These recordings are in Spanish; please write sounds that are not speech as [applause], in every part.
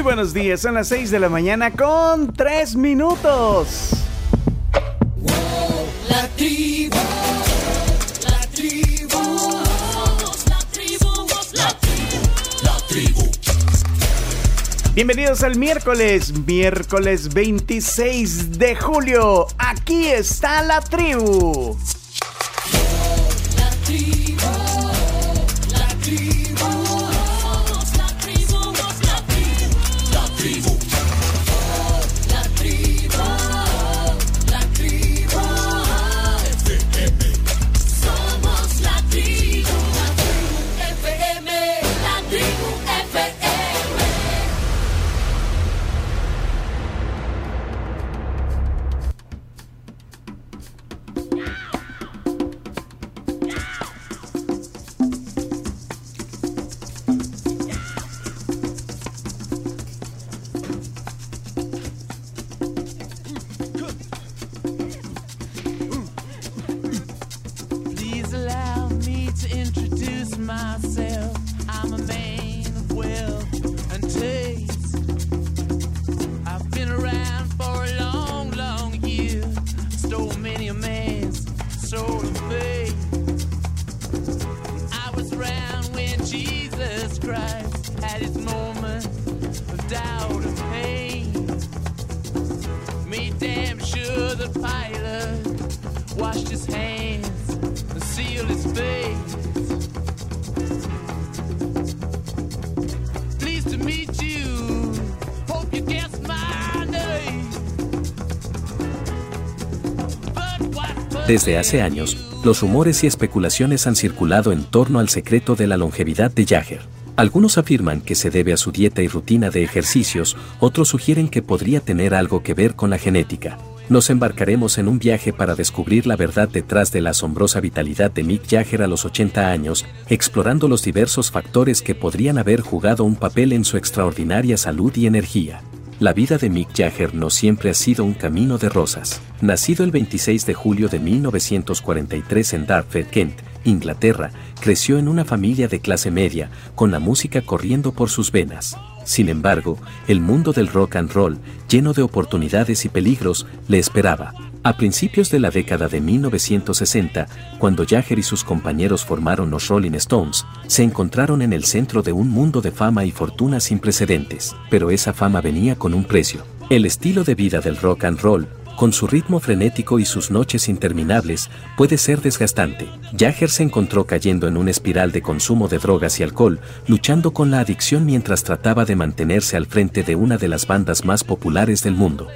Muy buenos días, son las 6 de la mañana con 3 minutos. La tribu, la tribu, la tribu, la tribu, la tribu. Bienvenidos al miércoles, miércoles 26 de julio. Aquí está la tribu. Desde hace años, los rumores y especulaciones han circulado en torno al secreto de la longevidad de Jagger. Algunos afirman que se debe a su dieta y rutina de ejercicios, otros sugieren que podría tener algo que ver con la genética. Nos embarcaremos en un viaje para descubrir la verdad detrás de la asombrosa vitalidad de Mick Jagger a los 80 años, explorando los diversos factores que podrían haber jugado un papel en su extraordinaria salud y energía. La vida de Mick Jagger no siempre ha sido un camino de rosas. Nacido el 26 de julio de 1943 en Dartford, Kent, Inglaterra, creció en una familia de clase media, con la música corriendo por sus venas. Sin embargo, el mundo del rock and roll, lleno de oportunidades y peligros, le esperaba. A principios de la década de 1960, cuando Jagger y sus compañeros formaron los Rolling Stones, se encontraron en el centro de un mundo de fama y fortuna sin precedentes. Pero esa fama venía con un precio. El estilo de vida del rock and roll, con su ritmo frenético y sus noches interminables, puede ser desgastante. Jagger se encontró cayendo en una espiral de consumo de drogas y alcohol, luchando con la adicción mientras trataba de mantenerse al frente de una de las bandas más populares del mundo.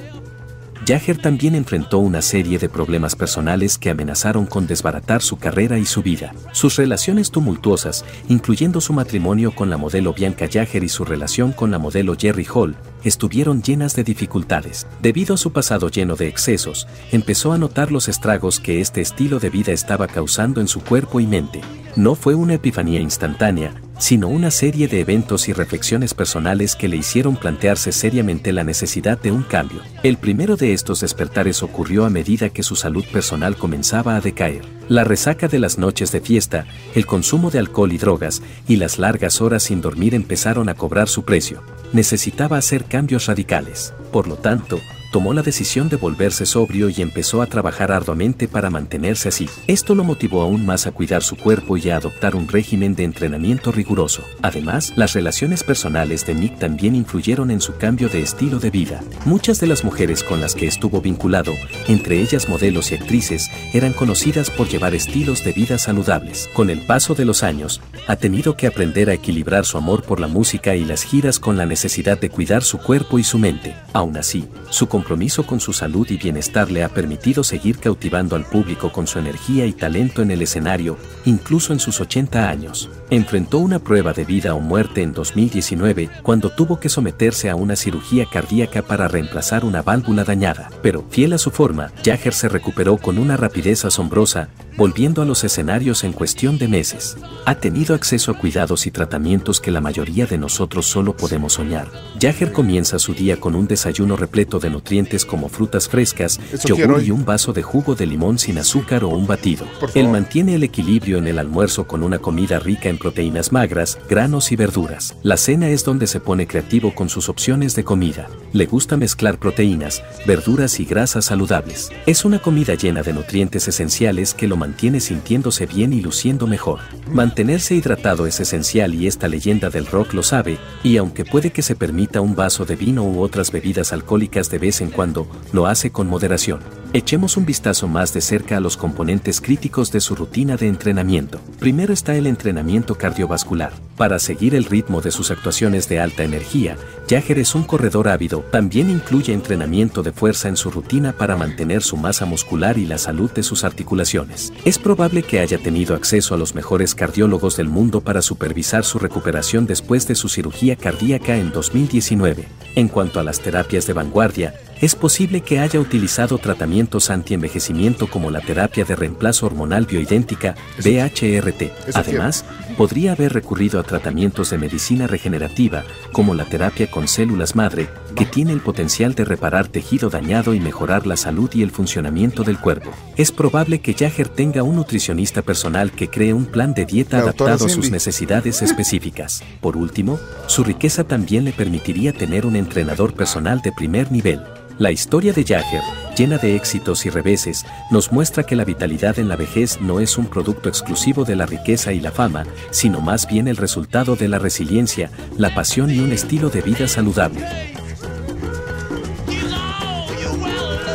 Jagger también enfrentó una serie de problemas personales que amenazaron con desbaratar su carrera y su vida. Sus relaciones tumultuosas, incluyendo su matrimonio con la modelo Bianca Jagger y su relación con la modelo Jerry Hall, estuvieron llenas de dificultades. Debido a su pasado lleno de excesos, empezó a notar los estragos que este estilo de vida estaba causando en su cuerpo y mente. No fue una epifanía instantánea, sino una serie de eventos y reflexiones personales que le hicieron plantearse seriamente la necesidad de un cambio. El primero de estos despertares ocurrió a medida que su salud personal comenzaba a decaer. La resaca de las noches de fiesta, el consumo de alcohol y drogas, y las largas horas sin dormir empezaron a cobrar su precio. Necesitaba hacer cambios radicales. Por lo tanto, tomó la decisión de volverse sobrio y empezó a trabajar arduamente para mantenerse así. Esto lo motivó aún más a cuidar su cuerpo y a adoptar un régimen de entrenamiento riguroso. Además, las relaciones personales de Nick también influyeron en su cambio de estilo de vida. Muchas de las mujeres con las que estuvo vinculado, entre ellas modelos y actrices, eran conocidas por llevar estilos de vida saludables. Con el paso de los años, ha tenido que aprender a equilibrar su amor por la música y las giras con la necesidad de cuidar su cuerpo y su mente. Aún así, su compromiso con su salud y bienestar le ha permitido seguir cautivando al público con su energía y talento en el escenario, incluso en sus 80 años. Enfrentó una prueba de vida o muerte en 2019 cuando tuvo que someterse a una cirugía cardíaca para reemplazar una válvula dañada. Pero, fiel a su forma, Jagger se recuperó con una rapidez asombrosa, volviendo a los escenarios en cuestión de meses. Ha tenido acceso a cuidados y tratamientos que la mayoría de nosotros solo podemos soñar. Jagger comienza su día con un desayuno repleto de nutrientes como frutas frescas, Eso yogur y un vaso de jugo de limón sin azúcar o un batido. Él mantiene el equilibrio en el almuerzo con una comida rica en proteínas magras, granos y verduras. La cena es donde se pone creativo con sus opciones de comida. Le gusta mezclar proteínas, verduras y grasas saludables. Es una comida llena de nutrientes esenciales que lo mantiene sintiéndose bien y luciendo mejor. Mantenerse hidratado es esencial y esta leyenda del rock lo sabe, y aunque puede que se permita un vaso de vino u otras bebidas alcohólicas de vez en cuando, lo hace con moderación. Echemos un vistazo más de cerca a los componentes críticos de su rutina de entrenamiento. Primero está el entrenamiento cardiovascular. Para seguir el ritmo de sus actuaciones de alta energía, Jagger es un corredor ávido. También incluye entrenamiento de fuerza en su rutina para mantener su masa muscular y la salud de sus articulaciones. Es probable que haya tenido acceso a los mejores cardiólogos del mundo para supervisar su recuperación después de su cirugía cardíaca en 2019. En cuanto a las terapias de vanguardia, es posible que haya utilizado tratamientos antienvejecimiento como la terapia de reemplazo hormonal bioidéntica, BHRT. eso Además, podría haber recurrido a tratamientos de medicina regenerativa, como la terapia con células madre, que tiene el potencial de reparar tejido dañado y mejorar la salud y el funcionamiento del cuerpo. Es probable que Jagger tenga un nutricionista personal que cree un plan de dieta La adaptado a sus necesidades específicas. Por último, su riqueza también le permitiría tener un entrenador personal de primer nivel. La historia de Jagger, llena de éxitos y reveses, nos muestra que la vitalidad en la vejez no es un producto exclusivo de la riqueza y la fama, sino más bien el resultado de la resiliencia, la pasión y un estilo de vida saludable.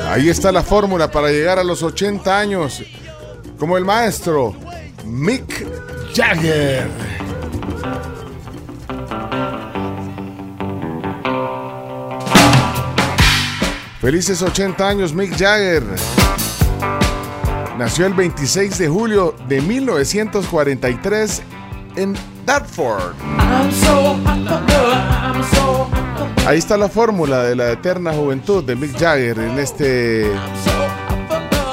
Ahí está la fórmula para llegar a los 80 años, como el maestro Mick Jagger. Felices 80 años, Mick Jagger. Nació el 26 de julio de 1943 en Dartford. Ahí está la fórmula de la eterna juventud de Mick Jagger en este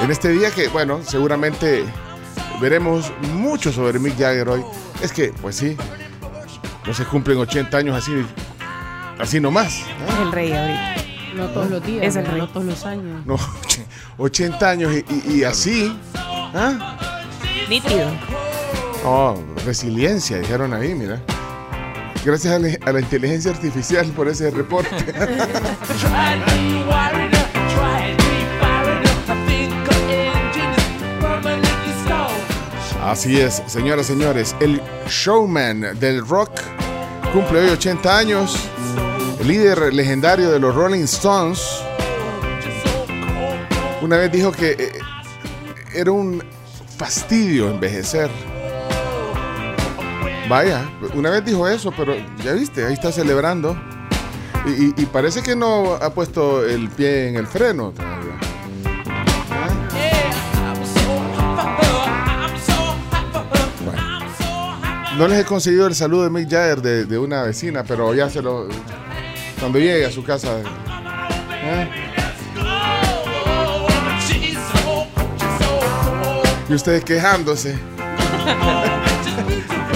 en este día que, bueno, seguramente veremos mucho sobre Mick Jagger hoy. Es que, pues sí, no se cumplen 80 años así, así nomás. ¿no? El rey ahorita. No todos los días, Es el ¿verdad? rey. no todos los años. No, [laughs] 80 años y, y- y así. ¿ah? Nítido. Oh, resiliencia, dijeron ahí, mira. Gracias a la, a la inteligencia artificial por ese reporte. [laughs] Así es, señoras y señores, el showman del rock cumple hoy 80 años, el líder legendario de los Rolling Stones. Una vez dijo que eh, era un fastidio envejecer. Vaya, una vez dijo eso, pero ya viste, ahí está celebrando. Y, parece que no ha puesto el pie en el freno todavía. No les he conseguido el saludo de Mick Jagger de una vecina, pero ya se lo. Cuando llegue a su casa. ¿eh? Y ustedes quejándose. [laughs]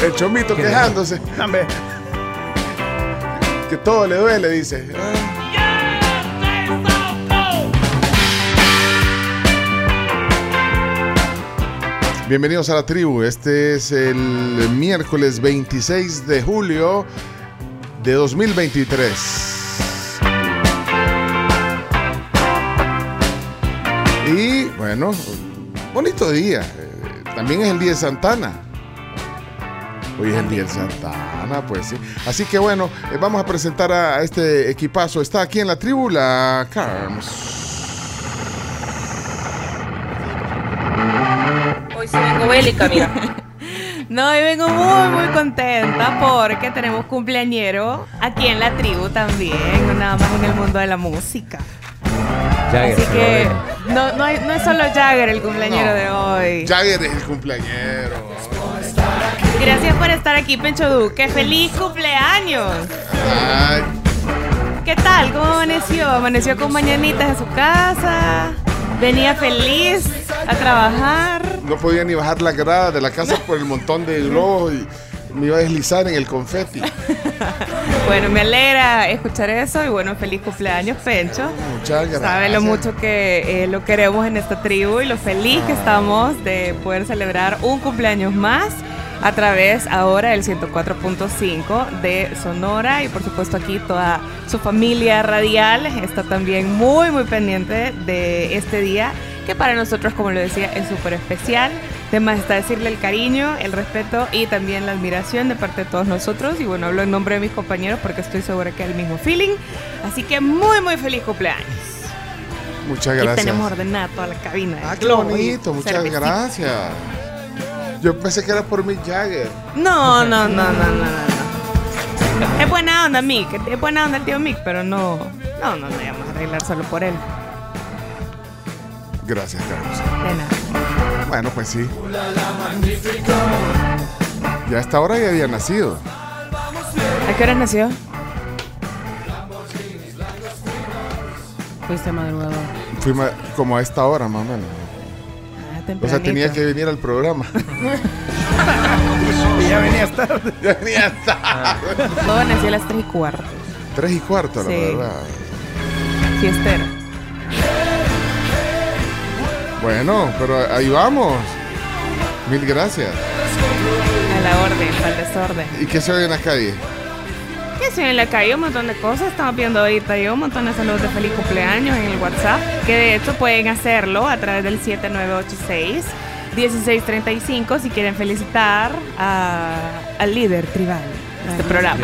El chomito quejándose. Que todo le duele, dice. Bienvenidos a la tribu. Este es el miércoles 26 de julio de 2023. Bueno, bonito día. Eh, También es el día de Santana. Hoy es el día de Santana, pues sí. Así que bueno, eh, vamos a presentar a, a este equipazo. Está aquí en la tribu la Carms. Hoy sí vengo bélica, mira. [laughs] No, hoy vengo muy, muy contenta porque tenemos cumpleañero aquí en la tribu también, no nada más en el mundo de la música. Jagger, Así que no, no, hay- no es solo Jagger el cumpleañero de hoy. Jagger es el cumpleañero. Gracias por estar aquí, Pencho Duque. ¡Feliz cumpleaños! Ay, ¿Qué tal? ¿Cómo amaneció? ¿Amaneció con mañanitas en su casa? ¿Venía feliz a trabajar? no podía ni bajar la grada de la casa por el montón de globos y me iba a deslizar en el confeti. [laughs] Bueno, me alegra escuchar eso y bueno, feliz cumpleaños, Pencho. Muchas gracias. Sabe lo mucho que eh, lo queremos en esta tribu y lo feliz que estamos de poder celebrar un cumpleaños más a través ahora del 104.5 de Sonora y por supuesto aquí toda su familia radial está también muy muy pendiente de este día que para nosotros como lo decía es súper especial. Además está decirle el cariño, el respeto y también la admiración de parte de todos nosotros y bueno hablo en nombre de mis compañeros porque estoy segura que hay el mismo feeling. Así que muy muy feliz cumpleaños. Muchas gracias. tenemos ordenada toda la cabina. de Ah, qué y bonito, muchas gracias. Yo pensé que era por Mick Jagger. No, no, no, no, no, no, no. Es buena onda Mick, es buena onda el tío Mick, pero no, no, no, no vamos a arreglar solo por él. Gracias, Carlos. De nada. Bueno, pues sí. Ya a esta hora ya había nacido. ¿A qué hora nació? Fuiste madrugador. Fui ma- como a esta hora, más o menos. Ah, O sea, tenía que venir al programa. [laughs] Y ya venías tarde. ya venía tarde. [laughs] Todo nació a las 3 y cuarto. Tres y cuarto, la Sí. verdad. Fiestero. Bueno, pero ahí vamos. Mil gracias. A la orden, al desorden. ¿Y qué se oye en la calle? ¿Qué se en la calle? Un montón de cosas. Estamos viendo ahorita yo un montón de saludos de feliz cumpleaños en el WhatsApp. Que de hecho pueden hacerlo a través del 7986 1635 si quieren felicitar a- al líder tribal de este programa.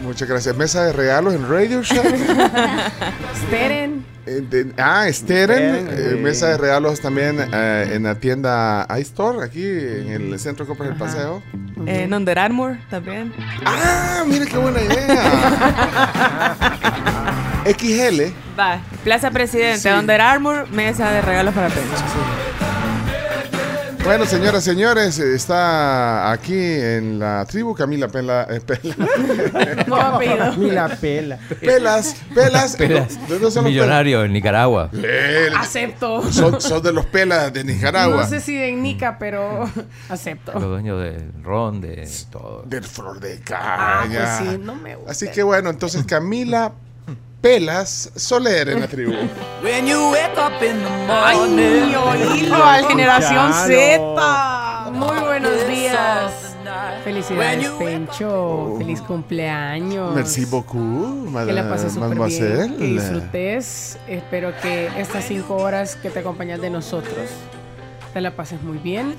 Muchas gracias. Mesa de regalos en Radio Shack. [laughs] Esperen. Eh, de- ah, Steren. Eh, mesa de regalos también eh, en la tienda iStore, aquí en el centro de compras del paseo. En Under Armour también. Ah, mire qué buena idea. [laughs] XL. Va, Plaza Presidente, Sí. Under Armour, mesa de regalos para Pencho. Bueno, señoras, señores, eh, está aquí en la tribu Camila Pela, eh, Pela- [laughs] No apellido. Ni la pela. Pelas, Pelas. Pelas. ¿De dónde son los Millonario en Nicaragua. Acepto. son, son de los Pelas de Nicaragua. No sé si de Nica, pero [laughs] Los acepto. dueños del ron, de todo. Del flor de Ah, caña. pues sí, no me gusta. Así que bueno, entonces Camila Pelas Soler en la tribu. [laughs] When you wake up in the Ay, morning. oílo, al generación. Z. Muy buenos días. Felicidades, Pencho. Feliz cumpleaños. Merci beaucoup, Que la pases súper bien, que disfrutes. Espero que estas cinco horas que te acompañas de nosotros te la pases muy bien.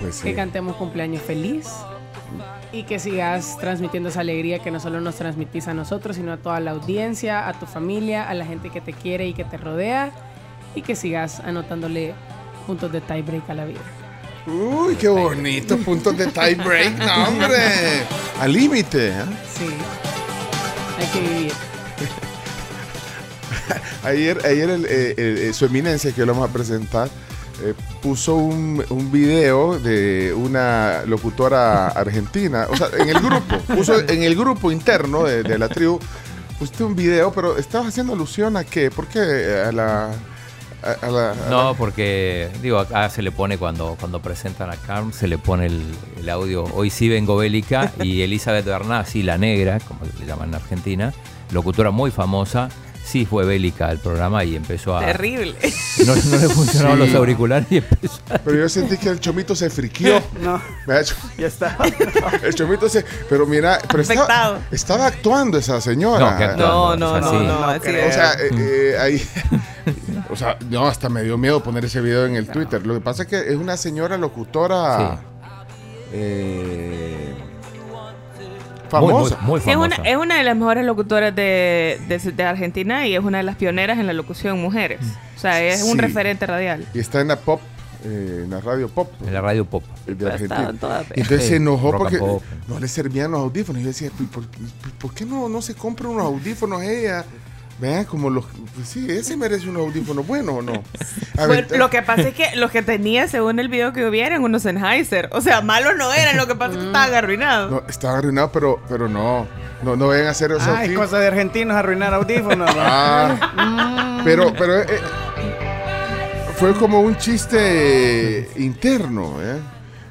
Pues sí. Que cantemos cumpleaños feliz y que sigas transmitiendo esa alegría que no solo nos transmitís a nosotros, sino a toda la audiencia, a tu familia, a la gente que te quiere y que te rodea y que sigas anotándole puntos de tie break a la vida. Uy, qué bonito, puntos de tie break, no, hombre. Al límite. ¿eh? Sí, hay que vivir. [laughs] Ayer, ayer el, eh, eh, su eminencia, que lo vamos a presentar, eh, puso un, un video de una locutora argentina, o sea, en el grupo, [laughs] puso en el grupo interno de, de la tribu, pusiste un video, pero estabas haciendo alusión a qué, ¿por qué a la... a- a la- a No, la- porque digo, acá se le pone cuando, cuando presentan a Carm, se le pone el, el audio Hoy sí vengo bélica y [laughs] Elizabeth Bernassi, la negra, como le llaman en Argentina, locutora muy famosa, sí fue bélica el programa y empezó a... Terrible. No, no le funcionaban Sí. los auriculares y empezó a... Pero yo sentí que el chomito se friquió. No, Me ha hecho- ya está. [laughs] El chomito se... Pero mira, pero estaba, estaba actuando esa señora. No, que actuando, No, no, o sea, no, sí. O sea, eh, eh, ahí. [laughs] O sea, no, hasta me dio miedo poner ese video en el Twitter. Lo que pasa es que es una señora locutora. eh, Muy, muy, famosa. muy Sí, es, una, es una de las mejores locutoras de, de- de Argentina y es una de las pioneras en la locución mujeres. O sea, es un referente radial. Y está en la pop, eh, en la radio pop En la radio pop. eh, de Argentina. Entonces Sí, se enojó rock porque no le servían los audífonos. Y yo decía, "¿Por- ¿por, por qué no, no se compra unos audífonos ella? Vean, como los. Pues sí, ese merece unos audífonos buenos o no. [laughs] A ver, Bueno, lo que pasa es que los que tenía, según el video que hubiera, eran unos Sennheiser. O sea, malos no eran, lo que pasa es que estaban arruinados. no, estaba arruinado, pero, pero no. No, no vayan a hacer eso. Es cosa de argentinos arruinar audífonos. ¿no? Ah, pero, pero, eh, fue como un chiste interno, ¿eh?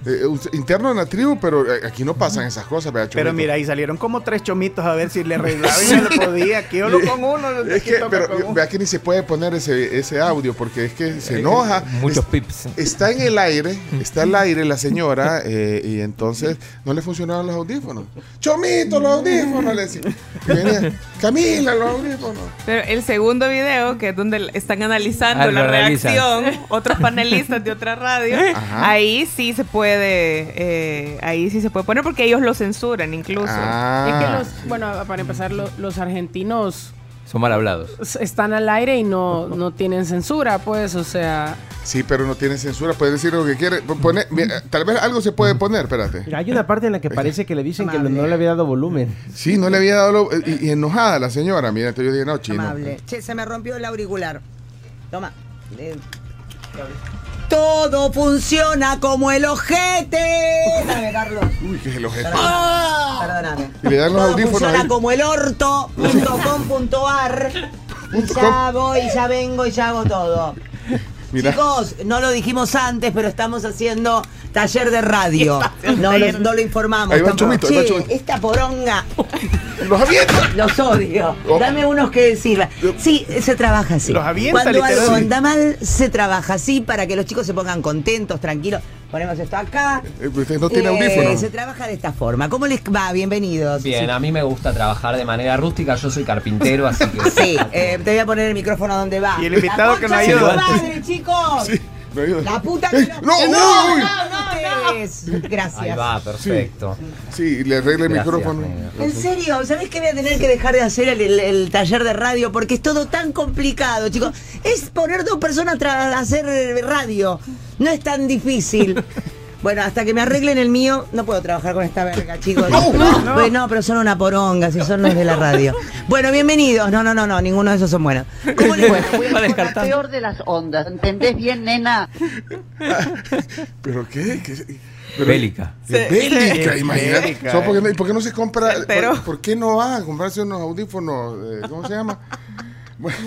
Eh, interno en la tribu, pero eh, aquí no pasan esas cosas, ¿verdad, Pero mira, ahí salieron como tres chomitos a ver si le arreglaban y [laughs] no le podía. Aquí uno con uno. Es que, pero con uno. vea que ni se puede poner ese, ese audio porque es que se enoja. Muchos Es- pips. Está en el aire, está al aire la señora [laughs] eh, y entonces no le funcionaban los audífonos. Chomito, los audífonos, le decía. Y venía, Camila, los audífonos. Pero el segundo video, que es donde están analizando Ah, lo la analizan. reacción, [laughs] otros panelistas de otra radio, Ajá. ahí sí se puede, eh, ahí sí se puede poner porque ellos lo censuran incluso. Ah. Es que los, bueno, para empezar, lo- los argentinos Son mal hablados. están al aire y no, no tienen censura, pues, o sea, Sí, pero no tiene censura, puede decir lo que quiere. Pone- mira, tal vez algo se puede poner, espérate. Hay una parte en la que parece que le dicen que no le había dado volumen. Sí, no le había dado lo- y, y enojada la señora. Mira, entonces yo dije, no, chino. Amable. Che, se me rompió el auricular. Toma. Eh, Todo funciona como el ojete. Dame, Carlos. Uy, que es el ojete. Perdóname. Y le dan los Todo audífonos funciona ahí. como el orto.com.ar. Y Punto ya voy, ya vengo y ya hago todo. Chicos, no lo dijimos antes, pero estamos haciendo taller de radio. [laughs] No lo, no lo informamos. Ahí va el tampoco. chomito, ahí va el Che, chomito. esta poronga [laughs] Los avienta. los odio. Oh. Dame unos que sirvan. Sí, se trabaja así. Los avienta, Cuando algo anda mal, se trabaja así para que los chicos se pongan contentos, tranquilos. Ponemos esto acá. Eh, Usted no tiene Eh, audífonos. Se trabaja de esta forma. ¿Cómo les va? Bienvenidos. Bien, a mí me gusta trabajar de manera rústica, yo soy carpintero, así que... [laughs] Sí, eh, te voy a poner el micrófono donde va. Y el invitado La que no tu madre, chicos. Sí. La puta que Eh, no, no, no, no, ustedes. Gracias. Ahí va, perfecto. Sí, le arregla el micrófono. En serio, ¿sabés que voy a tener que dejar de hacer el taller de radio? Porque es todo tan complicado, chicos. Es poner dos personas a hacer radio. No es tan difícil. Bueno, hasta que me arreglen el mío, no puedo trabajar con esta verga, chicos. [laughs] No, Pues no, pero son una poronga, si son los de la radio. Bueno, bienvenidos. No, no, no, no, ninguno de esos son buenos. ¿Cómo les Bueno, va [laughs] descartando. peor de las ondas, ¿entendés bien, nena? [laughs] ¿Pero qué? ¿Qué? Pero- Bélica. Bélica, Sí, imagínate. bélica, So, ¿por, qué eh. no, y por qué no se compra? Pero- ¿por, por qué no va a comprarse unos audífonos? eh, ¿Cómo se llama? Bueno.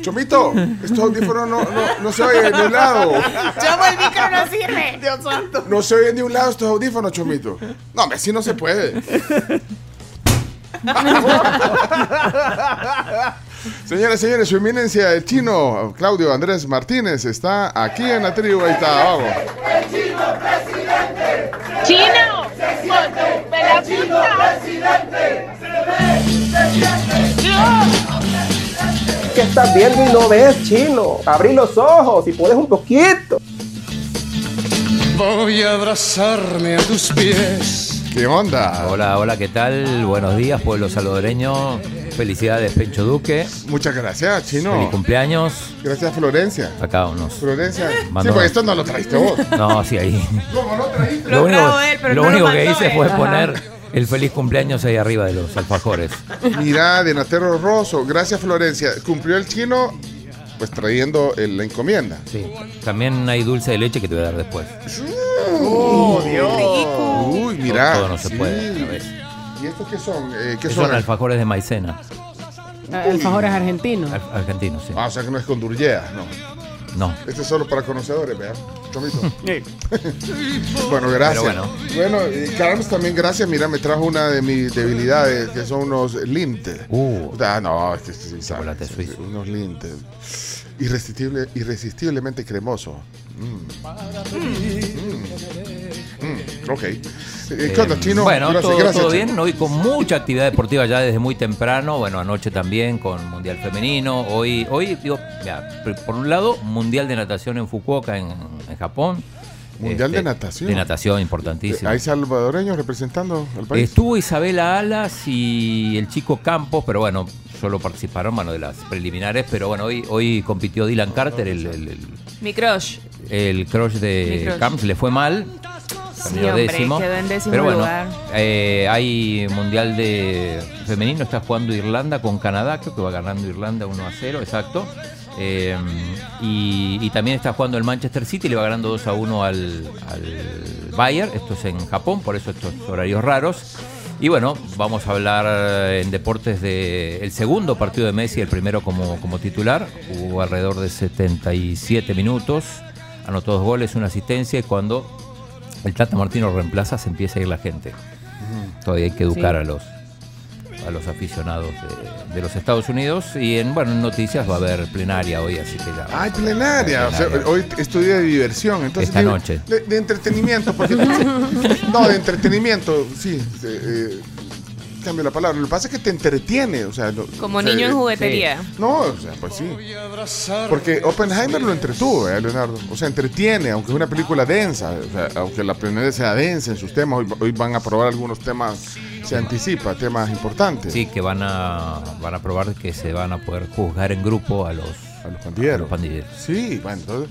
Chomito, estos audífonos no, no, no se oyen de un lado. Chamo, el micro no sirve. Dios santo. No se oyen de un lado estos audífonos, Chomito. No, hombre, así no se puede. Señores, señores, su eminencia, el chino Claudio Andrés Martínez, está aquí en la tribu. Ahí está, vamos. ¡Chino! ¡Con tu pelacita! ¿Qué estás viendo y no ves, chino? Abrí los ojos y puedes un poquito. Voy a abrazarme a tus pies. ¿Qué onda? Hola, hola, ¿qué tal? Buenos días, pueblo salvadoreño. Felicidades, Pencho Duque. Muchas gracias, Feliz chino. cumpleaños. Gracias, Florencia. Acá unos. Florencia. Mandó- Sí, pues esto no lo traiste vos. No, sí, ahí. ¿Cómo no trajiste? Lo trajo él, pero lo no lo único que mandó hice él. fue Ajá. poner el feliz cumpleaños ahí arriba de los alfajores. Mira, de Natero Rosso. Gracias, Florencia. Cumplió el chino, pues trayendo el- la encomienda. Sí. También hay dulce de leche que te voy a dar después. Oh, Dios. Uy, mira. Todo no se sí. puede. ¿Y estos qué son? Eh, ¿Qué son? son alfajores de maicena. alfajores argentinos. Al- argentinos, sí. Ah, o sea que no es con durllea, no. No. Este es solo para conocedores, vean. Chomito. [laughs] Sí. [laughs] bueno, gracias. Pero bueno, eh, Carlos también gracias. Mira, me trajo una de mis debilidades, que son unos lintes. Uh. Ah, no, es que sí, sabes, Chocolate suizo. Unos lintes. Irresistible, irresistiblemente cremoso. Mm. Mm. Mm, Ok. Eh, ¿Qué onda, chino? Bueno, gracias, todo, gracias, todo Chino. bien. Hoy con mucha actividad deportiva ya desde muy temprano. Bueno, anoche también con Mundial Femenino. Hoy, hoy digo, por- un lado, Mundial de Natación en Fukuoka, en, en Japón. Este, Mundial de natación. De natación, importantísimo. ¿Hay salvadoreños representando al país? Estuvo Isabela Alas y el chico Campos, pero bueno, solo participaron, bueno, de las preliminares. Pero bueno, hoy, hoy compitió Dylan Carter, el, el, el- Mi crush. el crush de crush. Camps, le fue mal. Sí, terminó hombre, décimo. quedó en décimo Pero bueno, lugar. eh, hay mundial de femenino, está jugando Irlanda con Canadá, creo que va ganando Irlanda 1 a 0, exacto. Eh, y, y también está jugando el Manchester City, le va ganando 2 a 1 al, al Bayern, esto es en Japón, por eso estos horarios raros. Y bueno, vamos a hablar eh, en deportes de el segundo partido de Messi, el primero como, como titular. Hubo alrededor de 77 minutos, anotó dos goles, una asistencia y cuando el Tata Martino reemplaza se empieza a ir la gente. Todavía hay que educar Sí. a los a los aficionados de, de los Estados Unidos y en bueno en noticias va a haber plenaria hoy así que ya Ay, plenaria. O sea, Plenaria. hoy es tu día de diversión. Entonces, Esta digo, noche. De, de entretenimiento. Porque, [laughs] no, de entretenimiento, sí. de, eh, cambio la palabra. Lo que pasa es que te entretiene. O sea, no- Como o sea, niño en juguetería. No, o sea, pues sí. Porque Oppenheimer lo entretuvo, ¿eh, Leonardo? O sea, entretiene, aunque es una película densa. O sea, aunque la plenaria sea densa en sus temas, hoy, hoy van a probar algunos temas, se anticipa, temas importantes. Sí, que van a, van a probar que se van a poder juzgar en grupo a los, a los pandilleros. los pandilleros. Sí, bueno, entonces.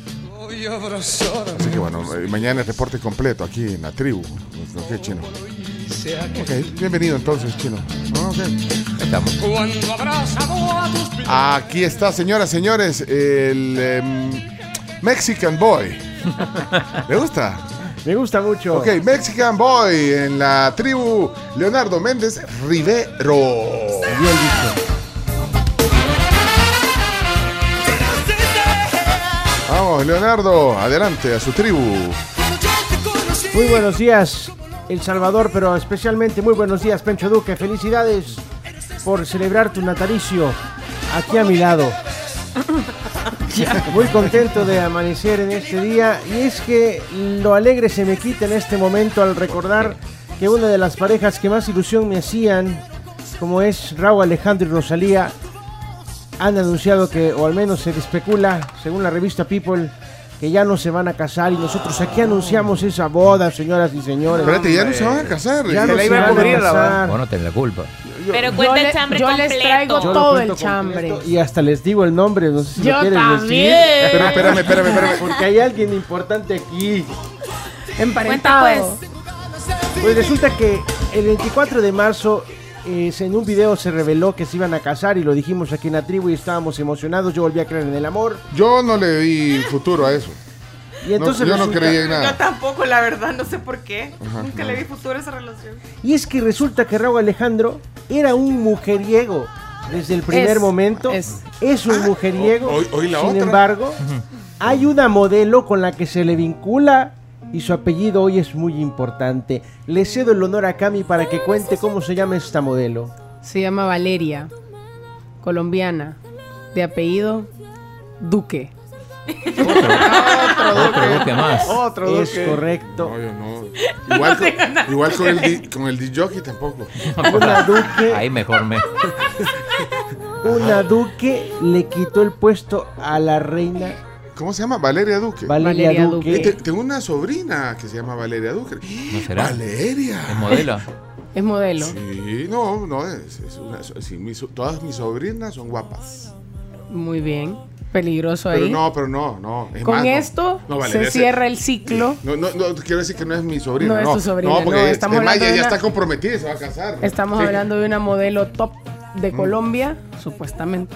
Así que bueno, eh, mañana el reporte completo aquí en la tribu. Ok, chino. Ok, bienvenido entonces, chino. Ah, ok. Estamos. A. Aquí está, señoras, señores, el em, Mexican Boy. [laughs] ¿Le gusta? Me gusta mucho. Ok, Mexican Boy en la tribu Leonardo Méndez Rivero. Bien dicho. Vamos, Leonardo, adelante a su tribu. Muy buenos días, El Salvador, pero especialmente muy buenos días, Pencho Duque. Felicidades por celebrar tu natalicio aquí a mi lado. [laughs] Muy contento de amanecer en este día y es que lo alegre se me quita en este momento al recordar que una de las parejas que más ilusión me hacían, como es Raúl Alejandro y Rosalía, han anunciado que, o al menos se especula, según la revista People, que ya no se van a casar y nosotros aquí anunciamos esa boda, señoras y señores. Espérate, ya no se van a casar. Ya Se no la se iba a van cubrir, a la casar. Vos no tenés la culpa. Pero cuenta el chambre yo les traigo Yo todo el chambre. completo Y hasta les digo el nombre, no sé si Yo lo quieres también. decir. Pero espérame, espérame, espérame. Porque hay alguien importante aquí. Emparentado. pues. Pues resulta que el 24 de marzo eh, en un video se reveló que se iban a casar y lo dijimos aquí en la tribu y estábamos emocionados. Yo volví a creer en el amor. Yo no le vi futuro a eso. Y entonces yo no resulta- creí en nada. Yo tampoco, la verdad, no sé por qué. Ajá, Nunca no. le vi futuro a esa relación. Y es que resulta que Raúl Alejandro era un mujeriego desde el primer Es, momento. es. Es, un mujeriego. hoy- hoy la Sin otra. embargo, hay una modelo con la que se le vincula y su apellido hoy es muy importante. Le cedo el honor a Cami para que cuente cómo se llama esta modelo. Se llama Valeria, colombiana, de apellido Duque. Otro Duque más. Otro es Duque. correcto. No, yo no. Igual, con, igual con el di- con el DJ tampoco. Una Duque, Ahí mejor me. [laughs] una Duque le quitó el puesto a la reina ¿Cómo se llama? Valeria Duque. Valeria, Valeria Duque. Eh, te- tengo una sobrina que se llama Valeria Duque. ¿No será? Valeria. ¿Es modelo? Es modelo. Sí, no, no, es, es una, sí, mis so- todas mis sobrinas son guapas. Muy bien. Peligroso Pero ahí. no, pero no, no. es Con más, esto No, se cierra el ciclo. No, no, no, quiero decir que no es mi sobrina. No No, es tu sobrina, No, porque no, estamos es más, hablando ya, de ya una- está comprometida y se va a casar. Estamos Sí. hablando de una modelo top de Mm. Colombia, supuestamente.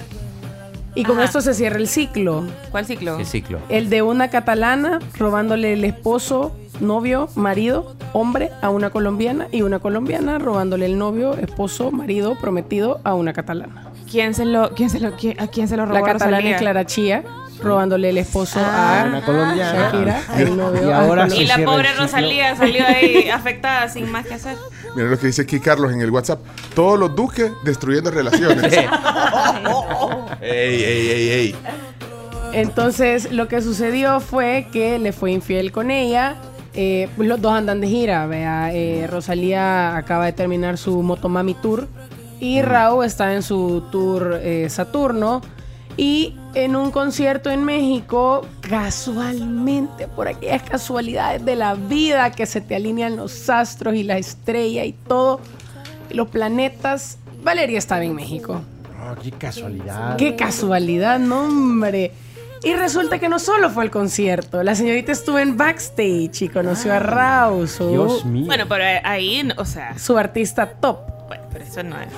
Y con Ajá. esto se cierra el ciclo. ¿Cuál ciclo? ¿Qué ciclo? El de una catalana robándole el esposo, novio, marido, hombre a una colombiana y una colombiana robándole el novio, esposo, marido, prometido a una catalana. ¿Quién se lo, quién se lo, quién- a quién se lo robó La catalana Rosalía? es Clara Chía robándole el esposo Ah, a una colombiana. Shakira, el novio Y ahora la pobre. Rosalía salió ahí afectada sin más que hacer. Mira lo que dice aquí Carlos en el WhatsApp. Todos los duques destruyendo relaciones. Sí. [laughs] ey, ey, ey, ey. Entonces, lo que sucedió fue que le fue infiel con ella. Eh, pues los dos andan de gira. Vea, Eh, Rosalía acaba de terminar su Motomami Tour y Raúl está en su tour eh, Saturno. Y en un concierto en México, casualmente, por aquellas casualidades de la vida que se te alinean los astros y la estrella y todo, y los planetas, Valeria estaba en México. Oh, qué casualidad. Qué casualidad, no, hombre. Y resulta que no solo fue al concierto, la señorita estuvo en backstage y conoció a Raúl, su, Dios mío. Bueno, pero ahí, o sea, su artista top. bueno, pero eso no es.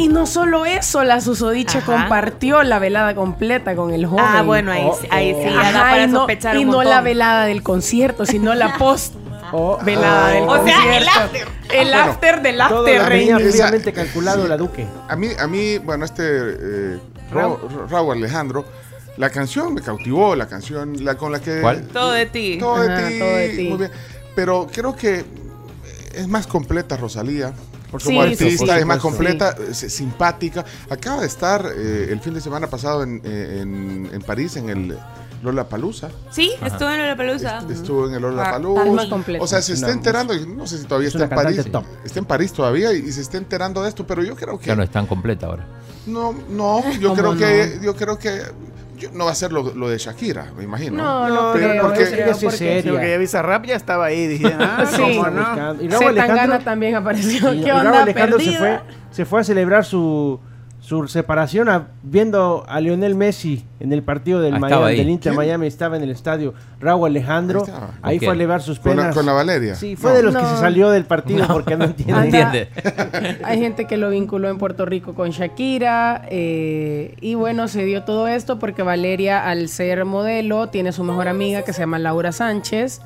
Y no solo eso, la susodicha Ajá. compartió la velada completa con el joven. Ah, bueno, ahí, sí- ahí sí da Ajá, para y no, sospechar y un no montón. la velada del concierto, sino la post [laughs] O Velada del O sea, el concierto. after. El Bueno, after del after, previamente calculado la Duque. A mí, a mí bueno, este eh, Ra- Raúl Alejandro, la canción me cautivó, la canción la, con la que... ¿Cuál? Todo de ti. Todo de, Ajá, ti, todo de ti. muy bien. Pero creo que es más completa Rosalía. Por Como Sí, artista sí, es más completa, es simpática. Acaba de estar eh, el fin de semana pasado en, eh, en, en París, en el Lola Palusa. Sí, estuvo en la pelusa. Estuvo en el Lola Ah, Palusa. es más completa. O sea, se está enterando, no sé si todavía es está en París. top. Está en París todavía y, y se está enterando de esto, pero yo creo que Ya no es tan completa ahora. no, no, yo ¿Cómo creo no? que yo creo que yo- no va a ser lo, lo de Shakira, me imagino. No, no, Pero creo. porque- creo, porque- porque ya Bizarrap ya estaba ahí. Dije, [laughs] ah, Sí. ¿cómo no? Buscando. Y Tangana Alejandro, también [laughs] apareció. y ¿Qué onda? Alejandro se fue, se fue a celebrar su, su separación a- viendo a Lionel Messi en el partido del, Ah, Miami, del Inter ¿Quién? Miami. Estaba en el estadio. Raúl Alejandro. Ahí estaba. Ahí ¿Con fue a elevar sus Con la, penas. con la Valeria. Sí, fue No. de los que se salió del partido porque [laughs] no entiende. Entiende. [laughs] Hay gente que lo vinculó en Puerto Rico con Shakira. eh, y bueno, se dio todo esto porque Valeria, al ser modelo, tiene su mejor amiga que se llama Laura Sánchez.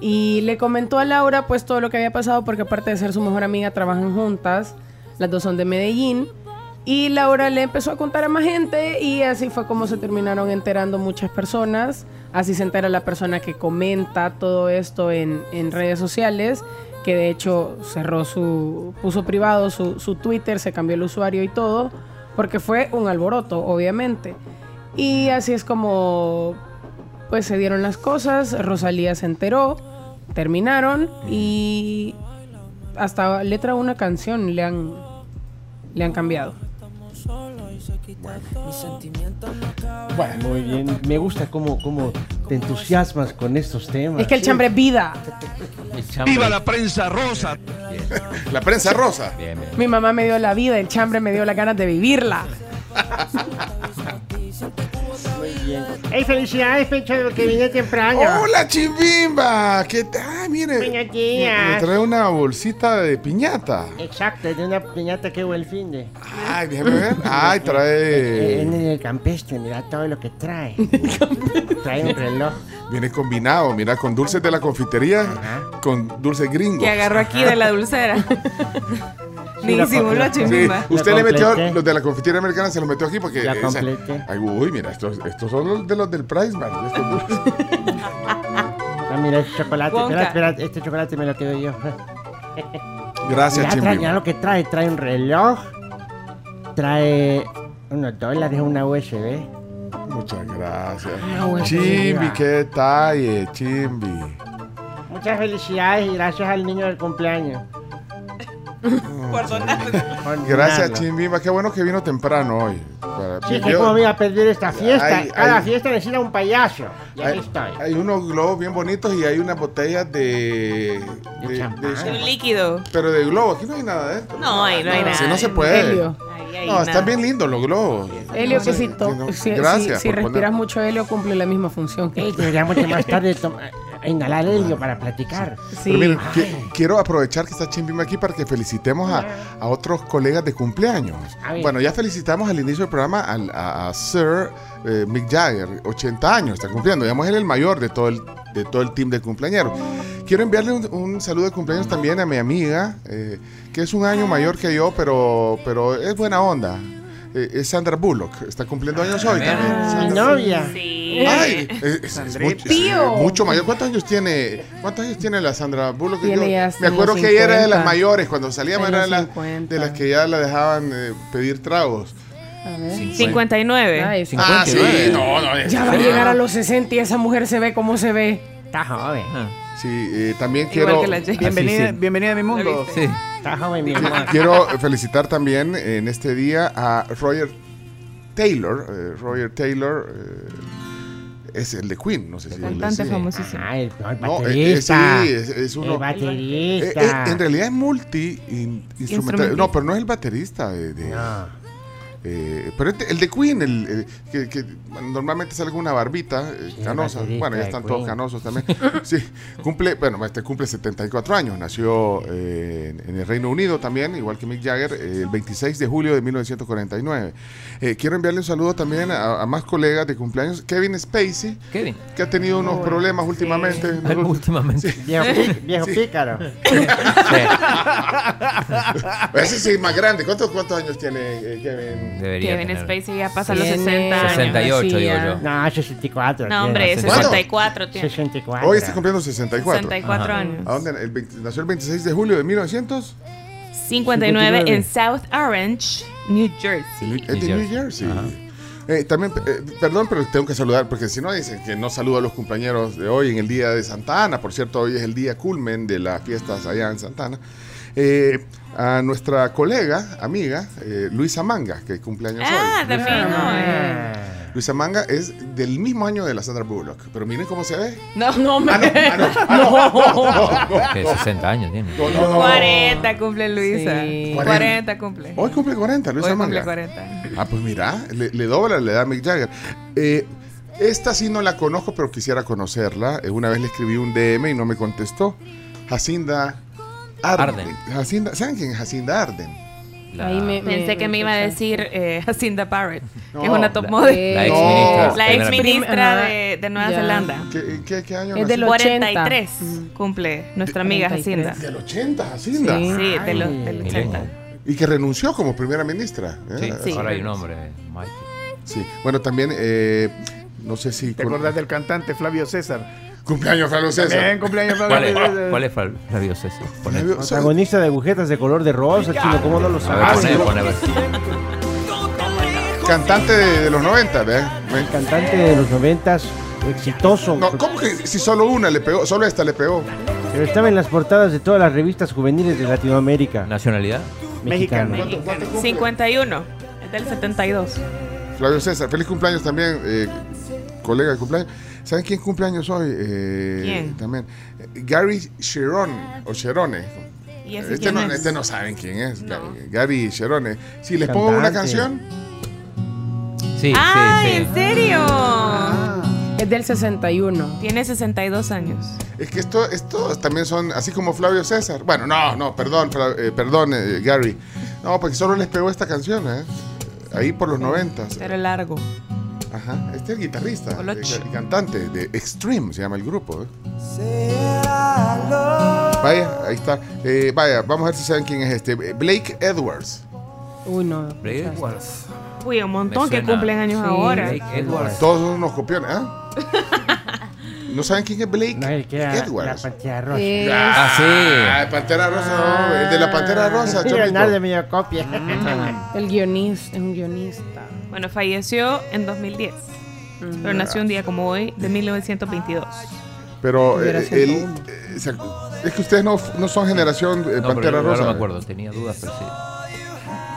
Y le comentó a Laura pues todo lo que había pasado porque aparte de ser su mejor amiga, trabajan juntas. Las dos son de Medellín. Y Laura le empezó a contar a más gente y así fue como se terminaron enterando muchas personas. Así se entera la persona que comenta todo esto en, en redes sociales, que de hecho cerró su, puso privado su, su Twitter, se cambió el usuario y todo, porque fue un alboroto, obviamente. Y así es como pues se dieron las cosas, Rosalía se enteró, terminaron y hasta letra una canción le han, le han cambiado. Bueno, muy bien. Me gusta cómo, cómo te entusiasmas con estos temas. Es que el chambre es vida. ¡Viva la prensa rosa! La prensa rosa. Bien, bien. Mi mamá me dio la vida, el chambre me dio las ganas de vivirla. ¡Ey, felicidades, Pecho, que vine temprano! Hola Chimbimba, ¿qué tal? Ah, mire, Buenos me, días. me trae una bolsita de piñata. Exacto, de una piñata que hubo el fin de. Ay, déjame ver. Ay, [laughs] En trae el campestre, mira todo lo que trae. [laughs] trae un reloj. viene combinado, mira, con dulces de la confitería, con dulces gringos. Que agarró aquí de la [laughs] dulcera. Disimuló co- Sí, usted le metió los de la confitería americana, se los metió aquí porque. La esa- completé. ay, uy, mira, estos, estos son los de los del Price estos dulces. [laughs] Ah, mira, este chocolate. Espera, espera, este chocolate me lo quedo yo. Gracias, Ya, trae, ya lo que trae, trae un reloj. Trae unos dólares, una USB. Muchas gracias. Chimbi, qué detalle, Chimbi. Muchas felicidades y gracias al niño del cumpleaños. [laughs] Por Gracias. Chimbimba. Qué bueno que vino temprano hoy. Para- Sí, es que como me iba a perder esta fiesta. Ay, Cada ay. fiesta necesita un payaso. Y aquí hay, estoy. hay unos globos bien bonitos y hay unas botellas de. De de- champán. de- Un líquido. pero de globo, aquí no hay nada de esto. No, ahí no hay nada. Si no se puede. Helio. Ahí hay No, nada. están bien lindos los globos. Helio que si, no, si, Gracias. si- si por poner- respiras mucho helio cumple la misma función. Sí, deberíamos de más tarde tomar- inhalar helio para platicar. Sí. Pero miren, qui- quiero aprovechar que está Chimbimba aquí para que felicitemos a, a otros colegas de cumpleaños. A. Bueno, ya felicitamos al inicio del programa al- a, a Sir eh, Mick Jagger, 80 años está cumpliendo. Digamos, él es el mayor de todo el, de todo el team de cumpleañeros. Quiero enviarle un, un saludo de cumpleaños también a mi amiga, eh, que es un año mayor que yo, pero, pero es buena onda. Eh, es Sandra Bullock, está cumpliendo años hoy también. Mi Sandra- novia. Sí. Ay, [laughs] es, es- mucho, Tío. mucho mayor. ¿Cuántos años tiene? ¿Cuántos años tiene la Sandra Bullock? Tiene Yo- me acuerdo que ella era de 50. las mayores cuando salíamos En era de 50. de las que ya la dejaban eh, pedir tragos. A ver. 59. Ay, sí. Ah, sí, 59. no, no. Ya va a llegar a los 60 y esa mujer se ve como se ve. Está joven. Sí, eh, también Igual quiero. Bienvenida, sí. bienvenida a mi mundo. Sí. Está joven, mi amor. quiero felicitar también en este día a Roger Taylor. Eh, Roger Taylor eh, es el de Queen, no sé si Cantante sí. famosísimo. Ah, el, no, el No, eh, eh, baterista. sí, es, es uno. El baterista. eh, en realidad es multi in- instrumental. Instrumentista. No, pero no es el baterista. de- de- No. Eh, pero este- el de Queen, el, el que, normalmente sale con una barbita eh, Sí, canosa. Bueno, ya están todos canosos también. [laughs] Sí, cumple, bueno, este cumple 74 años. Nació eh, en, en el Reino Unido también, igual que Mick Jagger, eh, el 26 de julio de 1949. Eh, quiero enviarle un saludo también a, a más colegas de cumpleaños. Kevin Spacey, Kevin. que ha tenido unos problemas últimamente. Últimamente. Viejo, viejo pícaro. Ese sí es más grande. ¿Cuántos, cuántos años tiene eh, Kevin? Debería Kevin tener. Spacey ya pasa los Tiene 60 años. 68, digo yo. No, 64. No, hombre, tiene. 64 tiene. 64. Hoy está cumpliendo 64. 64 Ajá. años. ¿A dónde? El 20 nació el 26 de julio de 1900. 59 en South Orange, New Jersey. Es de New Jersey. Eh, también, eh, perdón, pero tengo que saludar, porque si no dicen que no saludo a los compañeros de hoy en el día de Santa Ana. Por cierto, hoy es el día culmen de las fiestas allá en Santa Ana. Eh, a nuestra colega, amiga, eh, Luisa Manga, que cumpleaños Ah, hoy. también, no, eh. Luisa Manga es del mismo año de la Sandra Bullock, pero miren cómo se ve. No, no, me... Que 60 años tiene. No, no, no. 40 cumple Luisa. Sí. 40 cumple. Hoy cumple 40, Luisa Hoy Manga. cumple 40. Ah, pues mira, le, le dobla la edad a Mick Jagger. Eh, esta sí no la conozco, pero quisiera conocerla. Eh, una vez le escribí un DM y no me contestó. Jacinda Arden. Arden. Jacinda, ¿Saben quién es Jacinda Arden? La, Ahí me- Pensé que me iba a decir eh, Jacinda Barrett, [laughs] que es una top la- model. la ex No. ministra. La ex primera ministra Ajá. de, de Nueva. Zelanda. ¿Qué, qué, qué año Es del 43 cumple nuestra amiga 43. Jacinda. Del 80, Jacinda. Sí. De del Milenio. 80. Y que renunció como primera ministra. ¿eh? Sí, Sí. ahora hay un hombre, Mike. Sí. Bueno, también, eh, no sé si... ¿Te acordás del cantante Flavio César? Cumpleaños, Flavio César. cumpleaños Flavio ¿Cuál es, César. ¿Cuál es Fla- Flavio César? Poné. Protagonista de agujetas de color de rosa, chino, ¿cómo no lo A ver, sabes? poné, poné, a. Cantante de, de los 90, ¿ves? Cantante de los noventas, exitoso. No, ¿cómo que si solo una le pegó? Solo esta le pegó. Pero estaba en las portadas de todas las revistas juveniles de Latinoamérica. ¿Nacionalidad? Mexicano. ¿Cuánto- cuánto cumple? 51. Es del 72. Flavio César, feliz cumpleaños también, eh, colega de cumpleaños. ¿Saben quién cumpleaños hoy? Eh, ¿Quién? También. Gary Cherone, o Cherone. ¿Y ese Este no, es? este no saben quién es. No. Ga- Gary Cherone. Si les pongo una Cantante. canción, Sí, ¡Ah, sí, sí. en serio! Es del 61. Tiene 62 años. es que esto, esto también son así como Flavio César. Bueno, no, no, perdón, Fla- eh, perdón, eh, Gary. No, porque solo les pegó esta canción, ¿eh? Ahí por los noventas. Pero largo. Ajá, este es el guitarrista eh, y cantante de Extreme, se llama el grupo. ¿eh? Vaya, ahí está. Eh, vaya, vamos a ver si saben quién es este. Eh, Blake Edwards. Uy, no. Blake Edwards. Uy, un montón que cumplen años Sí. ahora. Blake Edwards. Todos son unos copiones, ¿ah? [laughs] ¿No saben quién es Blake No, el que era la Edwards? pantalla rosa. Es- Ah, sí. Ah, Pantera Rosa, no, el de la Pantera Rosa, [laughs] Sí, de medio copia. [laughs] El guionista, es un guionista. Bueno, falleció en 2010. Pero nació un día como hoy, de 1922. Pero eh, él, eh, se- es que ustedes no, no son generación eh, No, Pantera Rosa. no me acuerdo, tenía dudas, pero sí.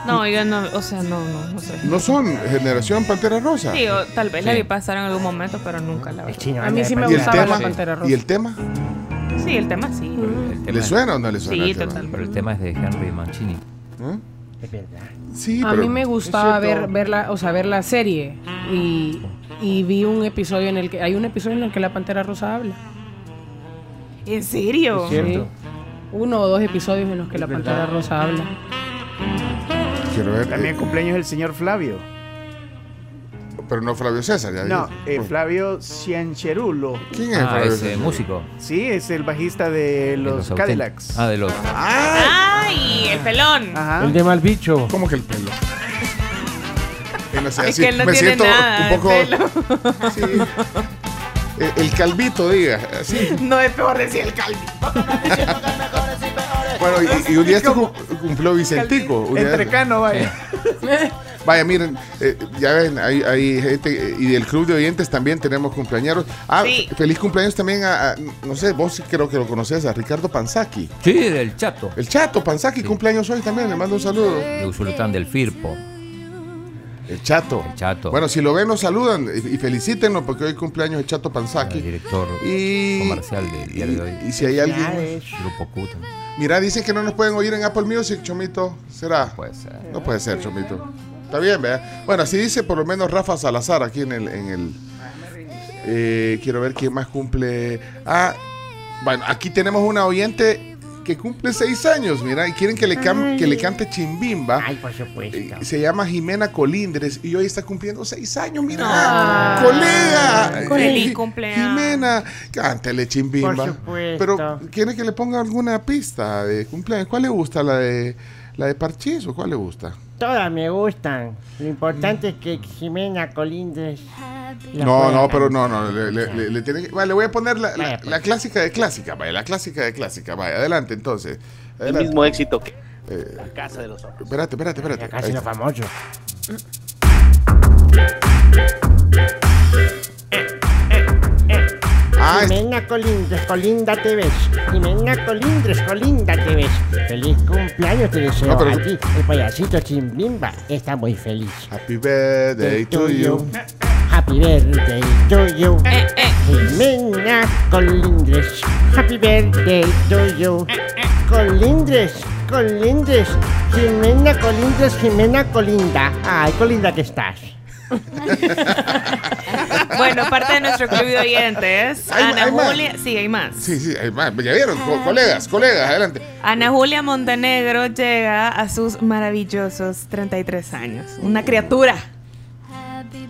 No, yo no, o sea, no, no, no sé. No son generación Pantera Rosa. Sí, o tal vez la Sí. vi pasar en algún momento, pero nunca la vi. A mí sí me ¿Y el gustaba tema? la Pantera Rosa. ¿Y el tema? Sí, el tema sí. El tema ¿Le es- suena o no le suena? Sí, total. Pero el tema es de Henry Mancini. ¿Eh? Es verdad. Sí, A pero mí me gustaba ver, ver la, o sea, ver la serie y, y vi un episodio en el que hay un episodio en el que la Pantera Rosa habla. ¿En serio? Es cierto. Uno o dos episodios en los que la verdad. Pantera Rosa habla. Quiero ver. También eh, cumpleaños el señor Flavio. Pero no Flavio César. Ya No, eh, Flavio Ciancherulo. ¿Quién es Ah, Flavio ese César? músico. Sí, es el bajista de los. Cadillacs. Ah, de los. ¡Ay! El pelón. Ajá. El de mal bicho. ¿Cómo que el pelo? [laughs] No sé, Es así que él no me tiene siento nada un poco. pelo. Sí. El, el calvito, diga. Así. No es peor decir el calvi. [laughs] Bueno, y, y un día cum- cumplió Vicentico. un día- Entrecano, vaya. [laughs] Vaya, miren, eh, ya ven, hay, hay gente, eh, y del club de oyentes también tenemos cumpleaños. Ah, Sí. feliz cumpleaños también a, a- no sé, vos sí creo que lo conoces, a Ricardo Panzaki. Sí, del Chato. El chato Panzaki, Sí. cumpleaños hoy también, le mando un saludo. De Usulután del Firpo. El chato. El Chato. Bueno, si lo ven, nos saludan y, y felicítenlo porque hoy cumpleaños el chato el Panzaki. director Y, comercial del diario de hoy. y, y si hay alguien... Grupo Q también. Mira, dicen que no nos pueden oír en Apple Music, Chomito. ¿Será? Puede ser. No puede ser, Chomito. Está bien, ¿verdad? Bueno, así dice por lo menos Rafa Salazar aquí en el... En el eh, quiero ver quién más cumple. Ah, bueno, aquí tenemos una oyente que cumple seis años, mira, y quieren que le, cam- que le cante Chimbimba. Ay, por supuesto. Eh, se llama Jimena Colindres y hoy está cumpliendo seis años, mira. Ah. ¡Colega! Feliz Eh, cumpleaños. Jimena, cántale Chimbimba. Por supuesto. Pero, ¿quiere que le ponga alguna pista de cumpleaños? ¿Cuál le gusta? ¿La de, la de Parchís o cuál le gusta? Todas me gustan. Lo importante es que Jimena Colindres. la No, no, pero no, no. Le, le- le- le tiene que- vale, le voy a poner la, la- pues. la clásica de clásica, vaya, la clásica de clásica, vaya, adelante entonces. El mismo éxito que Eh, la Casa de los Ojos. espérate, espérate, espérate. Casi Ahí no está. Ah, es- Jimena Colindres, Colinda te ves. Jimena Colindres, Colinda te ves. Feliz cumpleaños te deseo No, pero- a ti. El payasito Chimbimba está muy feliz. Happy birthday to you. Happy birthday to you. Eh, eh. Jimena Colindres. Happy birthday to you. Colindres, Colindres. Jimena Colindres, Jimena Colinda. Ay, Colinda que estás. [laughs] Bueno, parte de nuestro club de oyentes, Hay- Ana hay más. Julia, sí, hay más. Sí, sí, hay más. ya vieron, Co- colegas, colegas, adelante. Ana Julia Montenegro llega a sus maravillosos 33 años. Una criatura.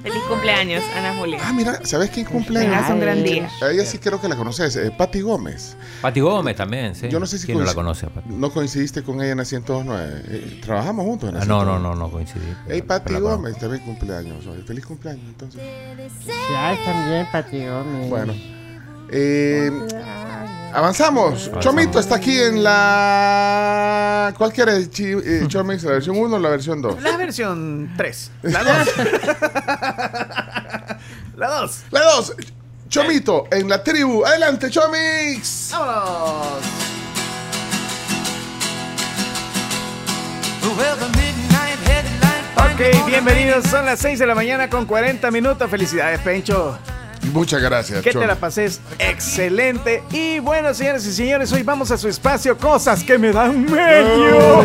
Feliz cumpleaños, Ana Julia. Ah, mira, ¿sabes quién cumple? Tengas un gran día. A ella sí creo que la conoces, eh, Patti Gómez. Pati Gómez también, sí. Yo no sé si ¿Quién no la conoce Pati? No coincidiste con ella en la 109. Eh, trabajamos juntos en la Ah, no, no, 109. no, no coincidí. Pero Patti. Gómez, también cumpleaños hoy. Feliz cumpleaños, entonces. Ya también, Pati Gómez. Bueno. Eh, avanzamos. Chomito está aquí en la. ¿Cuál quieres, Chi- eh, [laughs] Chomix? ¿La versión 1 o la versión 2? La versión 3. [laughs] La 2. [laughs] la 2. La 2. Chomito en la tribu. Adelante, Chomix. ¡Vámonos! Ok, bienvenidos. Son las 6 de la mañana con 40 minutos. Felicidades, Pencho. Muchas gracias. Que te la pases excelente. Y bueno, señoras y señores, hoy vamos a su espacio Cosas que me dan medio.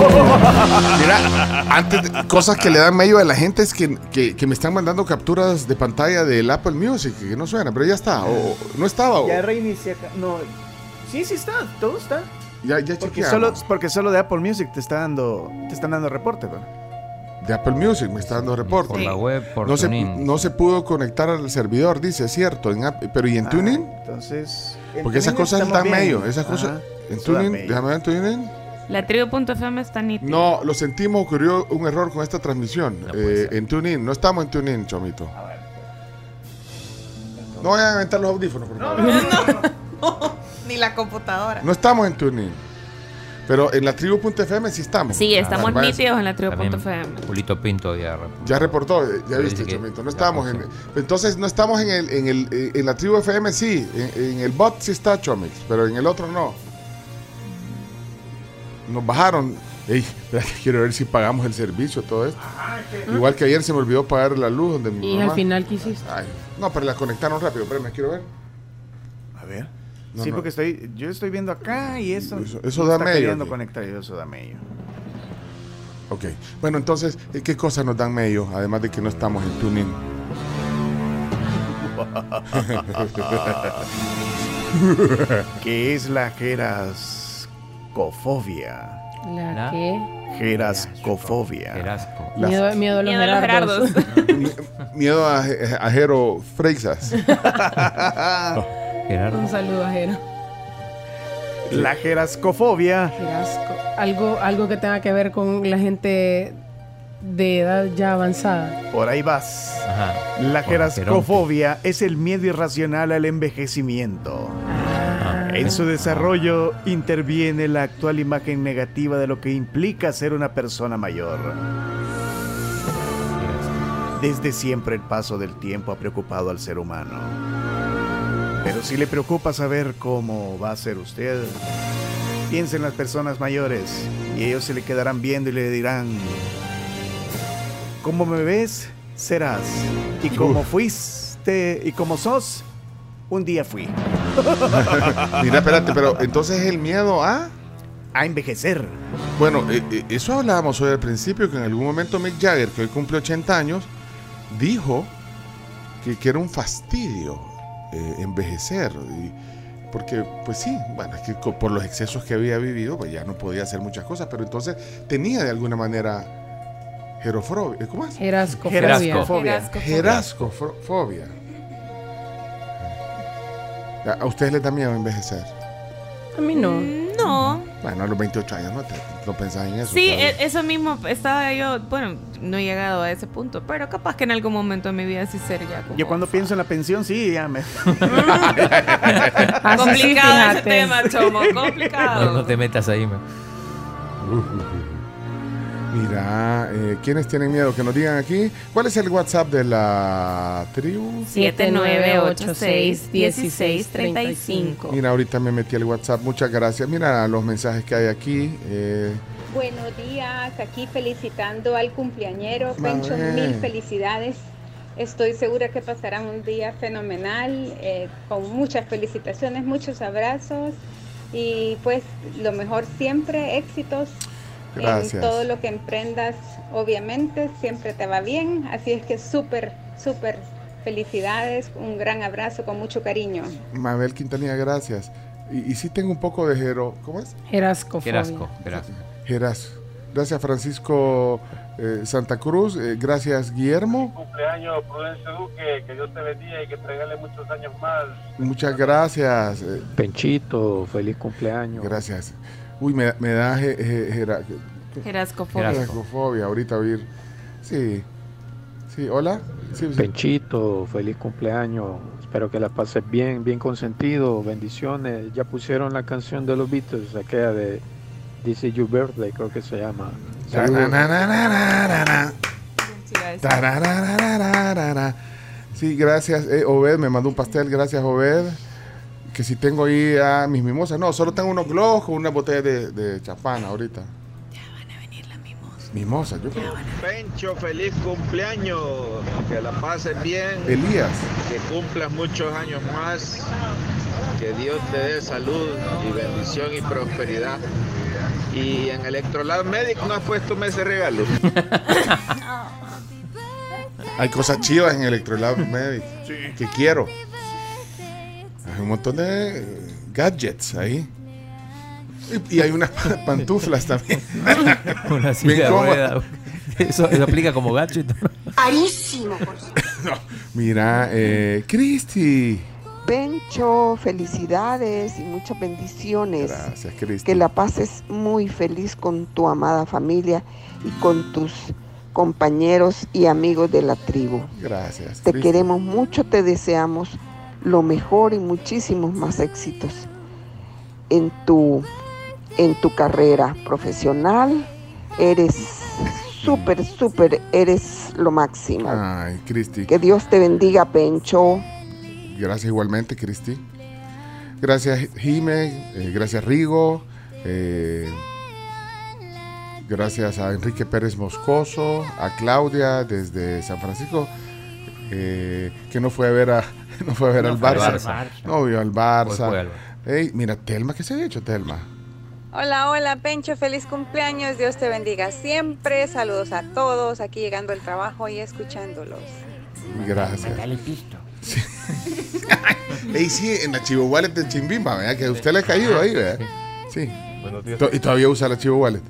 Mira, antes, de- cosas que le dan medio a la gente es que, que- que me están mandando capturas de pantalla del Apple Music, que no suena, pero ya está. O, no estaba. o- Ya reinicia. No. Sí, sí está. Todo está. ya, ya Porque chequeamos. solo, porque solo de Apple Music te está dando, te están dando reporte, ¿no? De Apple Music me está dando reporte. Por la web, por no se, no se pudo conectar al servidor, dice, es cierto. En pero ¿y en Ah, TuneIn? Entonces. en Porque esas cosas están bien. medio. Esas cosas. Ajá, En medio. déjame ver en TuneIn. La tribu.fm está nítida. No, lo sentimos, ocurrió un error con esta transmisión. No Eh, en TuneIn, no estamos en TuneIn, Chomito. No vayan a aventar los audífonos, por favor. [laughs] Ni la computadora. No estamos en TuneIn. Pero en la tribu.fm sí estamos. Sí, estamos Ah, nítidos en la tribu.fm. Julito Pinto ya Ya reportó, ya viste, Chomito. No estamos en. Entonces no estamos en el, en el, en la tribu FM sí. En, en el bot sí está Chomix, pero en el otro no. Nos bajaron. Ey, quiero ver si pagamos el servicio, todo esto. Igual que ayer se me olvidó pagar la luz donde mi Y mamá. al final, ¿qué hiciste? Ay, no, pero la conectaron rápido. Espérame, quiero ver. A ver. No, sí, no. porque estoy, yo estoy viendo acá y eso. Eso- da está medio queriendo aquí. conectar y eso da medio. Ok. Bueno, entonces, eh, ¿qué cosas nos dan medio? Además de que no estamos en tuning. [laughs] ¿Qué es la gerascofobia? ¿La qué? Gerascofobia. Gerasco. Miedo, miedo a los Miedo a los gerardos. gerardos. [laughs] Miedo a, a Jero Freixas. [laughs] Gerardo. Un saludo a. La gerascofobia Qué asco. Algo, algo que tenga que ver con la gente de edad ya avanzada. Por ahí vas. Ajá. La gerascofobia es el miedo irracional al envejecimiento. Ah, En su desarrollo interviene la actual imagen negativa de lo que implica ser una persona mayor. Desde siempre el paso del tiempo ha preocupado al ser humano. Pero si le preocupa saber cómo va a ser usted, piense en las personas mayores y ellos se le quedarán viendo y le dirán, como me ves, serás. Y como fuiste y como sos, un día fui. [laughs] Mira, espérate, pero entonces el miedo a. a envejecer. Bueno, eh, eh, eso hablábamos hoy al principio, que en algún momento Mick Jagger, que hoy cumple 80 años, dijo que, que era un fastidio eh, envejecer. y- porque, pues sí, bueno, es que por los excesos que había vivido, pues ya no podía hacer muchas cosas, pero entonces tenía de alguna manera jerofobia. ¿Cómo es? Jerascofobia. Jerascofobia. Jerascofobia. ¿A a ustedes les da miedo envejecer? A mí no. No. Bueno, a los 28 años no, te, no pensás en eso. Sí, todavía. e- eso mismo estaba yo, bueno, no he llegado a ese punto, pero capaz que en algún momento de mi vida sí sería como... Yo cuando pienso en la pensión, sí, ya me... [laughs] Sí, Complicado ese tema, Chomo, complicado. no te metas ahí. me- Mira, eh, ¿quiénes tienen miedo? Que nos digan aquí. ¿Cuál es el WhatsApp de la tribu? 7986-1635. Mira, ahorita me metí al WhatsApp. Muchas gracias. Mira los mensajes que hay aquí. eh, Buenos días, aquí felicitando al cumpleañero. Pencho, mil felicidades. Estoy segura que pasarán un día fenomenal, eh, con muchas felicitaciones, muchos abrazos y pues lo mejor siempre, éxitos Gracias. en todo lo que emprendas, obviamente, siempre te va bien. Así es que súper, súper felicidades, un gran abrazo con mucho cariño. Mabel Quintanilla, gracias. Y, y sí tengo un poco de jero. ¿Cómo es? Jerasco, jerasco. Geras. Gracias, Francisco eh, Santa Cruz. Eh, gracias, Guillermo. cumpleaños, Prudencio Duque, que Dios te bendiga y que te regale muchos años más. Muchas gracias. Penchito, feliz cumpleaños. gracias. Uy, me, me da je- je- jera- Jerascofobia. jerascofobia ahorita oír. Sí. Sí, hola. Sí, sí. Penchito, feliz cumpleaños. Espero que la pases bien, bien consentido. Bendiciones. Ya pusieron la canción de los Beatles, aquella de This is Your Birthday, creo que se llama. Saludos. Tarararararara. Tarararararara. Sí, gracias. Eh, Obed me mandó un pastel. Gracias, Obed. Que si tengo ahí a mis mimosas. No, solo tengo unos globos con una botella de, de champán ahorita. Ya van a venir las mimosas. Mimosas, yo creo. Pencho, feliz cumpleaños. Que la pases bien. Elías. Que cumplas muchos años más. Que Dios te dé salud y bendición y prosperidad. Y en Electrolab Medic no has puesto ese regalo. [laughs] Hay cosas chivas en Electrolab Medic que quiero. Hay un montón de eh, gadgets ahí. Y, y hay unas pa- pantuflas también. [laughs] Una silla ruedas. Eso, eso aplica como gadget. Carísimo, por [laughs] Mira, eh, Cristi. Pencho, felicidades y muchas bendiciones. Gracias, Cristi. Que la pases muy feliz con tu amada familia y con tus compañeros y amigos de la tribu. Gracias. Te Cristi. queremos mucho, te deseamos lo mejor y muchísimos más éxitos en tu, en tu carrera profesional. Eres súper, súper, eres lo máximo. Ay, Cristi. Que Dios te bendiga, Pencho. Gracias igualmente, Cristi. Gracias, Jime. eh, gracias, Rigo. eh, gracias a Enrique Pérez Moscoso. A Claudia desde San Francisco. eh, que no fue a ver a [laughs] no fue a ver No al Barça. Barça. No vio al Barça. fue al Barça. Ey, mira, Telma, ¿qué se ha hecho, Telma? Hola, hola Pencho, feliz cumpleaños, Dios te bendiga siempre, saludos a todos, aquí llegando al trabajo y escuchándolos. Gracias. [laughs] Ey, sí, en la Chivo Wallet de Chimbimba, ¿verdad? Que a usted le ha caído ahí, ¿verdad? Sí. Buenos días. To- Y todavía usa la Chivo Wallet.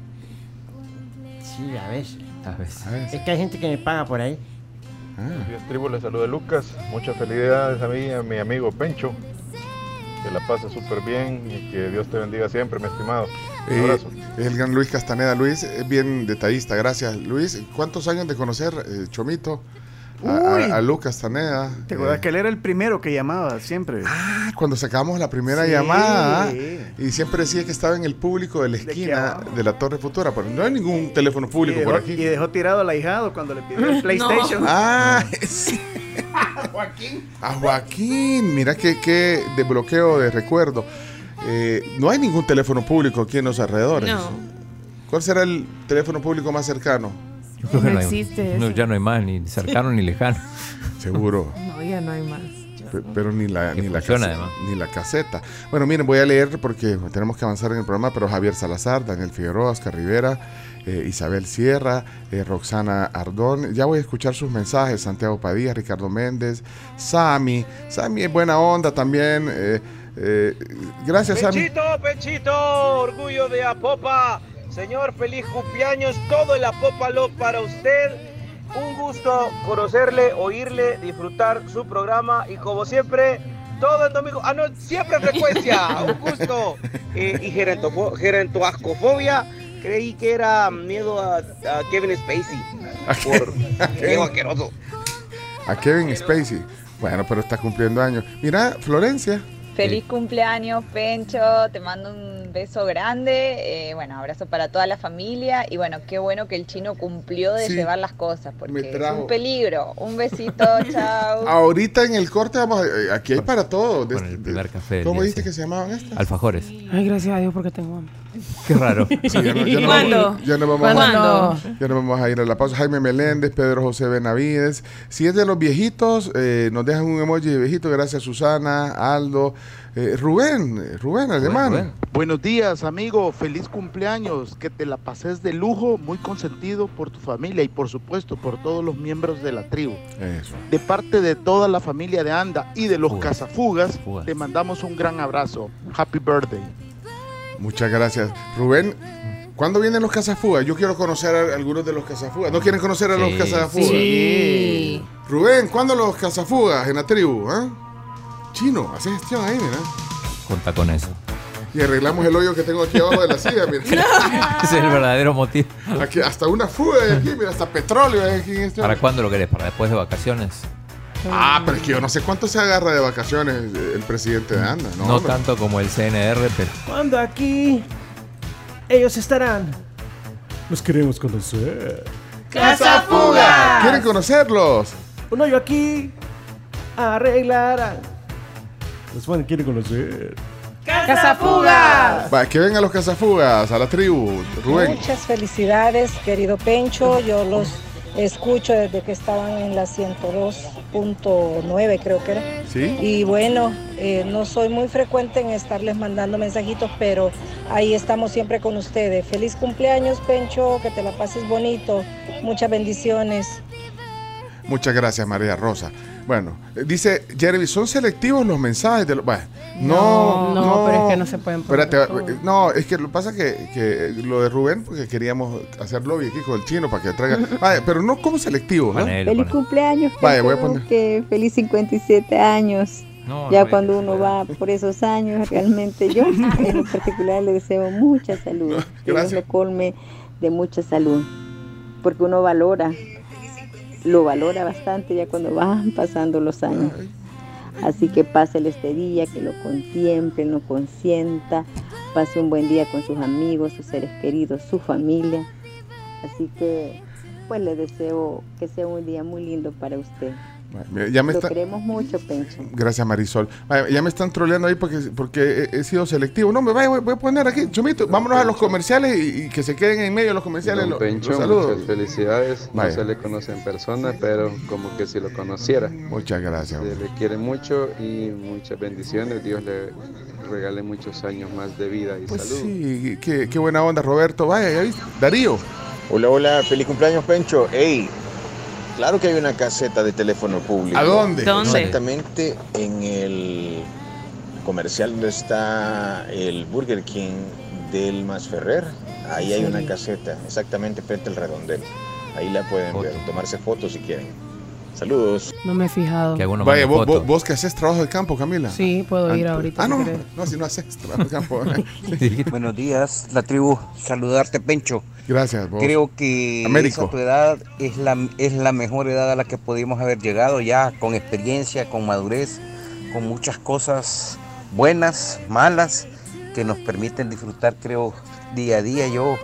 Sí, a veces. A veces. Es que hay gente que me paga por ahí. Días, tribu, les saluda Lucas. Muchas felicidades a mí y a mi amigo Pencho. Que la pase súper bien y que Dios te bendiga siempre, mi estimado. Un Eh, abrazo. el gran Luis Castaneda. Luis es bien detallista, gracias. Luis, ¿cuántos años de conocer, eh, Chomito? A, a- Uy. a Luis Castaneda. ¿Te acuerdas Eh, que él era el primero que llamaba siempre? ah, cuando sacamos la primera Sí. llamada y siempre decía que estaba en el público de la esquina de la Torre Futura, pero no hay ningún teléfono público dejó, por aquí. y dejó tirado al ahijado cuando le pidió el [laughs] PlayStation. Ah, [laughs] sí. [laughs] A Joaquín, mira que, que desbloqueo de recuerdo. Eh, no hay ningún teléfono público aquí en los alrededores. No. ¿Cuál será el teléfono público más cercano? Yo creo que No hay- existe no, ya no hay más, ni cercano ni lejano. [laughs] Seguro. No, ya no hay más. Pero ni la, ni, la funciona, case- además. ni la caseta. Bueno, miren, voy a leer porque tenemos que avanzar en el programa, pero Javier Salazar, Daniel Figueroa, Oscar Rivera, eh, Isabel Sierra, eh, Roxana Ardón. Ya voy a escuchar sus mensajes. Santiago Padilla, Ricardo Méndez, Sami. Sami es buena onda también. eh, eh, gracias, Sami. Pechito, Pechito, orgullo de Apopa. Señor, feliz cumpleaños, todo el Apópalo para usted. Un gusto conocerle, oírle, disfrutar su programa y como siempre, todo el domingo. Ah, no, siempre frecuencia. [laughs] Un gusto. Eh, y gerontofo- gerontoascofobia, creí que era miedo a, a Kevin Spacey. Por viejo asqueroso. A Kevin Spacey. Bueno, pero está cumpliendo años. Mira, Florencia. Feliz cumpleaños, Pencho. Te mando un beso grande. eh, bueno, abrazo para toda la familia. Y bueno, qué bueno que el chino cumplió de Sí. llevar las cosas, porque es un peligro. Un besito, [laughs] chao. Ahorita en el corte vamos a- eh, aquí hay para todo. Con el primer café. ¿Cómo dijiste que se llamaban estas? Alfajores. Ay, gracias a Dios porque tengo hambre. Qué raro. Sí, ya no, ya no [laughs] ¿Cuándo? vamos, ya no vamos ¿Cuándo? A, ya no vamos a ir a la pausa. Jaime Meléndez, Pedro José Benavides. Si es de los viejitos, eh, nos dejan un emoji de viejito. Gracias, Susana, Aldo, eh, Rubén, eh, Rubén, alemán. Buenos días, amigo. Feliz cumpleaños. Que te la pases de lujo, muy consentido por tu familia y por supuesto por todos los miembros de la tribu. Eso. De parte de toda la familia de Anda y de los Fugas. cazafugas, Fugas. te mandamos un gran abrazo. Happy birthday. Muchas gracias. Rubén, ¿cuándo vienen los cazafugas? Yo quiero conocer a algunos de los cazafugas. ¿No quieren conocer a los cazafugas? sí. Rubén, ¿cuándo los cazafugas en la tribu? ah? Chino, hace gestión ahí, mira. Conta con eso. Y arreglamos el hoyo que tengo aquí abajo de la silla, mira. [laughs] Ese es el verdadero motivo. Aquí, hasta una fuga hay aquí, mira, hasta petróleo hay aquí en este ¿Para cuándo lo querés? ¿Para después de vacaciones? Ah, pero es que yo no sé cuánto se agarra de vacaciones el presidente de ANDA, ¿no? No, tanto como el CNR, pero Cuando aquí ellos estarán. Los queremos conocer. ¡Cazafugas! ¿Quieren conocerlos? Un hoyo aquí arreglarán. Los quieren conocer. ¡Cazafugas! Va, que vengan los cazafugas a la tribu, Rubén. Muchas felicidades, querido Pencho. Yo los escucho desde que estaban en la 102.9, creo que era. ¿Sí? Y bueno, eh, no soy muy frecuente en estarles mandando mensajitos, pero ahí estamos siempre con ustedes. Feliz cumpleaños, Pencho, que te la pases bonito. Muchas bendiciones. Muchas gracias, María Rosa. Bueno, eh, dice Jeremy, son selectivos los mensajes de los. Bueno, no, No, no, pero es que no se pueden poner Espérate, eh, no, es que lo que pasa que, que lo de Rubén, porque queríamos hacer lobby aquí con el chino para que traiga. [laughs] Vaya, pero no como selectivos, ¿no? Feliz cumpleaños, Vaya, voy a poner- que feliz 57 años. No, ya no, cuando uno va por esos años, realmente yo [laughs] en lo particular le deseo mucha salud. que Dios le colme de mucha salud. Porque uno valora, lo valora bastante ya cuando van [laughs] pasando los años. Así que pásele este día, que lo contemple, lo consienta, pase un buen día con sus amigos, sus seres queridos, su familia. Así que, pues le deseo que sea un día muy lindo para usted. Ya me lo está, queremos mucho, Pencho. gracias, Marisol. Ya me están troleando ahí porque, porque he, he sido selectivo. No, me vaya, voy, voy a poner aquí, Chomito, vámonos a los comerciales y, y que se queden en medio de los comerciales. Los, Pencho, los saludos. muchas felicidades. Vaya. No se le conoce en persona, pero como que si lo conociera. Muchas gracias. Se le quiere mucho y muchas bendiciones. Dios le regale muchos años más de vida y Pues salud. sí, qué, qué buena onda, Roberto. Vaya, ya viste. Darío. Hola, hola, feliz cumpleaños, Pencho. Ey, claro que hay una caseta de teléfono público. ¿A dónde? ¿Dónde? Exactamente en el comercial donde está el Burger King del Masferrer. Ahí hay Sí. una caseta, exactamente frente al redondel. Ahí la pueden ver, tomarse fotos si quieren. Saludos. No me he fijado. Vaya, vos, vos- vos que haces trabajo de campo, Camila. Sí, puedo ir Ah, ahorita. Ah, no, no, si no haces trabajo de campo. [laughs] [laughs] Buenos días, la tribu. Saludarte, Pencho. Gracias, vos. Creo que Américo. esa tu edad es la, es la mejor edad a la que pudimos haber llegado ya, con experiencia, con madurez, con muchas cosas buenas, malas, que nos permiten disfrutar, creo, día a día. Yo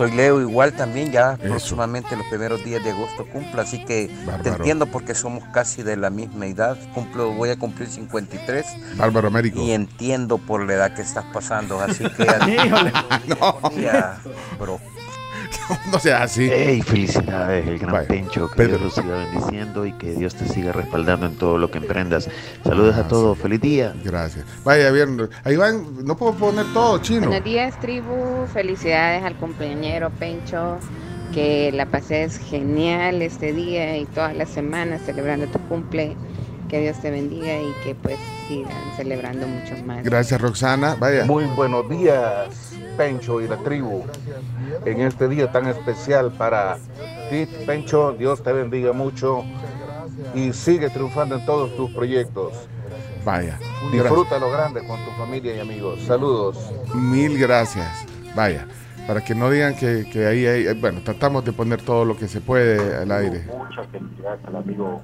soy Leo igual también, ya próximamente los primeros días de agosto cumplo, así que te Bárbaro. entiendo porque somos casi de la misma edad. Cumplo, voy a cumplir 53 Bárbaro Américo. y entiendo por la edad que estás pasando, así que [laughs] Híjole. ya, [laughs] bro. [laughs] no sea así. Hey, felicidades, el gran Pencho. Que Dios lo siga bendiciendo y que Dios te siga respaldando en todo lo que emprendas. Saludos a todos, feliz día. Gracias. Vaya, bien. Ahí van, no puedo poner todo, chino. Buenos días, tribu. Felicidades al compañero Pencho. Que la pases genial este día y todas las semanas celebrando tu cumple. Que Dios te bendiga y que pues sigan celebrando mucho más. Gracias, Roxana. Vaya. Muy buenos días, Pencho y la tribu. En este día tan especial para ti, Pencho, Dios te bendiga mucho y sigue triunfando en todos tus proyectos. Vaya. Disfruta lo grande con tu familia y amigos. Saludos. Mil gracias. Vaya. Para que no digan que, que ahí hay. Bueno, tratamos de poner todo lo que se puede al aire. Muchas felicidades al amigo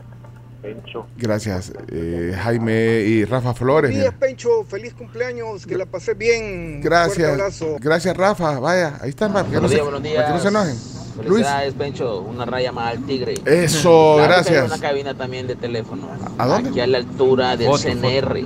Pencho. Gracias, eh, Jaime y Rafa Flores. Buenos días, Pencho. Feliz cumpleaños. Que la pasé bien. Gracias. Gracias, Rafa. Vaya, ahí que, no Buenos días, buenos días. para que no se enojen. Luis. Felicidades, Pencho. Una raya más al tigre. Eso, Claro gracias. Hay una cabina también de teléfono. ¿A dónde? Aquí a la altura del Foto, CNR.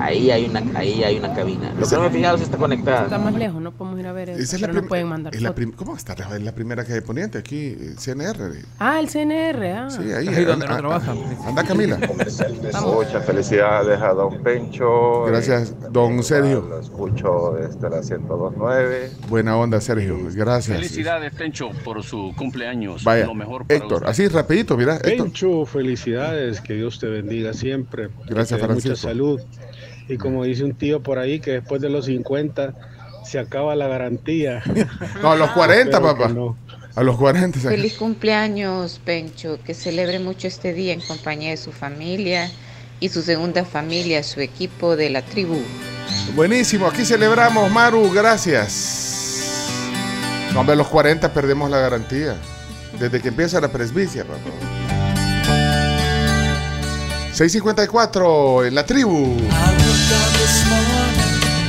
Ahí hay una, ahí hay una cabina. Lo que no me he fijado si está conectada. Está más lejos, no podemos ir a ver eso. Esa es la pero no pueden mandar es la ¿Cómo está? Es la primera que hay poniente aquí, eh, CNR. Ah, el CNR, ah. Sí, ahí. Ahí donde no trabaja. Anda, Camila. Muchas felicidades a don Pencho. Gracias, don Sergio. Lo escucho desde la 1029. Buena onda, Sergio. Gracias. Felicidades, Pencho, por su cumpleaños. Vaya, Lo mejor para Héctor, usted. así rapidito, mira. Héctor. Pencho, felicidades, que Dios te bendiga siempre. Gracias, dé mucha Francisco. salud. Y como dice un tío por ahí, que después de los 50 se acaba la garantía. No, a los 40, Espero que papá. no. A los 40. Sergio. Feliz cumpleaños, Pencho. Que celebre mucho este día en compañía de su familia y su segunda familia, su equipo de la tribu. Buenísimo, aquí celebramos, Maru, gracias. No, hombre, a los 40 perdemos la garantía. Desde que empieza la presbicia, papá. 654 en la tribu.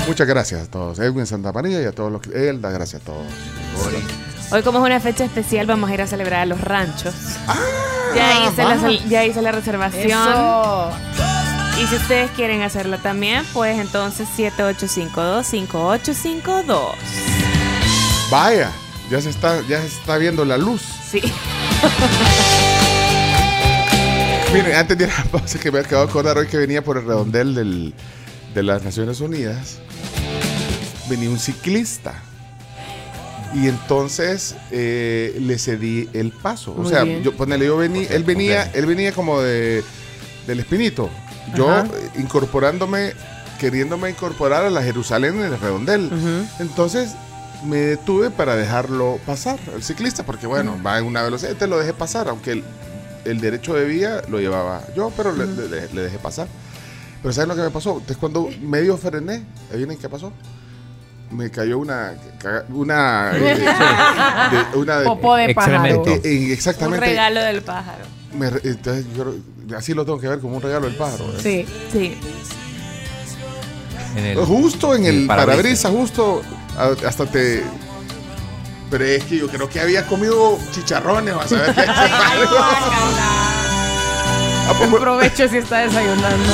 Muchas gracias a todos. Edwin Santa María y a todos los que. Elda, gracias a todos. Hoy como es una fecha especial vamos a ir a celebrar a los ranchos. ya, hice la, ya hice la reservación. Eso. Y si ustedes quieren hacerla también, pues entonces 7852-5852. Vaya, ya se está, ya se está viendo la luz. Sí. [laughs] Miren, antes de ir a la pausa, que me acabo de acordar hoy que venía por el redondel del- de las Naciones Unidas, venía un ciclista. Y entonces eh, le cedí el paso. o Muy sea, bien. yo ponele, yo venía, él venía, él venía como de del Espinito. Yo Ajá. eh, incorporándome, queriéndome incorporar a la Jerusalén en el redondel. Entonces me detuve para dejarlo pasar, el ciclista, porque bueno, va en una velocidad, te lo dejé pasar, aunque el, el derecho de vía lo llevaba yo, pero le, le- le dejé pasar. Pero ¿saben lo que me pasó? Entonces cuando medio frené, ¿adivinen qué pasó? Me cayó una... caga- una... [laughs] eh, de- una de- Popó de pájaro. Eh, eh, Un exactamente. regalo del pájaro. Me entonces yo así lo tengo que ver como un regalo del pájaro. ¿eh? Sí. Sí. En el- justo en el, el parabrisas, justo hasta te. Pero es que yo creo que había comido chicharrones, vas a ver qué. Ah, pues, Buen provecho si está desayunando.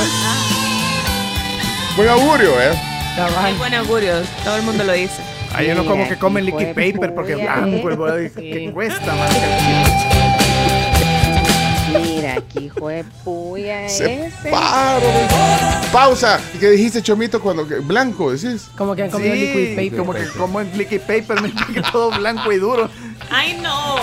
Buen augurio, ¿eh? Qué buen augurio, todo el mundo lo dice. Hay uno como que come Mira, liquid qué paper porque blanco, ¿eh? el body, que cuesta más. Mira, aquí hijo de puya Se ese. paro. Pausa. ¿Y qué dijiste, Chomito, cuando que- blanco decís? Como que han comido Sí, liquid paper. como que como en liquid paper, [laughs] me que todo blanco y duro. ¡Ay, no!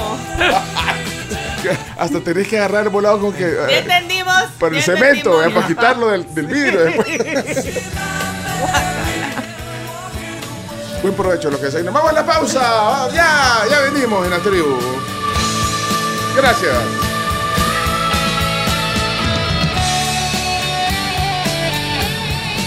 Que [laughs] Hasta tenés que agarrar el volado con que. Eh, entendimos. por el cemento, eh, para quitarlo del, del vidrio. [laughs] [laughs] Buen provecho lo que. Nos vamos a la pausa. Ya, ya venimos en la tribu. Gracias.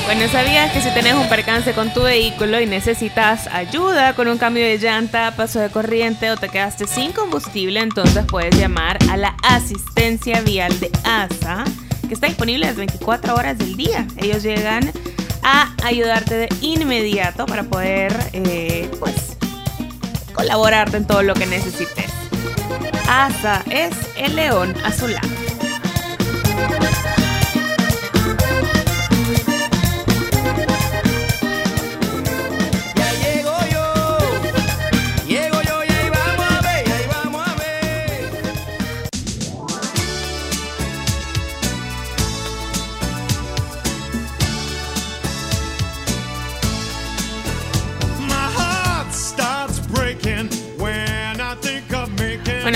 Bueno, ¿sabías que si tenés un percance con tu vehículo y necesitas ayuda con un cambio de llanta, paso de corriente o te quedaste sin combustible, entonces puedes llamar a la asistencia vial de ASA, que está disponible las 24 horas del día. Ellos llegan ayudarte de inmediato para poder, eh, pues, colaborarte en todo lo que necesites. ASA es el león azulado.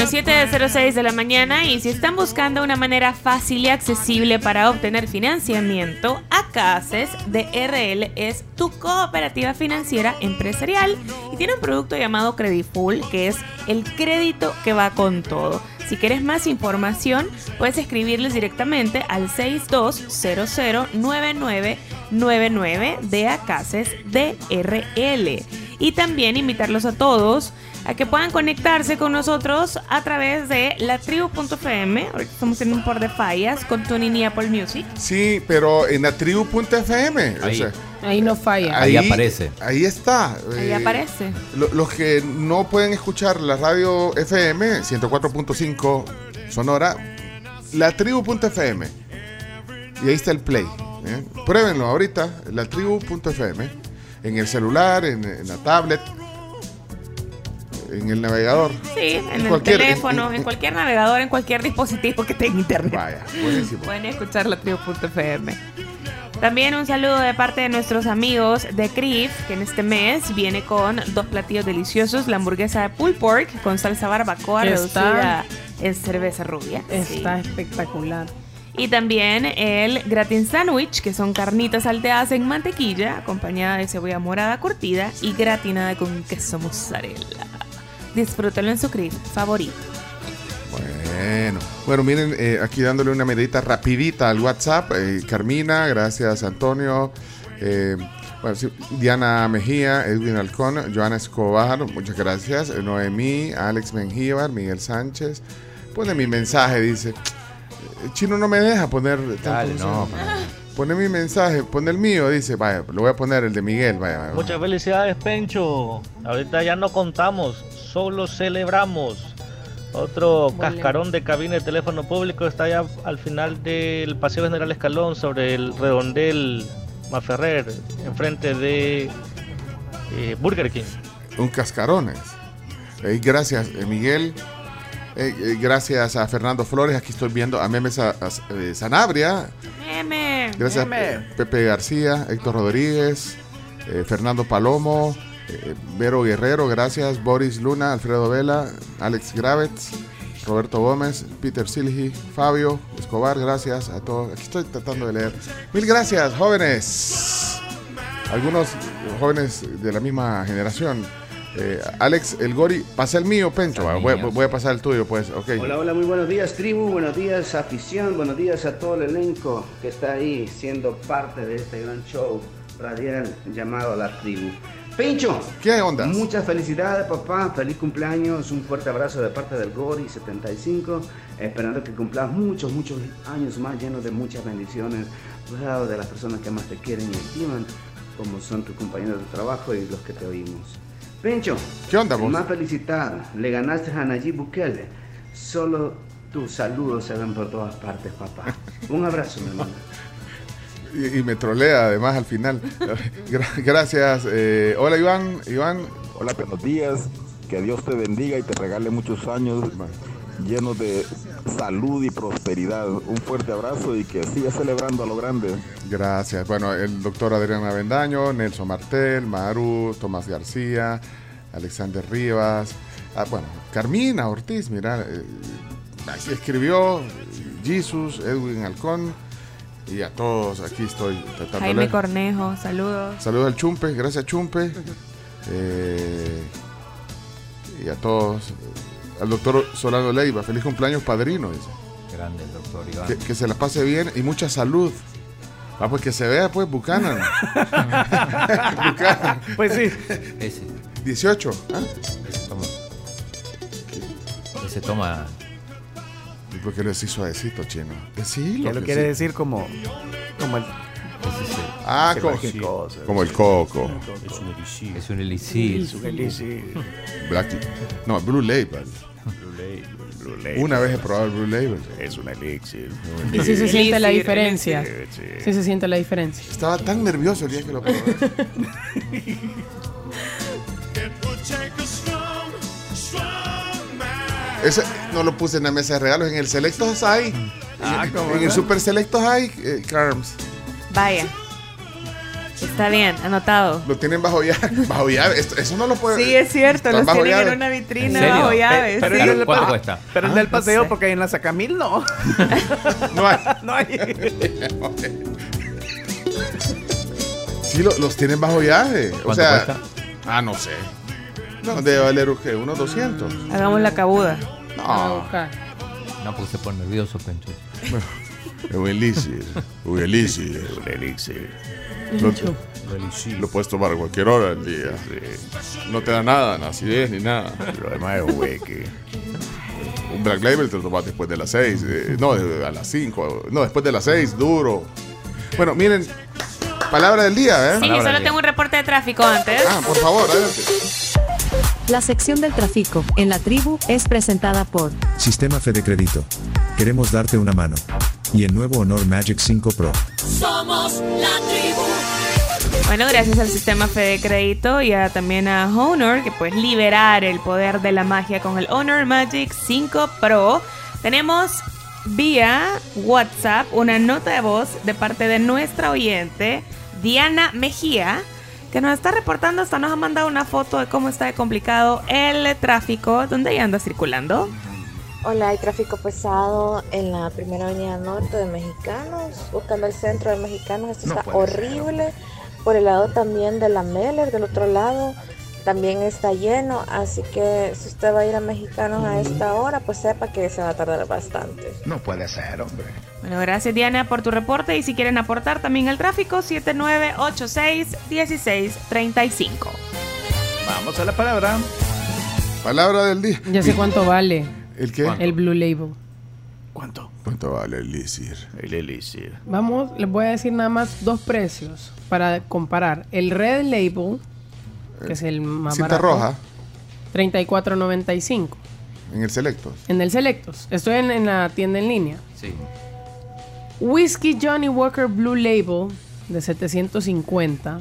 Bueno, 7.06 de la mañana y si están buscando una manera fácil y accesible para obtener financiamiento, ACACES de RL es tu cooperativa financiera empresarial y tiene un producto llamado Creditful que es el crédito que va con todo. Si quieres más información, puedes escribirles directamente al 62009999 de ACACES DRL. Y también invitarlos a todos a que puedan conectarse con nosotros a través de la tribu.fm. Ahorita estamos en un par de fallas con Tuning y Apple Music. Sí, pero en la tribu.fm. Ahí. O sea, Ahí no falla. Ahí aparece. Ahí está. Ahí Eh, aparece. lo- los que no pueden escuchar la radio FM 104.5 Sonora, la tribu.fm. Y ahí está el play. ¿eh? Pruébenlo ahorita, la tribu.fm. En el celular, en, en la tablet, en el navegador. Sí, en, el cualquier- teléfono, en- en, en- cualquier navegador, en cualquier dispositivo que tenga internet. Vaya, buenísimo. Pueden escuchar la tribu.fm. También un saludo de parte de nuestros amigos de Crif, que en este mes viene con dos platillos deliciosos, la hamburguesa de pulled pork con salsa barbacoa Está- reducida en cerveza rubia. Está Sí. espectacular. Y también el gratin sandwich, que son carnitas salteadas en mantequilla, acompañada de cebolla morada curtida y gratinada con queso mozzarella. Disfrútalo en su Crif favorito. Bueno, bueno, miren, eh, aquí dándole una miradita rapidita al WhatsApp. eh, Carmina, gracias Antonio. eh, bueno, sí, Diana Mejía, Edwin Alcón, Joana Escobar, muchas gracias. eh, Noemí, Alex Mengíbar, Miguel Sánchez. Pone mi mensaje, dice. "Eh, Chino no me deja poner. Dale, no. Pone mi mensaje, pone el mío, dice, vaya, lo voy a poner el de Miguel, vaya. vaya. Muchas felicidades, Pencho. Ahorita ya no contamos, solo celebramos. Otro cascarón de cabina de teléfono público está ya al final del Paseo General Escalón sobre el redondel Maferrer, enfrente de eh, Burger King. Un cascarones. Eh, gracias, eh, Miguel. Eh, eh, gracias a Fernando Flores. Aquí estoy viendo a Meme Sa- a- eh, Sanabria. Meme. Gracias. Pe- Pepe García, Héctor Rodríguez, eh, Fernando Palomo, eh, Vero Guerrero, gracias. Boris Luna, Alfredo Vela, Alex Gravets, Roberto Gómez, Peter Silgi, Fabio Escobar, gracias a todos. Aquí estoy tratando de leer. Mil gracias, jóvenes. Algunos jóvenes de la misma generación. Eh, Alex El Gori, pasa el mío, Pencho. va, Voy, voy a pasar el tuyo, pues. Ok. Hola, hola, muy buenos días tribu, buenos días afición, buenos días a todo el elenco que está ahí siendo parte de este gran show radial llamado La Tribu. Pincho, ¿qué onda? Muchas felicidades papá, feliz cumpleaños, un fuerte abrazo de parte del Gori 75, esperando que cumplas muchos, muchos años más llenos de muchas bendiciones, rodeado de las personas que más te quieren y estiman, como son tus compañeros de trabajo y los que te oímos. Pincho, ¿qué onda vos? Más felicitar, le ganaste a Nayib Bukele. Solo tus saludos se ven por todas partes, papá. [laughs] Un abrazo, mi hermano. Y, y me trolea además al final. [laughs] Gra- Gracias. eh, hola Iván. Iván. Hola, buenos días. Que Dios te bendiga y te regale muchos años llenos de salud y prosperidad. Un fuerte abrazo y que sigas celebrando a lo grande. Gracias. Bueno, el doctor Adrián Avendaño, Nelson Martel, Maru, Tomás García, Alexander Rivas, ah, bueno, Carmina Ortiz, mira, eh, aquí escribió Jesus, Edwin Halcón, y a todos aquí estoy tratando Jaime. Cornejo, saludos. Saludos al Chumpe, gracias Chumpe. Eh, y a todos. Al doctor Solano Leiva, feliz cumpleaños padrino, dice. Grande el doctor Iván. Que, que se la pase bien y mucha salud. Ah, pues que se vea, pues, Buchanan. [laughs] Buchanan. Pues sí. Ese, 18. ¿ah? ese toma. Ese toma. ¿Y por qué lo decís suavecito, chino? Decilo. Ya lo que quiere decir como, como el. Ah, que como, como el coco. Es un elixir. Es un elixir. Es un elixir. Black, no, Blue Label. Blue Label. Una vez he probado el Blue Label. Es un elixir. Y sí se siente la diferencia. sí. Se siente la diferencia. Estaba tan nervioso el día que lo probé. [laughs] Ese no lo puse en la mesa de regalos. En el Selectos hay. Ah, en, ¿cómo en el? Super Selectos hay, eh, Carms. Vaya. Está bien, anotado. Lo tienen bajo llave. [laughs] Bajo llave. Esto- eso no lo puede. Sí, es cierto, Están los bajo tienen llave. en una vitrina ¿En serio? bajo llave. Pero sí. en el ¿Cuánto pa- cuesta? Pero en Ah, el paseo, sé. porque en la Sacamil no. [laughs] No hay. [laughs] no hay. Sí, lo- los tienen bajo llave. O ¿Cuánto sea. cuesta? Ah, no sé. No, debe valer ¿qué? unos 200. Hagamos la cabuda. No. No, porque se pone nervioso, Pencho. Es un elixir. Un elixir. Un elixir. Lo, lo puedes tomar a cualquier hora del día. No te da nada, ni acidez ni nada. Pero además es hueque. Un Black Label te lo tomas después de las 6. no, de- a las 5. No, después de las 6, duro. Bueno, miren, palabra del día, ¿eh? Sí, solo tengo un reporte de tráfico antes. Ah, por favor, adelante. La sección del tráfico en la tribu es presentada por Sistema Fede Crédito. Queremos darte una mano. Y el nuevo Honor Magic 5 Pro. Somos la tribu. Bueno, gracias al sistema Fede Crédito y a- también a Honor, que puedes liberar el poder de la magia con el Honor Magic 5 Pro. Tenemos vía WhatsApp una nota de voz de parte de nuestra oyente, Diana Mejía, que nos está reportando, hasta nos ha mandado una foto de cómo está de complicado el tráfico, donde ella anda circulando. Hola, hay tráfico pesado en la primera avenida norte de Mexicanos, buscando el centro de Mexicanos. Esto No está horrible. Por el lado también de la Meller, del otro lado, también está lleno. Así que si usted va a ir a Mexicanos a esta hora, pues sepa que se va a tardar bastante. No puede ser, hombre. Bueno, gracias Diana por tu reporte y si quieren aportar también el tráfico, 7986-1635. Vamos a la palabra. Palabra del día. Ya sé cuánto vale. ¿El qué? El Blue Label. ¿Cuánto? ¿Cuánto vale el elixir? El elixir. Vamos, les voy a decir nada más dos precios para comparar. El Red Label, que es el más Cinta barato, roja 34.95 en el selecto. en el Selectos. Estoy en, en la tienda en línea. Sí. Whisky Johnny Walker Blue Label de 750,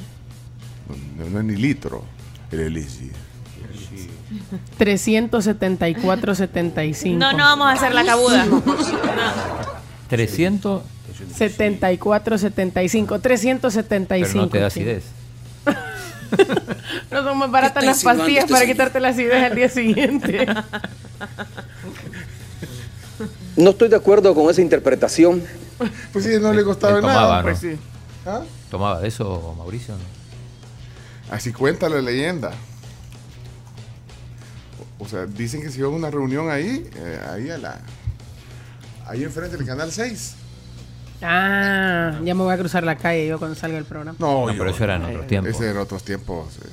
No, no es ni litro. El elixir. 374.75. No, no vamos a hacer la cabuda. 300, 74.75, 375. pero no te da acidez. [laughs] No son más baratas las pastillas para quitarte la acidez al día siguiente. No estoy de acuerdo con esa interpretación. Pues sí, no le costaba Él nada. tomaba, ¿no? Pues sí. ¿Ah? ¿Tomaba de eso, Mauricio? no? Así cuenta la leyenda. O sea, dicen que se iba a una reunión ahí, eh, ahí a la. Ahí enfrente del canal 6. Ah, ya me voy a cruzar la calle yo cuando salga el programa. No, No, yo- pero eso era en otros tiempos. Ese era otros tiempos. eh.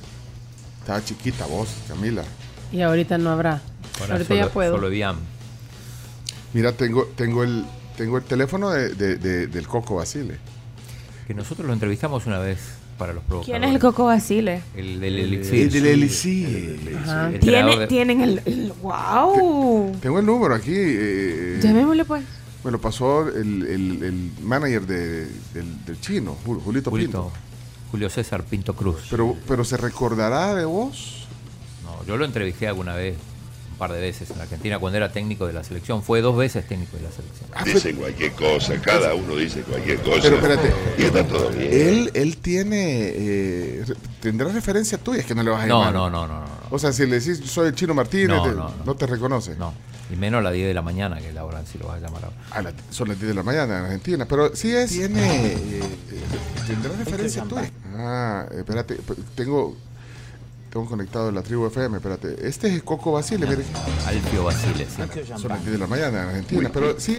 Estaba chiquita vos, Camila. Y ahorita no habrá. Ahorita solo, ya puedo. Solo Viam. Mira, tengo, tengo el tengo el teléfono de- de- de- del Coco Basile. Que nosotros lo entrevistamos una vez para los provocadores. ¿Quién es el Coco Basile? El del elixir. El del elixir. Ajá. El ¿Tiene, entrenador de- tienen el, el- ¡Wow! Tengo el número aquí. eh, Llamémosle pues. Me lo pasó el, el- el manager de- del, del chino, Jul- Julito, Julito, Pinto. Julio César Pinto Cruz. Pero, pero se recordará de vos. No, yo lo entrevisté alguna vez, par de veces en Argentina, cuando era técnico de la selección. Fue dos veces técnico de la selección. Dicen cualquier cosa, cada uno dice cualquier cosa. Pero espérate, Y está todo bien. él, él tiene. eh, ¿Tendrá referencia tuya? Es que no le vas a No, llamar. no, no, no, no. O sea, si le decís soy el chino Martínez, No, te- no, no, te reconoce. No, y menos a las 10 de la mañana, que es la hora si lo vas a llamar ahora. A la- son las 10 de la mañana en Argentina. Pero sí es. Tiene. eh, eh, ¿Tendrá referencia tuya? Ah, espérate. p- Tengo. Tengo conectado la tribu FM, espérate. Este es Coco Basile, mire. Alfio Basile, sí. Son las 10 de la mañana en Argentina. Pero sí.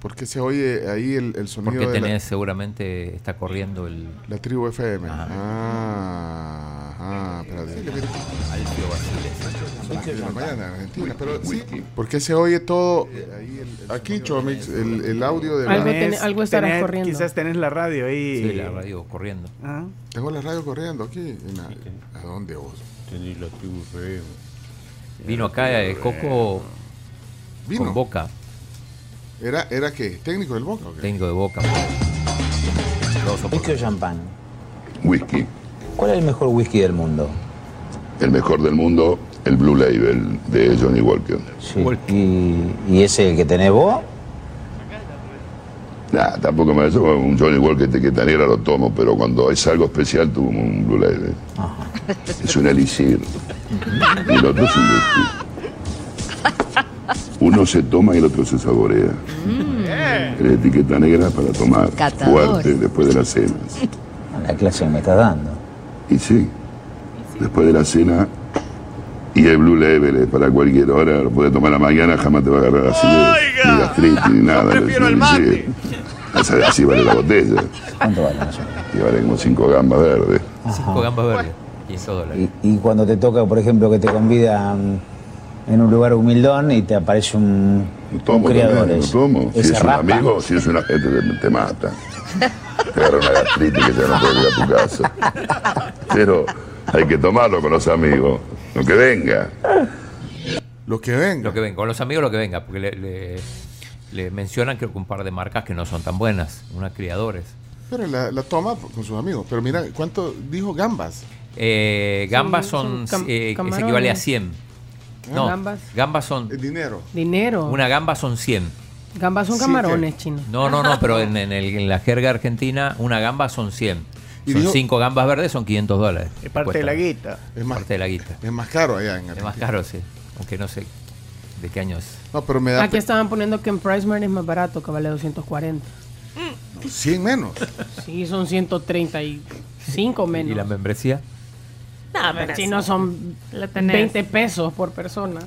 ¿Por qué se oye ahí el, el sonido Porque de la- tenés, seguramente está corriendo el La tribu FM. Ah, ah, espérate. Alfio Basile. Son las 10 de la mañana en Argentina, pero sí. ¿Por qué se oye todo el- aquí, Chomix, el, el audio de la... Algo ten- algo estarás tenés- corriendo. Quizás tenés la radio ahí. Sí, la radio corriendo. Ah. Tengo la radio corriendo aquí. en la- ¿A dónde vos? Tenés la tribu. Vino acá eh, Coco Vino. con Boca, ¿Era, era qué? ¿Técnico del Boca? o qué? técnico de Boca. ¿Whisky o champán? Whisky. ¿Cuál es el mejor whisky del mundo? El mejor del mundo, el Blue Label de Johnny Walker. Sí. ¿Y, ¿Y ese el que tenés vos? Nah, tampoco me eso un Johnny Walker de que negra lo tomo, pero cuando es algo especial tomo un Blue Label. Es un elixir. Y el otro es un whisky. Uno se toma y el otro se saborea. La etiqueta negra para tomar Catador. fuerte después de la cena. La clase que me estás dando. Y sí, después de la cena. Y el Blue Label es para cualquier hora, lo puedes tomar a la mañana, jamás te va a agarrar así de, ni gastritis ni nada. prefiero es un el mate. elixir. Así, así vale la botella. ¿Cuánto vale? Y vale como cinco gambas verdes. Cinco gambas verdes. 500 dólares. Y, y cuando te toca, por ejemplo, que te convidan en un lugar humildón y te aparece un, un Tomo criador. también, lo tomo. Si es un raspa. amigo, si es una gente te, te mata. [laughs] Te agarra una gastritis que ya no puedes ir a tu casa. Pero hay que tomarlo con los amigos. Lo que venga. Lo que venga. Lo que venga, con los amigos lo que venga, porque le, le- le mencionan que un par de marcas que no son tan buenas, unas criadores. Pero la, la toma con sus amigos. Pero mira, ¿cuánto dijo gambas? Eh, gambas Son- son, eh, se equivale a 100. No, Gambas. gambas son... dinero. Dinero. Una gamba son 100. Gambas son Sí, camarones chinos. No, no, no, pero en, [laughs] en el- en la jerga argentina una gamba son 100. Y Son dijo- 5 gambas verdes, son 500 dólares. Es parte de la guita. Es más, Parte de la guita. es más caro allá en Es más caro, sí. Aunque no sé de qué año es. No, pero me da Aquí estaban poniendo que en Priceman es más barato, que vale 240. 100 menos. Sí, son 135 menos. ¿Y la membresía? No, pero si no son La tenés. 20 pesos por persona.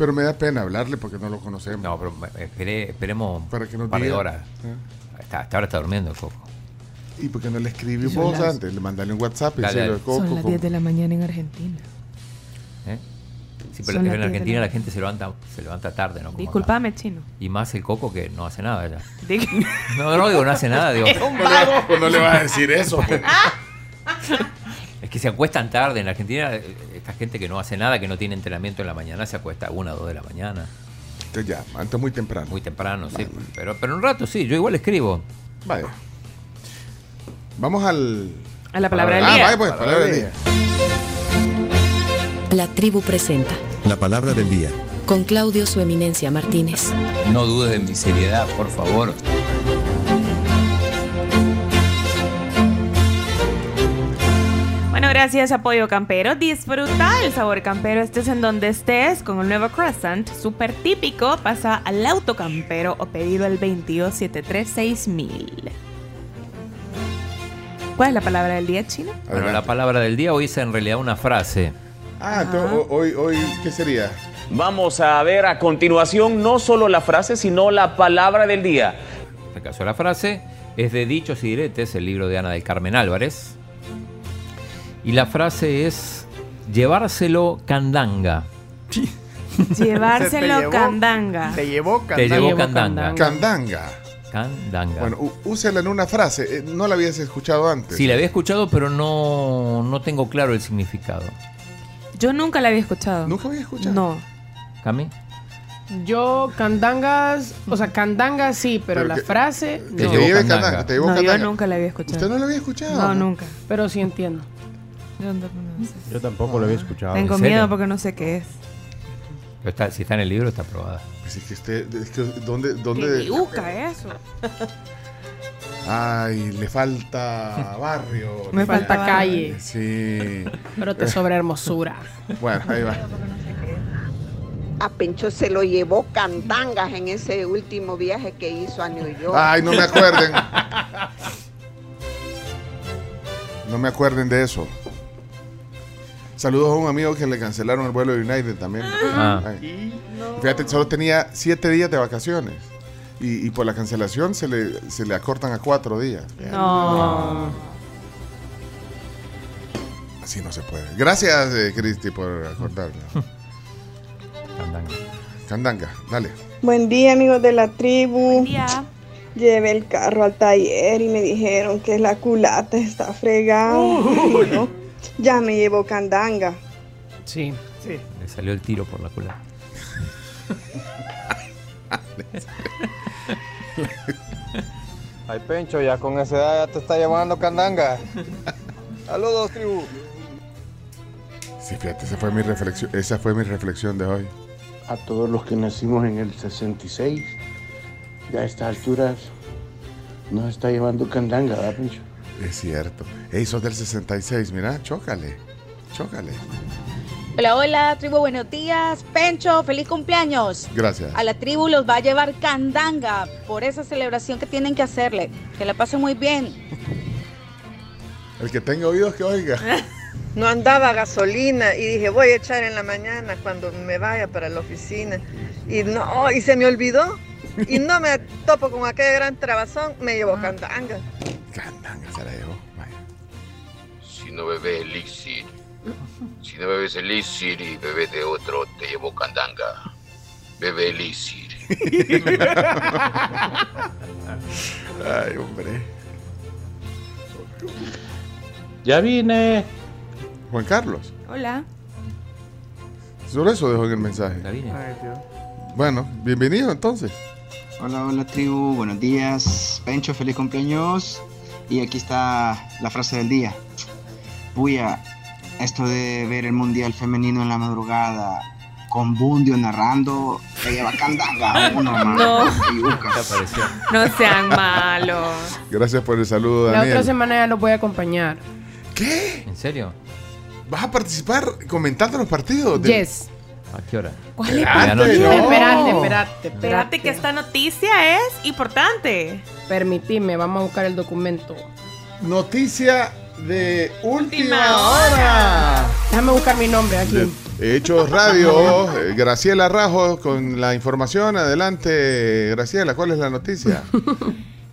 Pero me da pena hablarle porque no lo conocemos. No, pero eh, espere- esperemos Para que nos un par de horas. ¿Eh? Hasta, hasta ahora está durmiendo el Coco. ¿Y por qué no le escribimos las- antes? Le mandarle un WhatsApp y Dale, decirle, dale. Coco, Son las ¿cómo? 10 de la mañana en Argentina. ¿eh? Sí, pero en 10 de Argentina la la gente se levanta, se levanta tarde, ¿no? Como Disculpame, chino. Y más el Coco que no hace nada ya. [laughs] No, no digo no hace nada, digo. [laughs] Es un vago. No le vas a decir eso. pues. [laughs] Es que se acuestan tarde en Argentina. Esta gente que no hace nada, que no tiene entrenamiento en la mañana, se acuesta a una o dos de la mañana. Entonces ya, antes muy temprano. Muy temprano, sí. Pero, pero un rato sí, yo igual escribo. Vaya. Vamos al. A la palabra del ah, día. vaya pues, palabra del día. La tribu presenta La palabra del día. con Claudio Su Eminencia Martínez. No dudes de mi seriedad, por favor. Gracias Apoyo Campero. Disfruta el sabor campero, estés en donde estés, con el nuevo croissant, súper típico. Pasa al auto campero o pedido al 22736000. ¿Cuál es la palabra del día, chino? Bueno, la palabra del día hoy es en realidad una frase. Ah, hoy, hoy, ¿qué sería? Vamos a ver a continuación no solo la frase, sino la palabra del día. En este caso la frase es de Dichos y Diretes, el libro de Ana del Carmen Álvarez. Y la frase es llevárselo candanga. [laughs] Llevárselo Te llevó- candanga. Te llevó Te candanga. llevó candanga. Candanga. Candanga. Bueno, úsela en una frase. Eh, No la habías escuchado antes. Sí, la había escuchado, pero no, no tengo claro el significado. Yo nunca la había escuchado. ¿Nunca había escuchado? No. ¿Cami? Yo, candangas, o sea, candangas sí, pero, Pero la que- frase. Te no. llevó candanga. candanga, te llevó No, yo candanga. nunca la había escuchado. ¿Usted no la había escuchado? No, nunca. Pero sí entiendo. Yo no- tampoco lo había escuchado. Tengo ¿En serio? miedo porque no sé qué es. Pero está- si está en el libro, está aprobada. Pues es que usted, es que ¿dónde, ¿Qué dónde? dibuca eso? Ay, le falta barrio. [laughs] Me falta calle. Sí. Pero te sobra hermosura. Bueno, ahí va. A Pencho se lo llevó candangas en ese último viaje que hizo a New York. Ay, no me acuerden. [laughs] No me acuerden de eso. Saludos a un amigo que le cancelaron el vuelo de United también. Ah. Ay. Fíjate, solo tenía siete días de vacaciones. Y, y por la cancelación se le, se le acortan a cuatro días. No. Así no se puede. Gracias, eh, Cristi, por acordarme. [laughs] Candanga. Candanga, dale. Buen día amigos de la tribu. Buen día. Llevé el carro al taller y me dijeron que la culata está fregada. Uy. Y no, ya me llevó candanga. Sí. Sí. Le salió el tiro por la culata. Ay, Pencho, ya con esa edad ya te está llamando candanga. Saludos, tribu. Sí, fíjate, esa fue mi reflexión, esa fue mi reflexión de hoy. A todos los que nacimos en el 66, ya a estas alturas nos está llevando candanga, ¿verdad, Pencho? Es cierto. Ey, sos del 66, mira, chócale. Chócale. Hola, hola, tribu, buenos días. Pencho, feliz cumpleaños. Gracias. A la tribu los va a llevar candanga por esa celebración que tienen que hacerle. Que la pasen muy bien. [laughs] El que tenga oídos que oiga. [laughs] No andaba gasolina y dije, voy a echar en la mañana cuando me vaya para la oficina. Y no, y se me olvidó. Y no me [laughs] topo con aquel gran trabazón, me llevó candanga. Candanga no bebes elixir, si no bebes elixir y bebes de otro, te llevo candanga. Bebe elixir. [laughs] Ay, hombre. Ya vine. Juan Carlos. Hola. Solo eso dejó en el mensaje. Bueno, bienvenido entonces. Hola, hola tribu, buenos días. Pencho, feliz cumpleaños. Y aquí está la frase del día. Puya, esto de ver el Mundial Femenino en la madrugada con Bundio narrando, te lleva candanga. [laughs] Uno, No. No sean malos. Gracias por el saludo, La Daniel. otra semana ya los voy a acompañar. ¿Qué? ¿En serio? ¿Vas a participar comentando los partidos? de- Yes. ¿A qué hora? ¿Cuál es? Espérate, no. Espérate, espérate, Espérate que esta noticia es importante. Permitime, vamos a buscar el documento. Noticia de última, Última hora. Déjame buscar mi nombre aquí. De Hechos Radio, Graciela Rajo con la información. Adelante, Graciela, ¿cuál es la noticia? [laughs]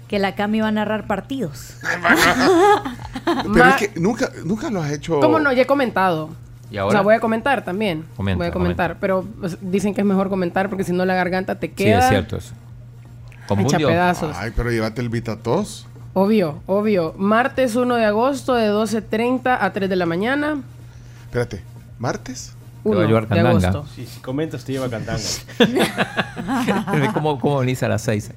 Que la Cami va a narrar partidos. [laughs] Pero es que nunca, nunca lo has hecho. ¿Cómo no? Ya he comentado. ¿Y O ahora? sea, voy a comentar también. Comenta, voy a comentar. Pero pues, dicen que es mejor comentar porque si no la garganta te queda. Sí, es cierto eso. ¿Con Hecha pedazos. Ay, pero llévate el Vitatos. Obvio, obvio. Martes 1 de agosto de 12.30 a 3 de la mañana. Espérate, ¿martes? Te va a 1 llevar de candanga. agosto. Sí, si comentas te lleva candanga. [laughs] ¿Cómo, ¿Cómo venís a las 6?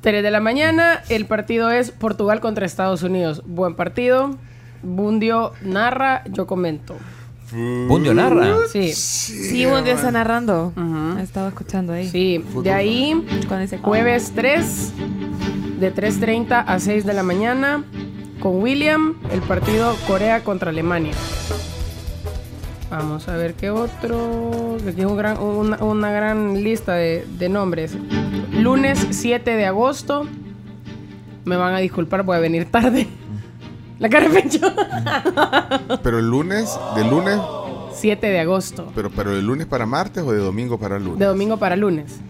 3 de la mañana, el partido es Portugal contra Estados Unidos. Buen partido. Bundio narra, yo comento. ¿Bundio narra? Sí. Sí, un día está narrando. Estaba escuchando ahí. Sí, de ahí, jueves 3, de 3.30 a 6 de la mañana, con William, el partido Corea contra Alemania. Vamos a ver qué otro. Aquí un gran- una, una gran lista de, de nombres. Lunes 7 de agosto. Me van a disculpar, voy a venir tarde. [laughs] La cara de. [laughs] Pero el lunes, de lunes, 7 de agosto. pero, pero de lunes para martes o de domingo para lunes. De domingo para lunes.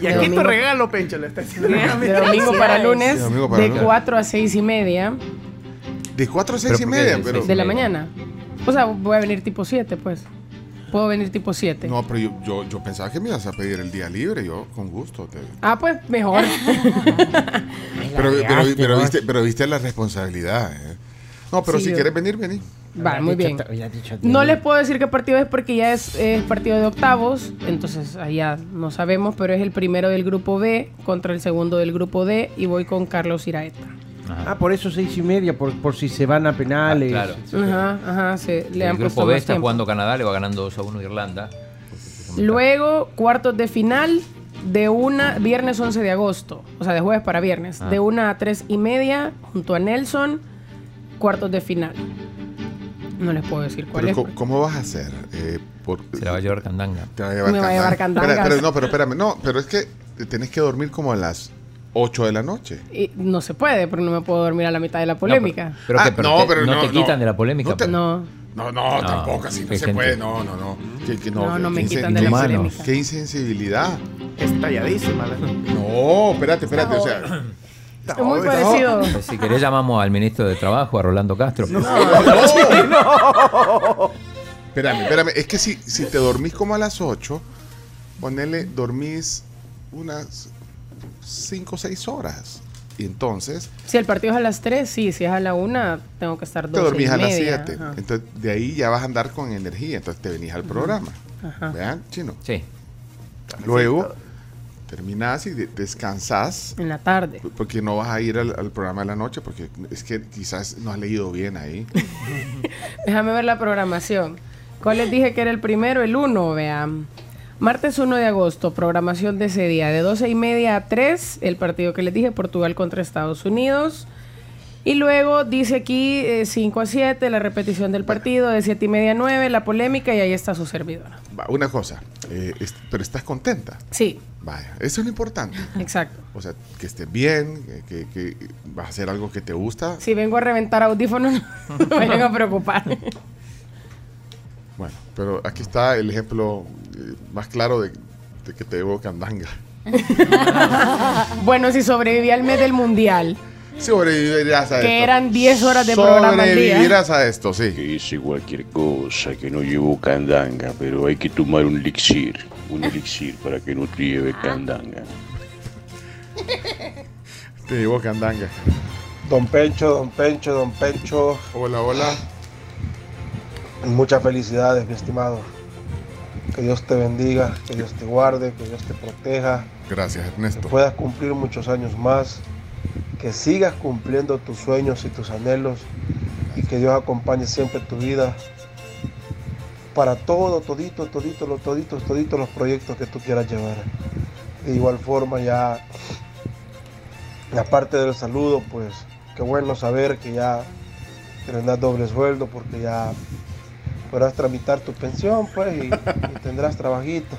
Y aquí tu domingo- regalo, Pencho, le está diciendo. De [laughs] domingo para lunes. De domingo para de lunes. 4 a 6 y media. De 4 a 6 y ¿por qué media, de pero. De la mañana. O sea, voy a venir tipo 7, pues. Puedo venir tipo 7. No, pero yo, yo, yo pensaba que me ibas a pedir el día libre, yo con gusto. te- Ah, pues mejor. [laughs] [laughs] Pero, pero, pero viste, pero viste la responsabilidad. eh. No, pero Sí, si yo- quieres venir, vení. Va, muy bien. No les puedo decir qué partido es porque ya es, es partido de octavos, entonces allá no sabemos, pero es el primero del grupo B contra el segundo del grupo D y voy con Carlos Iraeta. Ah, por eso seis y media, por, por si se van a penales. Ah, claro. Ajá, ajá, se, le el han grupo B está tiempo. jugando Canadá, le va ganando 2 a 1 Irlanda. Luego, cuartos de final de una, viernes 11 de agosto, o sea, de jueves para viernes, Ah. de una a tres y media, junto a Nelson, cuartos de final. No les puedo decir cuál Pero es. ¿cómo, cómo vas a hacer? Eh, por- Se la va a llevar Candanga. Te va a llevar Me va a llevar candanga. Espera, pero no, pero espérame, no, pero es que tenés que dormir como a las 8 de la noche. Y no se puede, porque no me puedo dormir a la mitad de la polémica. Pero, Ah, que, pero no, te- pero no, no, te no. quitan de la polémica. No te- pues. No. No, no, No, tampoco, así no se gente- puede, no, no, no. Que- que No, no me qué quitan de la qué- polémica. Qué insensibilidad. Estalladísima. la- No, espérate, espérate, o sea. Es muy parecido. [laughs] Si querés llamamos al ministro de Trabajo, a Rolando Castro. [laughs] Espérame, espérame. Es que si, si te dormís como a las 8, ponele, dormís unas 5 o 6 horas. Y entonces Si el partido es a las 3, sí. Si es a la 1, tengo que estar te 12 dormís y a las media. 7. Ajá. Entonces de ahí ya vas a andar con energía. Entonces te venís al programa. Ajá. ¿Vean, chino? Sí. Luego terminás y de- descansás. En la tarde. Porque no vas a ir al, al programa de la noche, porque es que quizás no has leído bien ahí. [laughs] Déjame ver la programación. ¿Cuál les dije que era el primero? El 1, vean. Martes 1 de agosto, programación de ese día, de 12 y media a 3, el partido que les dije, Portugal contra Estados Unidos. Y luego dice aquí eh, 5 a 7, la repetición del partido, de 7 y media a 9, la polémica y ahí está su servidora. Va, Una cosa, eh, es- pero estás contenta. Sí, Vaya, eso es lo importante. exacto. O sea, que estés bien, que, que- que vas a hacer algo que te gusta. Si vengo a reventar audífonos, [laughs] no me vayan a preocupar. Bueno, pero aquí está el ejemplo eh, más claro de, de que te debo candanga. [laughs] bueno, si sobreviví al mes del mundial, Sobrevivirás a que esto. eran 10 horas de programa al día. Sobrevivirás a esto, sí. Que hice cualquier cosa, que no llevo candanga, pero hay que tomar un elixir, un elixir para que no te lleve candanga. [laughs] Te debo candanga. Don Pencho, don Pencho, don Pencho. Hola, hola. Muchas felicidades, mi estimado. Que Dios te bendiga, que Dios te guarde, que Dios te proteja. Gracias, Ernesto. Que puedas cumplir muchos años más. Que sigas cumpliendo tus sueños y tus anhelos. Y que Dios acompañe siempre tu vida. Para todo, todito, todito, los toditos, toditos los proyectos que tú quieras llevar. De igual forma ya, aparte del saludo, pues qué bueno saber que ya tendrás doble sueldo porque ya podrás tramitar tu pensión, pues, y, tendrás trabajito.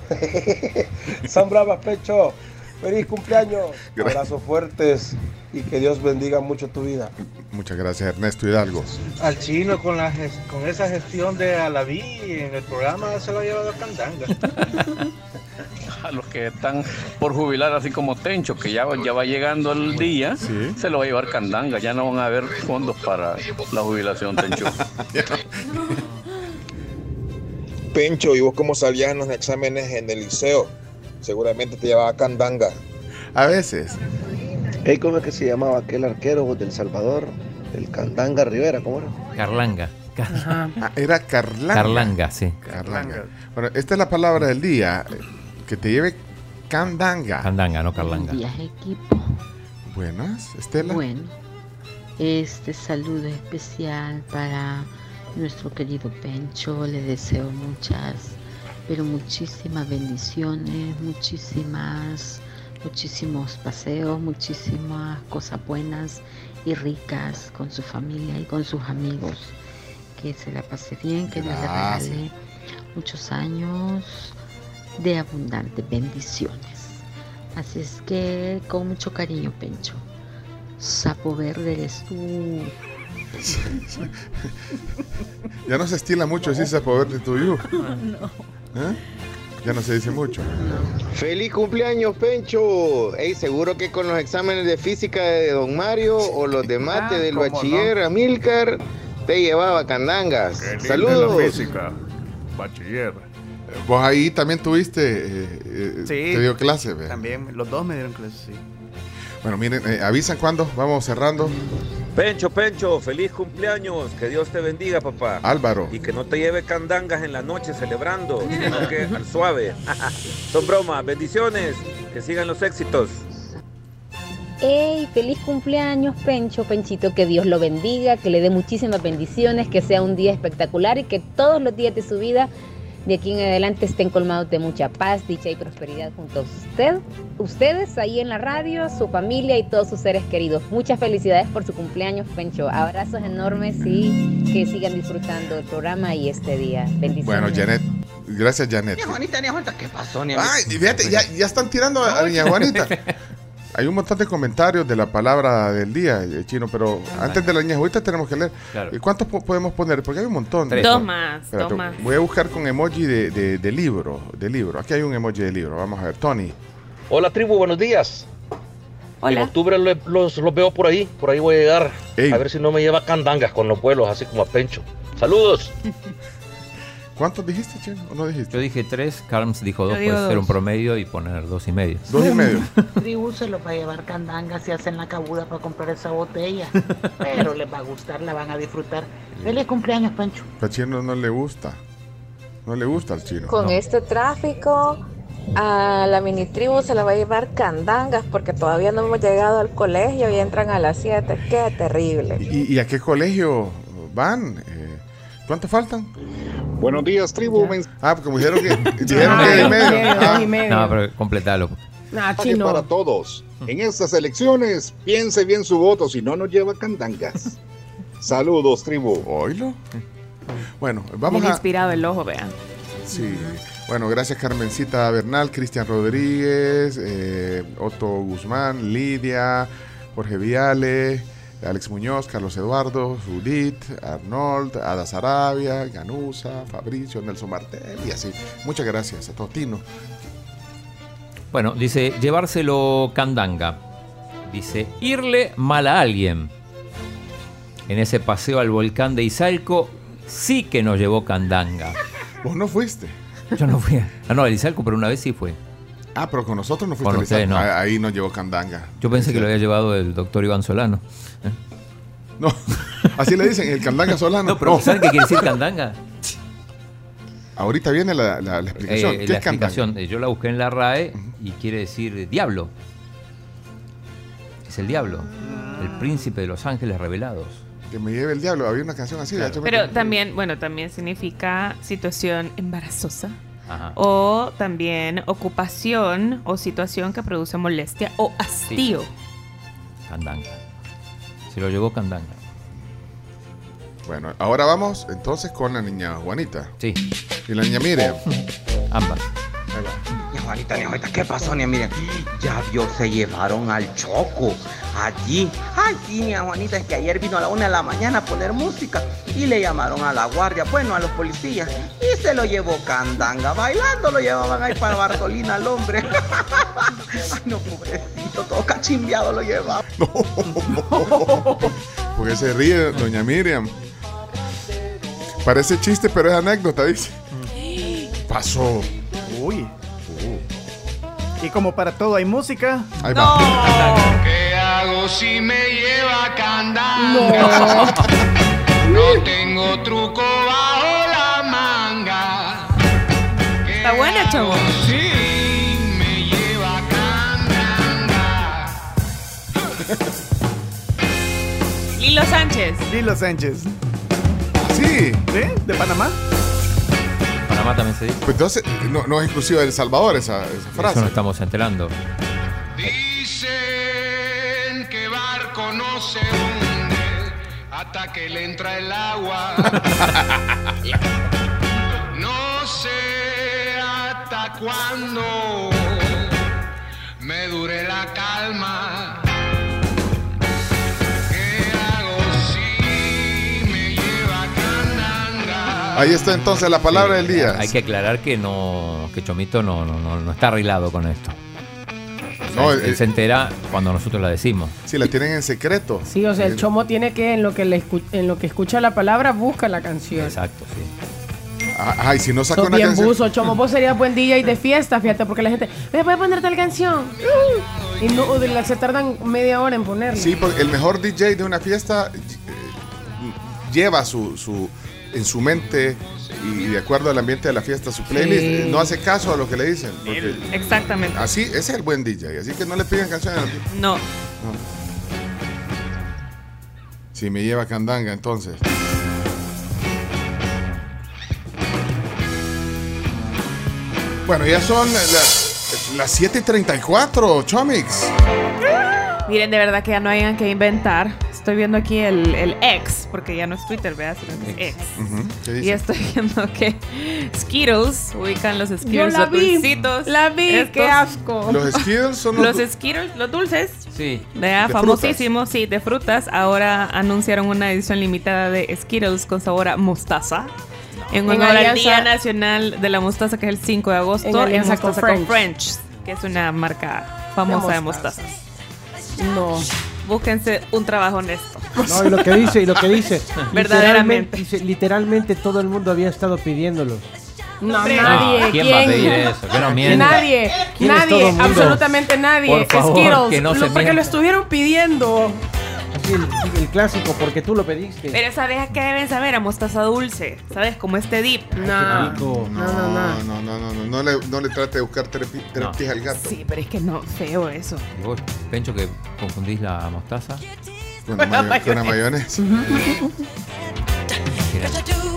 [laughs] San Bravas, Pecho. Feliz cumpleaños. Gracias. Abrazos fuertes y que Dios bendiga mucho tu vida. Muchas gracias, Ernesto Hidalgo. Al chino con, la, con esa gestión de Alaví en el programa se lo ha llevado a Candanga. [laughs] A los que están por jubilar, así como Tencho, que ya, ya va llegando el día, se lo va a llevar Candanga. Ya no van a haber fondos para la jubilación, Tencho. [laughs] Pencho, ¿y vos cómo salías en los exámenes en el liceo? Seguramente te llevaba candanga. A veces. Hey, ¿Cómo es que se llamaba aquel arquero del Salvador? El Candanga Rivera, ¿cómo era? Carlanga. Ah, era Carlanga. Carlanga, sí. Carlanga. Bueno, esta es la palabra del día. eh, Que te lleve candanga. Candanga, no Carlanga. Buenos días, equipo. Buenas, Estela. Bueno, este saludo especial para nuestro querido Pencho. Le deseo muchas, pero muchísimas bendiciones, muchísimas, muchísimos paseos, muchísimas cosas buenas y ricas con su familia y con sus amigos. Que se la pase bien, que Dios le regale muchos años de abundantes bendiciones. Así es que con mucho cariño, Pencho. Sapo verde eres tú. [laughs] Ya no se estila mucho decir sapo verde tuyo. [laughs] No. ¿Eh? Ya no se dice mucho. ¡Feliz cumpleaños, Pencho! Ey, seguro que con los exámenes de física de Don Mario o los de mate Ah, del cómo bachiller Amilcar te llevaba candangas. ¡Saludos! física, bachiller. Vos ahí también tuviste, eh, eh, Sí. te dio clase. ¿ve? También, los dos me dieron clases, sí. Bueno, miren, eh, avisan cuándo, vamos cerrando. Pencho, Pencho, feliz cumpleaños. Que Dios te bendiga, papá. Álvaro. Y que no te lleve candangas en la noche celebrando, sino que al suave. Son bromas, bendiciones. Que sigan los éxitos. ¡Ey! ¡Feliz cumpleaños, Pencho! Penchito, que Dios lo bendiga, que le dé muchísimas bendiciones, que sea un día espectacular y que todos los días de su vida de aquí en adelante estén colmados de mucha paz, dicha y prosperidad junto a usted, ustedes ahí en la radio, su familia y todos sus seres queridos. Muchas felicidades por su cumpleaños, Pencho. Abrazos enormes y que sigan disfrutando el programa y este día. Bendiciones. Bueno, Janet, gracias, Janet. Ni Juanita, ni Juanita, ¿qué pasó? Ni Ay, y fíjate, ya, ya están tirando a, a Doña Juanita. [laughs] Hay un montón de comentarios de la palabra del día, eh, chino, pero antes de la Juanita tenemos que leer. ¿Y ¿Cuántos po- podemos poner? Porque hay un montón. Tres. Dos más, Espérate, dos más. Voy a buscar con emoji de, de- de libro, de libro. Aquí hay un emoji de libro. Vamos a ver, Tony. Hola tribu, buenos días. En octubre los veo por ahí, por ahí voy a llegar. A ver si no me lleva candangas con los vuelos, así como a Pencho. Saludos. [laughs] ¿Cuántos dijiste, chino? ¿O no dijiste? Yo dije tres, Carms dijo dos, puede ser un promedio y poner dos y medio. Dos y medio. Tribu se los va a llevar candanga si hacen la cabuda para comprar esa botella. Pero les va a gustar, la van a disfrutar. Feliz cumpleaños, Pancho. Al chino no le gusta. No le gusta al chino. Con este tráfico, a la mini tribu se la va a llevar candangas porque todavía no hemos llegado al colegio y entran a las 7. Qué terrible. ¿Y, y a qué colegio van? Eh, ¿Cuántos faltan? Buenos días, tribu. Ah, como dijeron [laughs] que, dijeron que de medio. Ah. No, pero completalo. Nah, Mensaje para todos. En estas elecciones, piense bien su voto, si no nos lleva candangas. Saludos, tribu. Oilo. Bueno, vamos Bien a. inspirado el ojo, vean. Sí. Bueno, gracias Carmencita Bernal, Cristian Rodríguez, eh, Otto Guzmán, Lidia, Jorge Viale, Alex Muñoz, Carlos Eduardo, Judith, Arnold, Ada Sarabia, Ganusa, Fabricio, Nelson Martel y así. Muchas gracias a todos. Tino. Bueno, dice, llevárselo candanga. Dice, irle mal a alguien. En ese paseo al volcán de Izalco, sí que nos llevó candanga. Vos no fuiste. Yo no fui. Ah, no, el Izalco, pero una vez sí fue. Ah, pero con nosotros no fuiste. Con ustedes no. Ah, Ahí nos llevó Candanga. Yo pensé que lo había llevado el doctor Iván Solano. No, [laughs] así le dicen, el Candanga Solano. No, pero ¿saben qué quiere decir candanga? Ahorita viene la, la- la explicación. Eh, ¿Qué la es Candanga? explicación, eh, yo la busqué en la RAE y quiere decir diablo. Es el diablo, el príncipe de los ángeles revelados. Que me lleve el diablo. Había una canción así. de hecho, Pero también, bueno, también significa situación embarazosa. Ajá. O también ocupación o situación que produce molestia o hastío. Candanga. Se lo llevó candanga. Bueno, ahora vamos entonces con la niña Juanita. Sí. Y la niña Miriam. [laughs] Ambas. Niña Juanita, niña Juanita, ¿qué pasó, niña? Miren, ya vio, se llevaron al Choco. Allí. Ay, sí, niña Juanita, es que ayer vino a la una de la mañana a poner música y le llamaron a la guardia, bueno, a los policías, y se lo llevó Candanga. Bailando lo llevaban ahí para Bartolina al hombre. [laughs] Ay, no, pobrecito, todo cachimbeado lo llevaba. [laughs] Porque se ríe doña Miriam. Parece chiste, pero es anécdota, dice. Pasó. Uy. Y como para todo hay música. Ahí va. ¿Qué [laughs] hago si me lleva candanga? No. tengo truco bajo la manga. Está buena, chavo. Sí, me lleva Lilo Sánchez. Lilo Sánchez. Sí. ¿Sí? ¿De Panamá? Panamá también se dice. Pues entonces, no, no es exclusiva de El Salvador esa, esa frase. Eso no estamos enterando. Se hunde hasta que le entra el agua. No sé hasta cuándo me dure la calma. ¿Qué hago si me lleva candanga? Ahí está entonces la palabra del día. Hay que aclarar que no, que Chomito no, no, no, no está arreglado con esto. No, él, eh, se entera cuando nosotros la decimos. Sí, la tienen en secreto. Sí, o sea, el chomo tiene que, en lo que, le escu- en lo que escucha la palabra, busca la canción. Exacto, sí. Ah, Ay, si no saca Sos una bien canción. buzo, chomo. Vos serías buen DJ de fiesta, fíjate, porque la gente, ¿me puede poner tal canción? Y no, se tardan media hora en ponerla. Sí, porque el mejor DJ de una fiesta eh, lleva su, su en su mente y de acuerdo al ambiente de la fiesta su playlist. Sí. No hace caso a lo que le dicen. porque Exactamente. así, ese es el buen DJ. Así que no le pidan canciones. No. Si me lleva candanga, entonces. Bueno, ya son las, las 7:34, Chomix. Miren, de verdad que ya no hayan que inventar. Estoy viendo aquí el, el X, porque ya no es Twitter, ¿verdad? Sino que es X. Ujú, ¿qué Y estoy viendo que Skittles, ubican los Skittles, Yo la los vi, dulcitos. la vi, estos. qué asco. Los Skittles son los, Los Skittles, los dulces. Sí. ¿verdad? De famosísimos, sí, de frutas. Ahora anunciaron una edición limitada de Skittles con sabor a mostaza. En En honor al Día Nacional de la Mostaza, que es el 5 de agosto. En con mostaza French. French, que es una marca famosa de mostaza. mostazas. No. Búsquense un trabajo honesto. No, y lo que dice, y lo que dice. [laughs] Verdaderamente. Literalmente, dice, literalmente todo el mundo había estado pidiéndolo. No, Hombre. nadie. No, ¿quién va a pedir eso? Que no [laughs] mienta. Nadie, ¿Quién es todo nadie, absolutamente nadie. Por favor, Skittles, que no lo- se porque mienta. lo estuvieron pidiendo. Así el, el clásico, porque tú lo pediste. Pero ¿sabes qué deben saber? A mostaza dulce. ¿Sabes? Como este dip. No. rico. No, no, no. no, no, no, no, no le, no le trate de buscar tres, pi- tres No. pies al gato. Sí, pero es que no, feo eso. Y vos, Pencho, que confundís la mostaza. Con la, [laughs] mayo- con la mayonesa. Mira,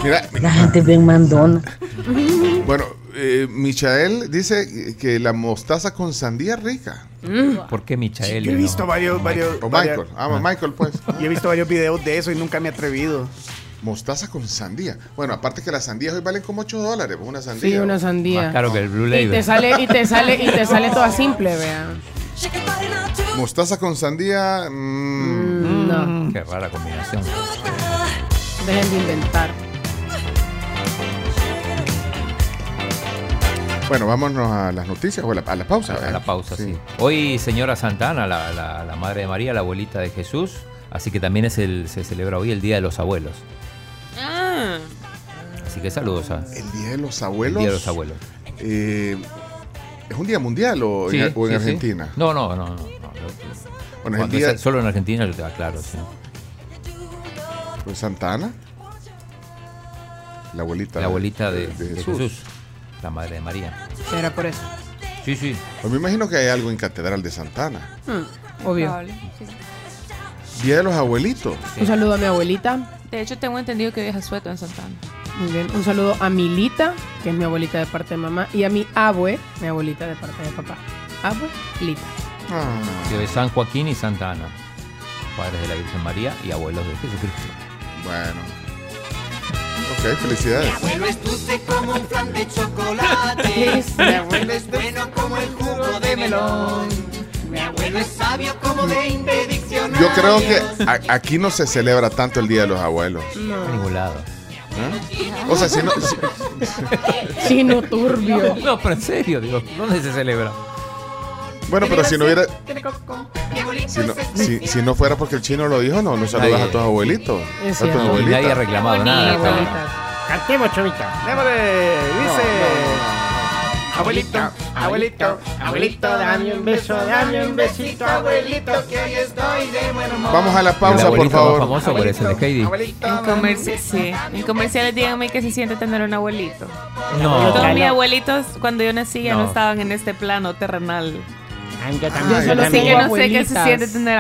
Mira, La gente bien mandona. bueno, eh, Michael dice que la mostaza con sandía es rica. ¿Por qué Michael? Yo he no? visto varios, varios, O varias- Michael. Ah, Michael, pues. Yo he visto varios videos de eso y nunca me he atrevido. Mostaza con sandía. Bueno, aparte que las sandías hoy valen como 8 dólares. Una sandía. Sí, una sandía. Más caro que el Blue Y Label. te sale, y te sale, y te sale toda simple, vea. Mostaza con sandía. mm, No, Qué rara combinación. dejen de inventar. Bueno, vámonos a las noticias o a la, a la pausa. A ¿eh? la pausa, sí. Hoy, señora Santana, la, la- la madre de María, la abuelita de Jesús. Así que también es el, se celebra hoy el Día de los Abuelos. Ah, Así que saludos a. El Día de los Abuelos. El Día de los Abuelos. eh, ¿Es un día mundial o, Sí, en, o en sí, sí. Argentina? No, no, no. no, no. Bueno, es el día es solo en Argentina, yo te aclaro, sí. pues, Santa Ana. La abuelita. La abuelita de, de de Jesús. Jesús. La madre de María. Será por eso. Sí, sí. Pues me imagino que hay algo en Catedral de Santana. Hmm, obvio. Día de los abuelitos. Un saludo a mi abuelita. De hecho, tengo entendido que viaja sueto en Santana. Muy bien. Un saludo a Milita, que es mi abuelita de parte de mamá, y a mi abue, mi abuelita de parte de papá. Abuelita. Sí, de San Joaquín y Santa Ana. Padres de la Virgen María y abuelos de Jesucristo. Bueno. Ok, felicidades. abuelo es dulce como un flan de chocolate. [laughs] Mi abuelo es bueno como el jugo de melón. Mi abuelo es sabio como 20 diccionarios. Yo creo que a- aquí no se celebra tanto el Día de los Abuelos. En ningún lado. ¿eh? O sea, si no. si- Chino turbio. No, pero en serio, digo, ¿dónde se celebra? Bueno, pero si no hubiera. Si no, si, si no fuera porque el chino lo dijo, no, no saludas Nadie. a tus abuelitos. Es a tus cierto. Abuelitas. nadie ha reclamado nada. Cantemos, chavita. Démosle, dice. Abuelito, Abuelito, abuelito, dame un beso, dame un besito, abuelito, que hoy estoy de buen humor. Vamos a la pausa, por abuelito favor. famoso por eso, de Heidi. En, comerci- sí. en comerciales díganme que se siente tener un abuelito. No. Todos mis abuelitos cuando yo nací ya no, No. estaban en este plano terrenal. Yo Yo también, solo Así que tengo no sé qué se abuelitas. siente tener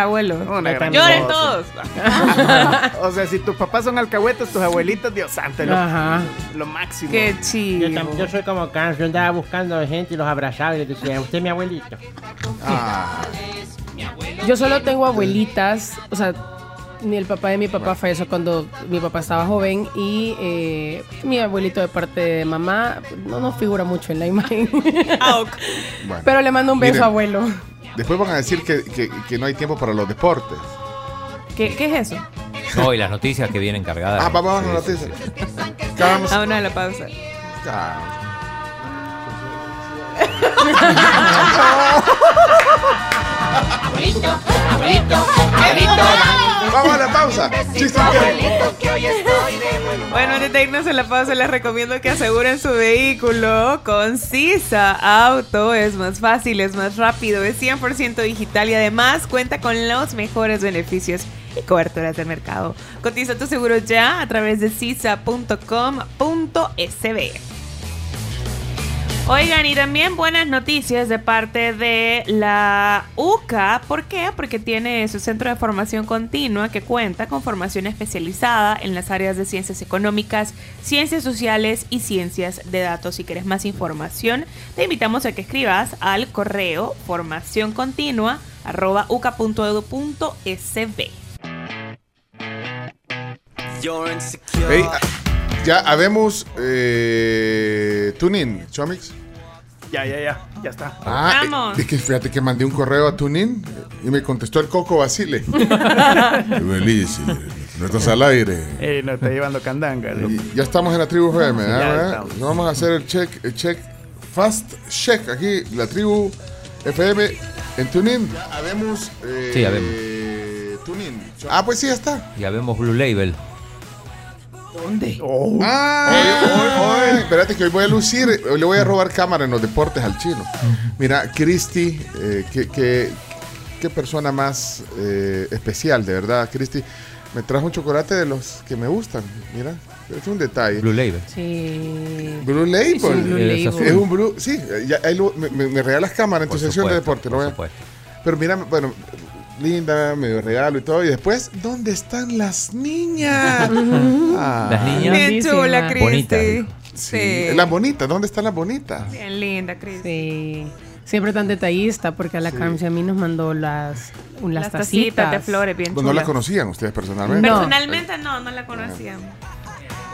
gran ¡Lloren todos! [laughs] o sea, si tus papás son alcahuetas, tus abuelitos, Dios santo, lo, Ajá. lo máximo. ¡Qué Yo, chido! tam- yo soy como Carlos, yo andaba buscando gente y los abrazaba y les decía, usted es mi abuelito. Ah, Yo solo tengo abuelitas, o sea, el papá de mi papá falleció cuando mi papá estaba joven y eh, mi abuelito de parte de mamá no nos figura mucho en la imagen. [laughs] bueno. Pero le mando un beso, Miren. abuelo. Después van a decir que, que- que no hay tiempo para los deportes. ¿Qué, qué es eso? No, y las noticias que vienen cargadas. Ah, vamos a las noticias. Vamos. A una de la pausa. Ah. [laughs] Abuelito, abuelito, abuelito. Vamos a la pausa. Chiste Abuelito, que hoy estoy de. Bueno, antes de irnos a la pausa, les recomiendo que aseguren su vehículo con Sisa Auto. Es más fácil, es más rápido, es 100% digital y además cuenta con los mejores beneficios y coberturas del mercado. Cotiza tu seguro ya a través de sisa.com.sb. Oigan, y también buenas noticias de parte de la UCA. ¿Por qué? Porque tiene su centro de formación continua que cuenta con formación especializada en las áreas de ciencias económicas, ciencias sociales y ciencias de datos. Si quieres más información, te invitamos a que escribas al correo formacioncontinua.uca.edu.sb. Hey, ah, ya habemos eh, Tunin, Chomix. Ya, ya, ya, ya está. Ah, eh, Vamos. es que fíjate que mandé un correo a Tunin y me contestó el Coco Basile. [laughs] Feliz, no estás al aire. Eh, nos está llevando candanga. Y ya estamos en la tribu FM, Ya ¿verdad? estamos. Vamos a hacer el check, el check, fast check aquí, la tribu FM en Tunin. Habemos. Eh, Sí, habemos. Tunin. Ah, pues sí, ya está. Ya vemos Blue Label. ¿Dónde? Ah, hoy, hoy, hoy. espérate que hoy voy a lucir, hoy le voy a robar cámara en los deportes al chino. Mira, Cristi, eh, qué, qué- qué persona más eh, especial, de verdad, Cristi. Me trajo un chocolate de los que me gustan, mira, es un detalle. Blue Label. Sí. Blue Label. Sí, Blue Es Label. Es un Blue, sí, ya, ahí lo- me, me- me regalas cámara en tu sección de deporte. lo por voy a- pero mira, bueno, linda, medio regalo y todo. Y después, ¿dónde están las niñas? [laughs] Ah. Las niñas. Bien chula, Cristi. Bonitas. Sí. Las bonitas, ¿dónde están las bonitas? Bien linda, Cristi. Sí. Siempre tan detallista porque a la y a mí nos mandó las, un- las, Las tacitas de flores bien Pues no la chulas. conocían ustedes personalmente. Personalmente no, no la conocían.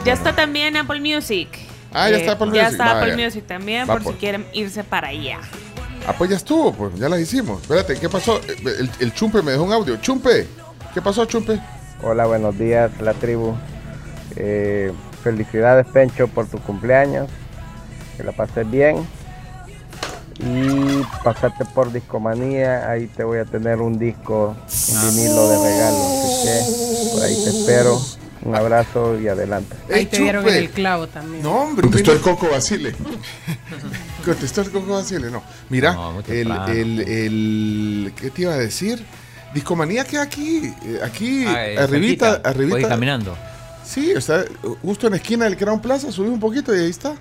Ya está también Apple Music. Eh, Ah, ya está Apple Ya Music, está Apple. Music también, Va por si por- quieren irse para allá. Ah, pues ya pues ya las hicimos. Espérate, ¿qué pasó? El, el Chumpe me dejó un audio. Chumpe, ¿qué pasó, Chumpe? Hola, buenos días, la tribu. Eh, felicidades, Pencho, por tu cumpleaños. Que la pases bien. Y pasarte por Discomanía. Ahí te voy a tener un disco, un vinilo de regalo. Así que por ahí te espero. Un abrazo y adelante. Ahí te dieron en el clavo también. No, hombre, contestó el Coco Basile. [laughs] contestó el Coco Basile, no. Mira, el, el, el- ¿Qué te iba a decir? Discomanía que aquí, eh, aquí, Ah, eh, arribita, cerquita. arribita. Voy caminando. Sí, está justo en la esquina del Crown Plaza, subí un poquito y ahí está.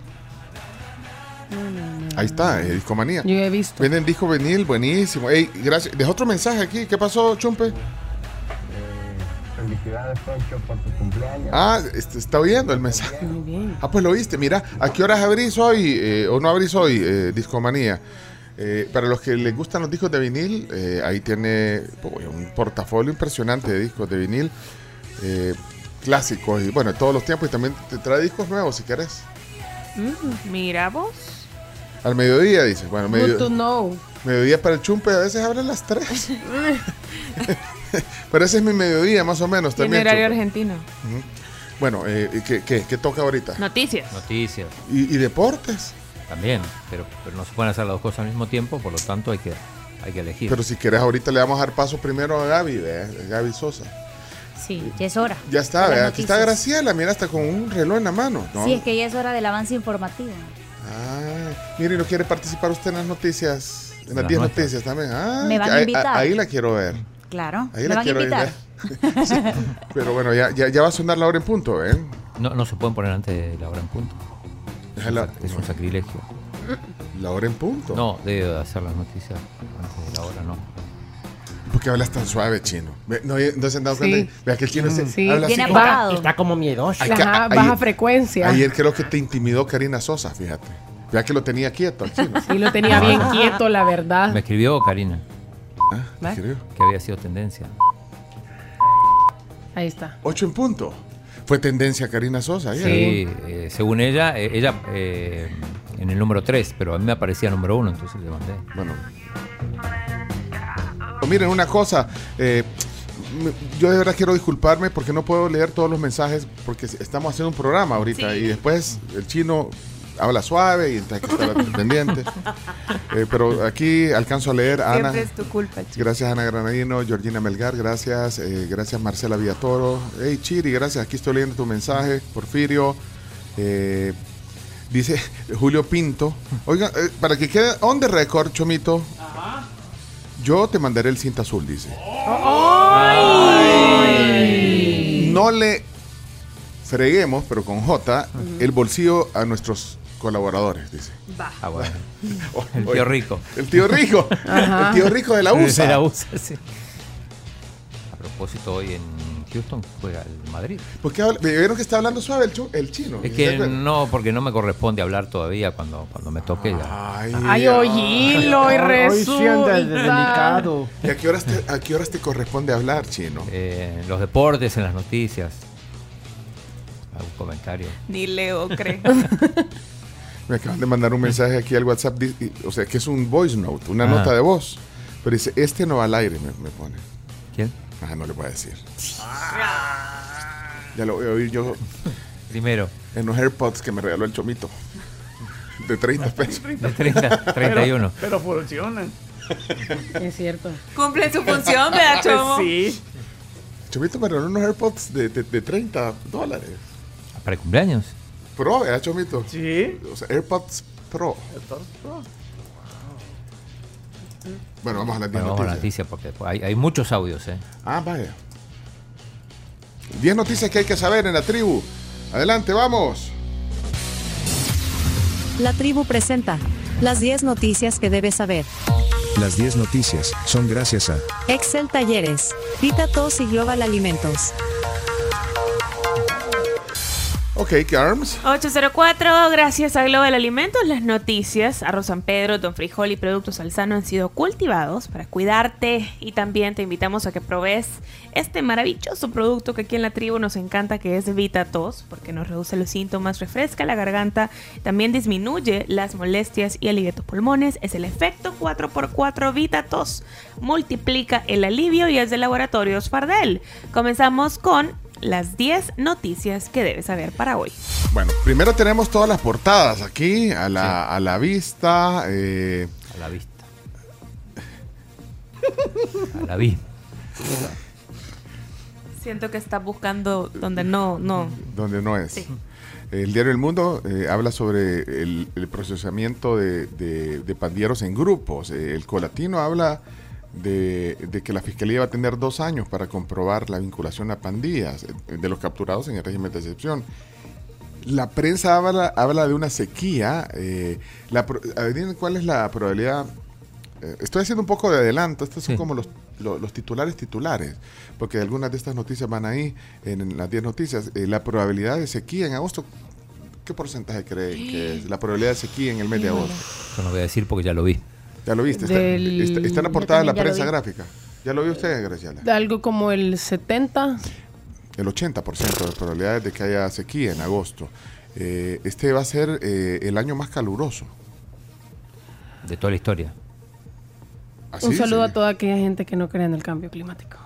Ahí está, eh, Discomanía. Yo he visto. Venden disco vinil, buenísimo. Ey, gracias. Deja otro mensaje aquí. ¿Qué pasó, Chumpe? Felicidades, Pencho, por tu cumpleaños. Ah, este, está oyendo el mensaje. Muy bien. Ah, pues lo viste. Mira, ¿a qué horas abrís hoy eh, o no abrís hoy, eh, Discomanía? Eh, para los que les gustan los discos de vinil, eh, ahí tiene uy, un portafolio impresionante de discos de vinil eh, clásicos y bueno, todos los tiempos y también te trae discos nuevos si querés. Mm, mira vos. Al mediodía, dice. Bueno, Good medio- to know. mediodía para el chumpe, a veces abren las 3. [laughs] [laughs] [laughs] Pero ese es mi mediodía, más o menos. También, horario argentino. Bueno, eh, ¿qué, qué, qué toca ahorita? Noticias. Noticias. ¿Y, y deportes? También, pero, pero no se pueden hacer las dos cosas al mismo tiempo, por lo tanto hay que, hay que elegir. Pero si querés, ahorita le vamos a dar paso primero a Gaby, ¿ve? Gaby Sosa. Sí, ya es hora. Ya está, Aquí está. Graciela, mira, hasta con un reloj en la mano. ¿no? Sí, es que ya es hora del avance informativo. Ah, mire, ¿no quiere participar usted en las noticias? En las las 10 nuestras. noticias también. Ah, Me van a ahí- invitar. Ahí, la quiero ver. Claro, Ahí me la van a quiero ir, invitar. [laughs] ¿ve? Sí, Pero bueno, ya, ya, ya va a sonar la hora en punto, ¿eh? No, no se pueden poner antes de la hora en punto. Es un sacrilegio. La hora en punto. No, debe hacer las noticias antes de la hora, no. ¿Por qué hablas tan suave, chino? ¿No, ¿no se han dado Sí. cuenta? Vea que el chino se Sí. habla así como-. Está como miedoso. Ajá, ayer- baja frecuencia. Ayer creo que te intimidó Karina Sosa, fíjate. Vea que lo tenía quieto al chino. Sí, lo tenía bien quieto, la verdad. Me escribió Karina. Ah, escribió. Que había sido tendencia. Ahí está. Ocho en punto. Fue tendencia Karina Sosa. Sí, eh, según ella, eh, ella eh, en el número 3, pero a mí me aparecía número 1, entonces le mandé. Bueno. Miren, una cosa. eh, yo de verdad quiero disculparme porque no puedo leer todos los mensajes porque estamos haciendo un programa ahorita y después el chino habla suave y hay que estar [laughs] pendiente. Eh, pero aquí alcanzo a leer a Ana. Siempre es tu culpa, chico. Gracias Ana Granadino, Georgina Melgar, gracias, eh, gracias Marcela Villatoro, hey Chiri, gracias, aquí estoy leyendo tu mensaje, Porfirio, eh, dice [laughs] Julio Pinto, oiga, eh, para que quede on the record, Chomito, yo te mandaré el cinta azul, dice. No le freguemos, pero con J, el bolsillo a nuestros colaboradores, dice. Ah, bueno. [laughs] El tío rico. El tío rico. Ajá. El tío rico de la USA. De la USA, sí. A propósito, hoy en Houston juega el Madrid. ¿Por qué ¿Me vieron que está hablando suave el, chu- el chino? Es ¿Se que no, porque no me corresponde hablar todavía cuando, cuando me toque ya. Ay, oílo y Hoy resulta. delicado. ¿Y a qué, horas te, a qué horas te corresponde hablar, chino? Eh, en los deportes, en las noticias. ¿Algún comentario? Ni Leo cree. [laughs] Me acaban de mandar un mensaje aquí al WhatsApp, o sea, que es un voice note, una Ajá. nota de voz. Pero dice, este no va al aire, me, me pone. ¿Quién? Ah, no le voy a decir. Ya lo voy a oír yo Primero. en los AirPods que me regaló el chomito. De 30 pesos. De 30, 31. Pero funcionan. Es cierto. Cumple su función, vea, Chomo. Sí. Chomito me regaló unos AirPods de, de, de 30 dólares. ¿Para el cumpleaños? Pro, ¿verdad, Chomito? Sí. O sea, AirPods Pro. Bueno, vamos a las 10 Bueno, vamos a la noticias. noticia porque hay, hay muchos audios, ¿eh? Ah, vaya. 10 noticias que hay que saber en la tribu. Adelante, vamos. La tribu presenta las 10 noticias que debes saber. Las 10 noticias son gracias a Excel Talleres, Vita Tos y Global Alimentos. Ok, Carms. 804, gracias a Global Alimentos, las noticias. Arroz San Pedro, Don Frijol y productos Alzano han sido cultivados para cuidarte y también te invitamos a que probes este maravilloso producto que aquí en la tribu nos encanta que es Vita Tos porque nos reduce los síntomas, refresca la garganta, también disminuye las molestias y alivia tus pulmones. Es el efecto 4x4 Vita Tos. Multiplica el alivio y es de Laboratorios Fardel. Comenzamos con las 10 noticias que debes saber para hoy. Bueno, primero tenemos todas las portadas aquí a la, a la vista. eh, A la vista. [laughs] A la vista. Siento que estás buscando donde no, no. donde no es. Sí. El diario El Mundo eh, habla sobre el, el procesamiento de, de- de pandilleros en grupos. Eh, el Colatino habla de, de que la Fiscalía va a tener dos años para comprobar la vinculación a pandillas eh, de los capturados en el régimen de excepción. La prensa habla, habla de una sequía. eh, la, cuál es la probabilidad. Eh, estoy haciendo un poco de adelanto. Estos son como los, lo- los titulares titulares, porque algunas de estas noticias van ahí en, en las 10 noticias. Eh, la probabilidad de sequía en agosto. ¿Qué porcentaje creen que es la probabilidad de sequía en el mes de agosto? Yo no voy a decir porque ya lo vi. Ya lo viste. Está, Del- está- está en la portada de la prensa gráfica. ¿Ya lo vio usted, Graciela? De algo como el 70. el 80% de probabilidades de que haya sequía en agosto. Eh, este va a ser eh, el año más caluroso. De toda la historia. Así Un saludo a toda aquella gente que no cree en el cambio climático.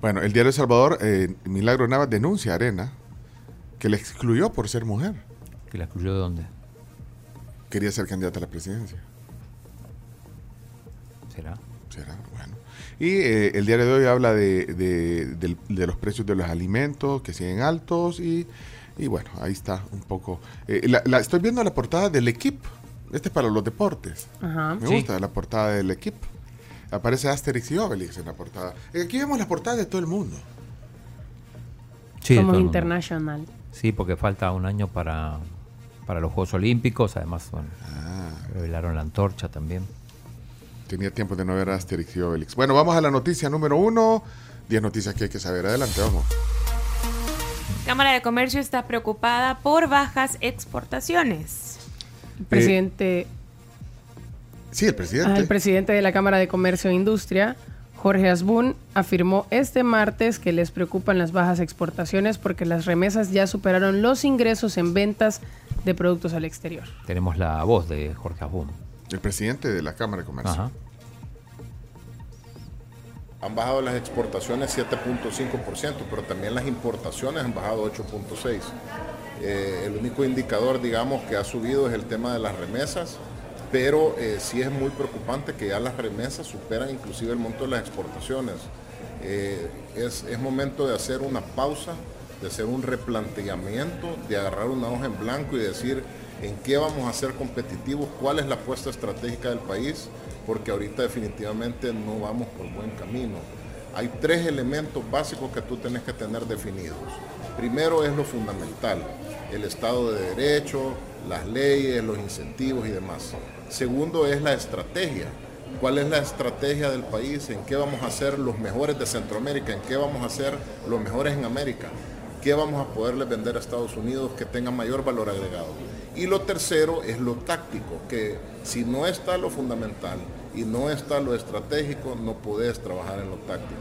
Bueno, el diario El Salvador, eh, Milagro Navas denuncia a Arena que le excluyó por ser mujer. ¿Que la excluyó de dónde? Quería ser candidata a la presidencia. ¿Será? Será, bueno. Y eh, el diario de hoy habla de, de- del- de los precios de los alimentos que siguen altos y, y bueno, ahí está un poco. eh, la- la- estoy viendo la portada del equipo. Este es para los deportes. Ajá. Me Sí. gusta la portada del equipo. Aparece Asterix y Obelix en la portada. Eh, Aquí vemos la portada de todo el mundo. Sí, de Somos international. Sí, porque falta un año para, para los Juegos Olímpicos. Además, bueno, Ah. revelaron la antorcha también. Tenía tiempo de no ver a Asterix y Obelix. Bueno, vamos a la noticia número uno. 10 noticias que hay que saber. Adelante, vamos. Cámara de Comercio está preocupada por bajas exportaciones. El presidente, Sí, el presidente. ah, el presidente de la Cámara de Comercio e Industria, Jorge Asbun, afirmó este martes que les preocupan las bajas exportaciones porque las remesas ya superaron los ingresos en ventas de productos al exterior. Tenemos la voz de Jorge Abum. El presidente de la Cámara de Comercio. Ajá. Han bajado las exportaciones 7.5%, pero también las importaciones han bajado 8.6%. Eh, el único indicador, digamos, que ha subido es el tema de las remesas, pero eh, sí es muy preocupante que ya las remesas superan inclusive el monto de las exportaciones. Eh, es, es momento de hacer una pausa, de hacer un replanteamiento, de agarrar una hoja en blanco y decir en qué vamos a ser competitivos, cuál es la apuesta estratégica del país, porque ahorita definitivamente no vamos por buen camino. Hay tres elementos básicos que tú tienes que tener definidos. Primero es lo fundamental, el Estado de Derecho, las leyes, los incentivos y demás. Segundo es la estrategia. ¿Cuál es la estrategia del país? ¿En qué vamos a ser los mejores de Centroamérica? ¿En qué vamos a ser los mejores en América? ¿Qué vamos a poderle vender a Estados Unidos que tenga mayor valor agregado? Y lo tercero es lo táctico, que si no está lo fundamental y no está lo estratégico, no podés trabajar en lo táctico.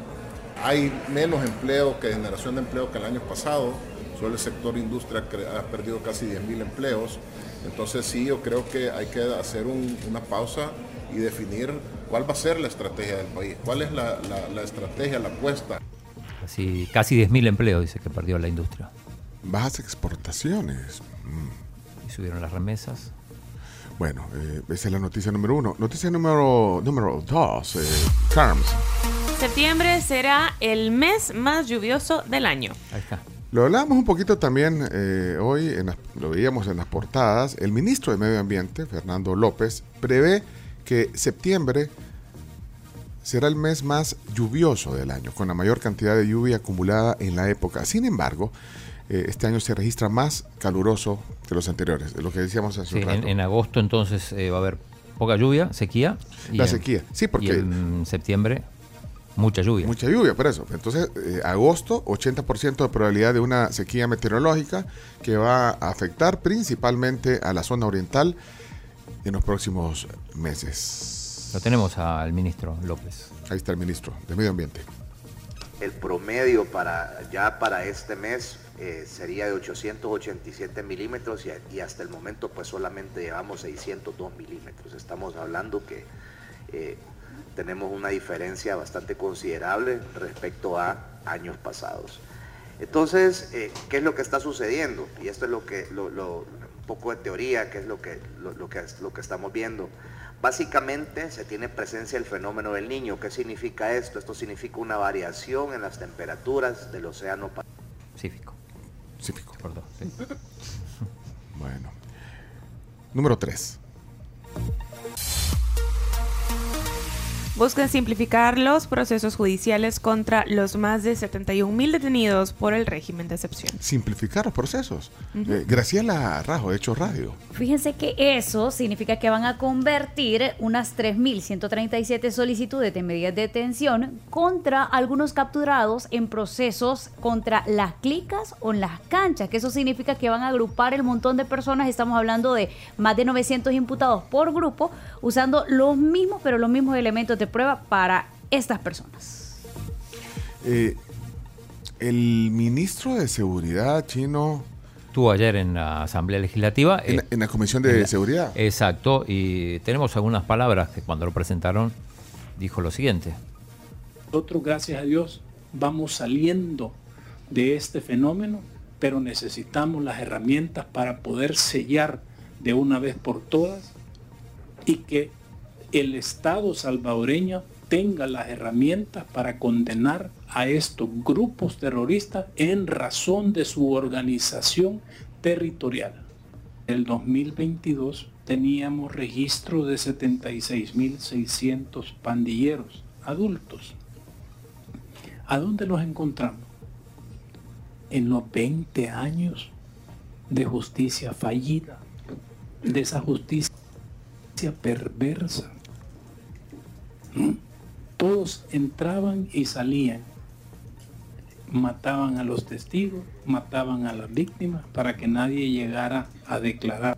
Hay menos empleo que generación de empleo que el año pasado, solo el sector industria ha perdido casi 10.000 empleos. Entonces sí, yo creo que hay que hacer un- una pausa y definir cuál va a ser la estrategia del país, cuál es la, la- la estrategia, la apuesta. Casi, casi 10.000 empleos, dice que perdió la industria. Bajas exportaciones. Y subieron las remesas. Bueno, eh, esa es la noticia número uno. Noticia número, número dos. Eh, Carms. Septiembre será el mes más lluvioso del año. Ahí está. Lo hablábamos un poquito también eh, hoy, en las- lo veíamos en las portadas. El ministro de Medio Ambiente, Fernando López, prevé que septiembre será el mes más lluvioso del año, con la mayor cantidad de lluvia acumulada en la época. Sin embargo, eh, este año se registra más caluroso que los anteriores, lo que decíamos hace Sí, un rato. en, en agosto entonces eh, va a haber poca lluvia, sequía. La en- sequía, sí, porque- y en septiembre, mucha lluvia. Mucha lluvia, por eso. Entonces, eh, agosto, 80% de probabilidad de una sequía meteorológica que va a afectar principalmente a la zona oriental en los próximos meses. Lo tenemos al ministro López. Ahí está el ministro de Medio Ambiente. El promedio para ya para este mes eh, sería de 887 milímetros y, hasta el momento pues solamente llevamos 602 milímetros. Estamos hablando que eh, tenemos una diferencia bastante considerable respecto a años pasados. Entonces, eh, ¿qué es lo que está sucediendo? Y esto es lo que, un poco de teoría, que es lo que, lo, lo que, lo que estamos viendo. Básicamente se tiene presencia el fenómeno del niño. ¿Qué significa esto? Esto significa una variación en las temperaturas del océano Pacífico. Pacífico. Perdón, sí. [laughs] Bueno. Número 3. Buscan simplificar los procesos judiciales contra los más de 71 mil detenidos por el régimen de excepción. Simplificar los procesos. Ujú. Eh, Graciela Rajo, Hecho Radio. Fíjense que eso significa que van a convertir unas 3.137 solicitudes de medidas de detención contra algunos capturados en procesos contra las clicas o en las canchas, que eso significa que van a agrupar el montón de personas, estamos hablando de más de 900 imputados por grupo, usando los mismos, pero los mismos elementos de prueba para estas personas. Eh, el ministro de Seguridad chino. Estuvo ayer en la Asamblea Legislativa. En, eh, en la Comisión de en la- Seguridad. Exacto, y tenemos algunas palabras que cuando lo presentaron dijo lo siguiente. Nosotros, gracias a Dios, vamos saliendo de este fenómeno, pero necesitamos las herramientas para poder sellar de una vez por todas y que el Estado salvadoreño tenga las herramientas para condenar a estos grupos terroristas en razón de su organización territorial. El 2022 teníamos registro de 76.600 pandilleros adultos. ¿A dónde los encontramos? En los 20 años de justicia fallida, de esa justicia perversa. Todos entraban y salían, mataban a los testigos, mataban a las víctimas para que nadie llegara a declarar.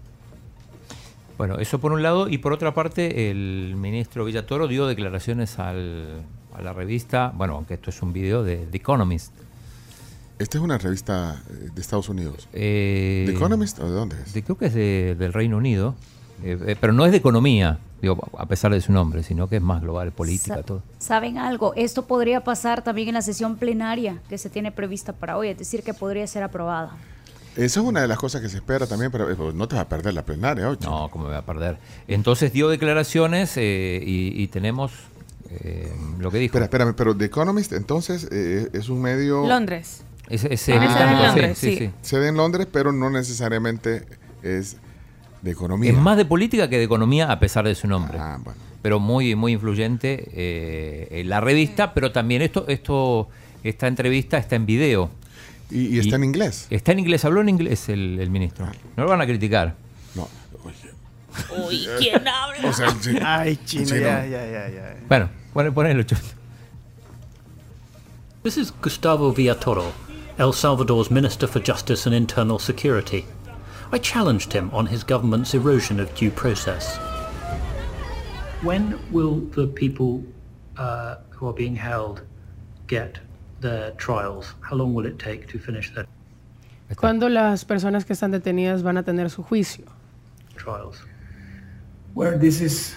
Bueno, eso por un lado, y por otra parte, el ministro Villatoro dio declaraciones al- a la revista, bueno, aunque esto es un video de The Economist. Esta es una revista eh, de Estados Unidos. Eh, ¿The Economist o de dónde es? de- creo que es de- del Reino Unido, eh, eh, pero no es de economía, digo, a pesar de su nombre, sino que es más global, política, Sa- todo. ¿Saben algo? Esto podría pasar también en la sesión plenaria que se tiene prevista para hoy, es decir, que podría ser aprobada. Esa es una de las cosas que se espera también, pero eh, pues, no te vas a perder la plenaria. ocho. No, ¿cómo me voy a perder? Entonces dio declaraciones eh, y, y tenemos eh, lo que dijo. Espera, espérame, pero The Economist entonces eh, es un medio... Londres. Es, es, eh, sede en Londres, sí, sí. sí. Sede en Londres, pero no necesariamente es de economía. Es más de política que de economía a pesar de su nombre. Ah, bueno. Pero muy, muy influyente eh, en la revista, pero también esto, esto, esta entrevista está en video. ¿Y, y está en inglés? Está en inglés, habló en inglés el, el ministro. No lo van a criticar. No, Uy, ¿quién habla? O sea, sí. Ay, chino, Chino. ya, ya, ya, ya. Bueno, pon- ponelo, Chuto. This is Gustavo Villatoro, El Salvador's Minister for Justice and Internal Security. I challenged him on his government's erosion of due process. When will the people uh, who are being held get their trials? How long will it take to finish their ¿Cuándo las personas que están detenidas van a tener su juicio? trials? Where this is,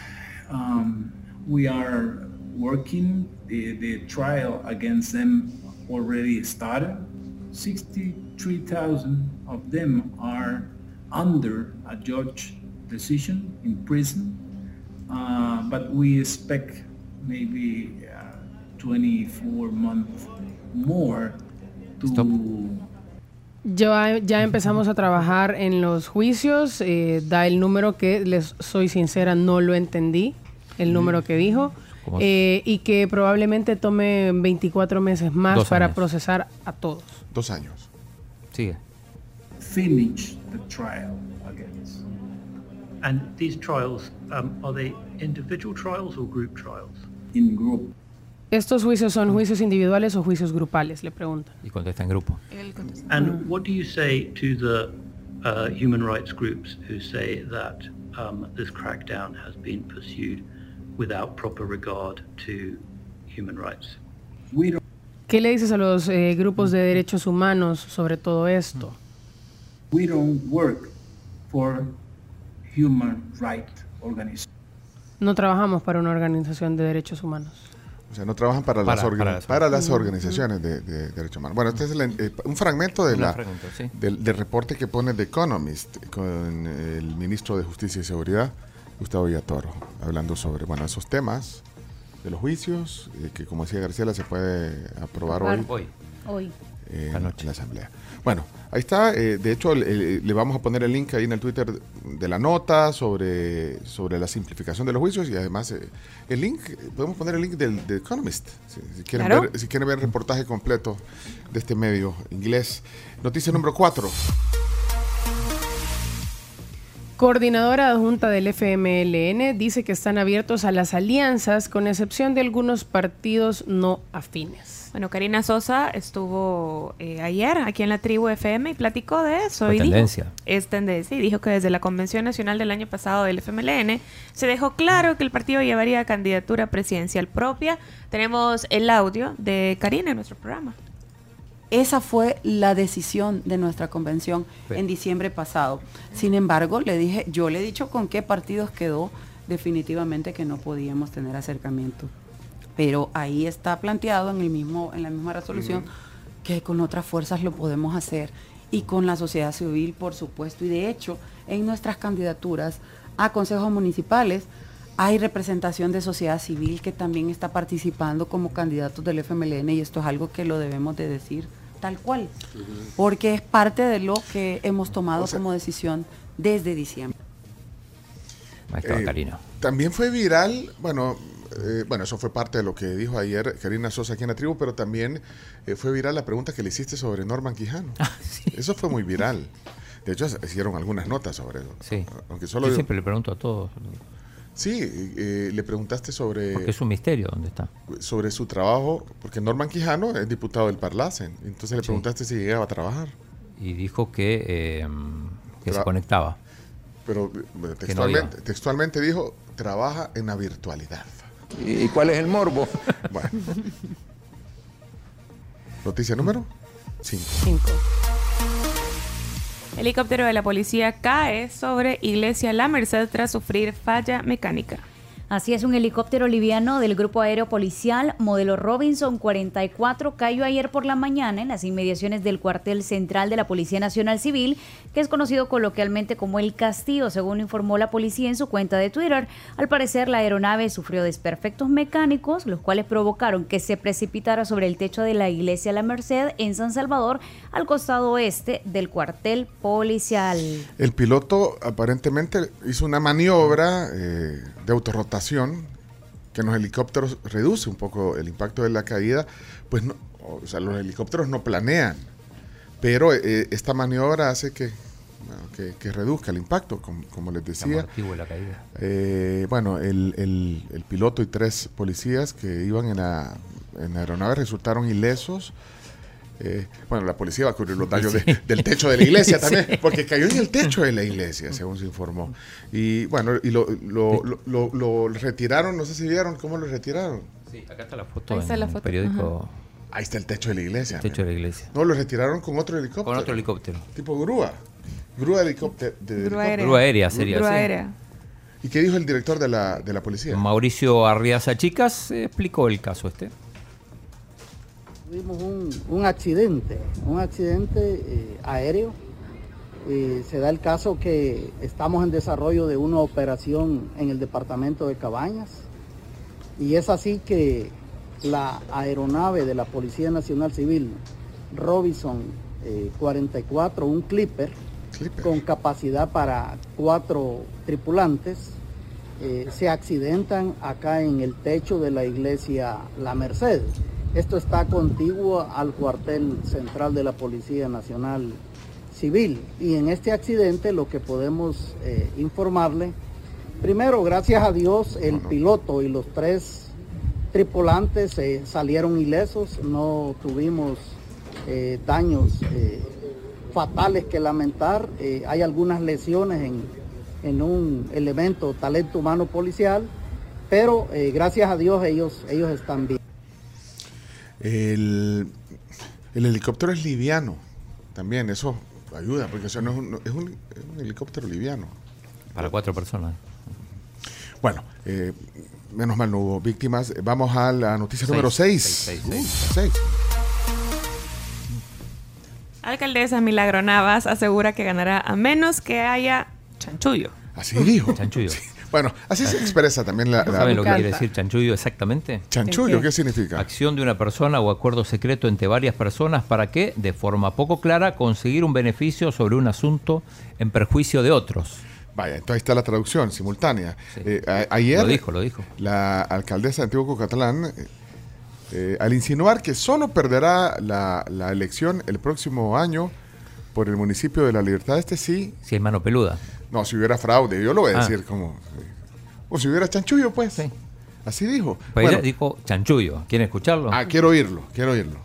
um, we are working, the, the trial against them already started. 63,000 of them are under a judge decision in prison, uh, but we expect maybe uh, 24 months more to Ya, ya empezamos a trabajar en los juicios. eh, da el número que, les soy sincera, no lo entendí, el número que dijo. Eh, y que probablemente tome 24 meses más Dos para años. procesar a todos. Dos años. Sigue. Finish the trial against. And these trials, um, are they individual trials or group trials? In group. ¿Estos juicios son juicios individuales o juicios grupales? Le preguntan. Y contesta en grupo. And what do you say to the uh, human rights groups who say that um, this crackdown has been pursued without proper regard to human rights? We don't, ¿Qué le dices a los eh, grupos de derechos humanos sobre todo esto? We don't work for human rights organizations. No trabajamos para una organización de derechos humanos. O sea, no trabajan para, Para- las, orga- para las- para las organizaciones de, de derechos humanos. Bueno, este es el- eh, un fragmento, de Un la, fragmento, sí. del, del reporte que pone The Economist con el ministro de Justicia y Seguridad, Gustavo Villatoro, hablando sobre bueno, esos temas de los juicios, eh, que como decía García, se puede aprobar hoy. Hoy. Hoy. eh, en la Asamblea. Bueno, ahí está. eh, de hecho, le, le vamos a poner el link ahí en el Twitter de la nota sobre, sobre la simplificación de los juicios y además eh, el link, podemos poner el link del Economist, si, si quieren Claro. ver, si quieren ver el reportaje completo de este medio inglés. Noticia número 4. Coordinadora adjunta del FMLN dice que están abiertos a las alianzas con excepción de algunos partidos no afines. Bueno, Karina Sosa estuvo eh, ayer aquí en la tribu FM y platicó de eso. Y dijo- tendencia. es tendencia y dijo que desde la Convención Nacional del año pasado del FMLN se dejó claro que el partido llevaría candidatura presidencial propia. Tenemos el audio de Karina en nuestro programa. Esa fue la decisión de nuestra convención Sí. en diciembre pasado. Sin embargo, le dije, yo le he dicho con qué partidos quedó definitivamente que no podíamos tener acercamiento. Pero ahí está planteado en el mismo en la misma resolución que con otras fuerzas lo podemos hacer y con la sociedad civil, por supuesto. Y de hecho, en nuestras candidaturas a consejos municipales hay representación de sociedad civil que también está participando como candidatos del FMLN y esto es algo que lo debemos de decir tal cual, porque es parte de lo que hemos tomado como decisión desde diciembre. Maestra Eh, Karina. También fue viral, bueno, eh, bueno, eso fue parte de lo que dijo ayer Karina Sosa aquí en la tribu, pero también eh, fue viral la pregunta que le hiciste sobre Norman Quijano. Ah, [laughs] Eso fue muy viral. De hecho, hicieron algunas notas sobre eso. Sí. Aunque solo Yo siempre le pregunto a todos. Sí, eh, le preguntaste sobre Porque es un misterio dónde está. sobre su trabajo, porque Norman Quijano es diputado del Parlacen. Entonces le Sí. preguntaste si llegaba a trabajar. Y dijo que, que se conectaba. Pero eh, no textualmente, textualmente dijo, trabaja en la virtualidad. ¿Y cuál es el morbo? [laughs] Bueno. Noticia número 5. Helicóptero de la policía cae sobre Iglesia La Merced tras sufrir falla mecánica. Así es, un helicóptero liviano del Grupo Aéreo Policial modelo Robinson 44 cayó ayer por la mañana en las inmediaciones del cuartel central de la Policía Nacional Civil, que es conocido coloquialmente como El Castillo, según informó la policía en su cuenta de Twitter. Al parecer, la aeronave sufrió desperfectos mecánicos, los cuales provocaron que se precipitara sobre el techo de la iglesia La Merced en San Salvador, al costado oeste del cuartel policial. El piloto aparentemente hizo una maniobra eh, de autorrotación que en los helicópteros reduce un poco el impacto de la caída. Pues no, o sea, los helicópteros no planean, pero eh, esta maniobra hace que, que, que reduzca el impacto, como, como les decía. La caída. Eh, bueno, el, el- el piloto y tres policías que iban en la, en la aeronave resultaron ilesos. Eh, bueno, la policía va a cubrir los daños de- del techo de la iglesia [laughs] Sí. también, porque cayó en el techo de la iglesia, según se informó. Y bueno, y lo, lo, lo- lo- lo retiraron, no sé si vieron cómo lo retiraron. Sí, acá está la foto Ahí está en la el foto, periódico. Ahí está el techo de la iglesia. Techo de la iglesia. No, lo retiraron con otro helicóptero. Con otro helicóptero. Tipo grúa. Grúa de helicóptero. de Grúa helicóptero. aérea. Grúa aérea sería, Grúa aérea. ¿Y qué dijo el director de la, de la policía? Mauricio Arriaza Chicas explicó el caso este. Tuvimos un, un accidente, un accidente eh, aéreo. Eh, se da el caso que estamos en desarrollo de una operación en el departamento de Cabañas y es así que la aeronave de la Policía Nacional Civil Robinson eh, 44, un clipper, con capacidad para cuatro tripulantes, eh, se accidentan acá en el techo de la iglesia La Merced. Esto está contiguo al cuartel central de la Policía Nacional civil. Y en este accidente lo que podemos eh, informarle, primero, gracias a Dios, el piloto y los tres tripulantes eh, salieron ilesos, no tuvimos eh, daños eh, fatales que lamentar, hay algunas lesiones en, en un elemento talento humano policial, pero gracias a Dios ellos, ellos están bien. El, el helicóptero es liviano también, eso ayuda, porque eso no es, un, es un- es un helicóptero liviano. Para cuatro personas. Bueno, eh, menos mal no hubo víctimas. Vamos a la noticia Seis, número Uh, 6. seis, seis, seis. Alcaldesa Milagro Navas asegura que ganará a menos que haya chanchullo. Así dijo. Chanchullo. Bueno, así se expresa también la... la- ¿Saben lo que quiere decir chanchullo exactamente? Chanchullo, ¿qué significa? Acción de una persona o acuerdo secreto entre varias personas para que, de forma poco clara, conseguir un beneficio sobre un asunto en perjuicio de otros. Vaya, entonces ahí está la traducción simultánea. Eh, a- ayer, Lo dijo, lo dijo. la alcaldesa de Antiguo Cucatlán, eh, eh, al insinuar que solo perderá la, la elección el próximo año por el municipio de La Libertad, este sí. Si hay mano peluda. No, si hubiera fraude, yo lo voy a Ah. decir como. O si hubiera chanchullo, pues. Así dijo. Pues Bueno, ella dijo chanchullo. ¿Quieren escucharlo? ah, quiero oírlo, quiero oírlo.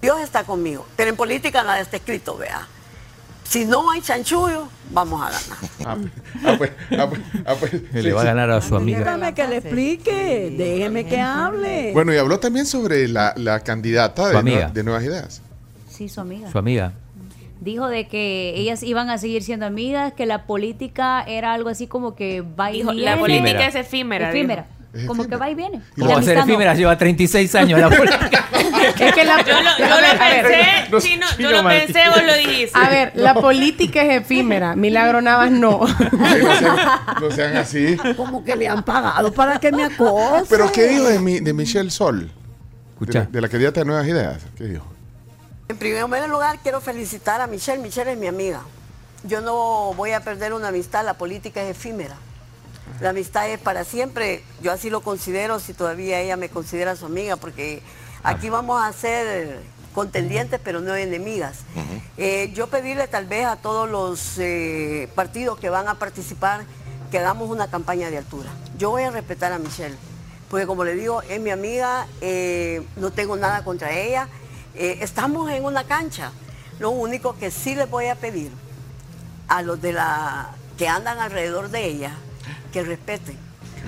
Dios está conmigo. Pero en política nada está escrito, vea. Si no hay chanchullo, vamos a ganar. Ah, [laughs] ah, pues, ah, pues, ah, pues, [laughs] sí, le va a ganar a su amiga. Déjame que le explique, déjeme que hable. Bueno, y habló también sobre la, la candidata de Nuevas Ideas. Sí, su amiga. Su amiga. Dijo de que ellas iban a seguir siendo amigas, que la política era algo así como que va y Dijo, viene. la política es efímera, Efímera. dijo. Como que va y viene. ¿Cómo va a ser efímera? Lleva 36 años la política. [laughs] Es que la, Yo lo, yo lo pensé, Chino, yo lo pensé, vos lo dijiste. A [laughs] ver, la política es efímera, Milagro Navas no. No sean así. Como que le han pagado para que me acose. Pero ¿qué dijo de, mi, de Michelle Sol? De la, de la candidata de Nuevas Ideas. ¿Qué dijo? En primer lugar, quiero felicitar a Michelle. Michelle es mi amiga. Yo no voy a perder una amistad, la política es efímera. La amistad es para siempre. Yo así lo considero, si todavía ella me considera su amiga, porque aquí vamos a ser contendientes, pero no enemigas. Eh, yo pedirle tal vez a todos los eh, partidos que van a participar que hagamos una campaña de altura. Yo voy a respetar a Michelle, porque como le digo, es mi amiga, eh, no tengo nada contra ella. Eh, estamos en una cancha. Lo único que sí les voy a pedir a los de la que andan alrededor de ella que respeten.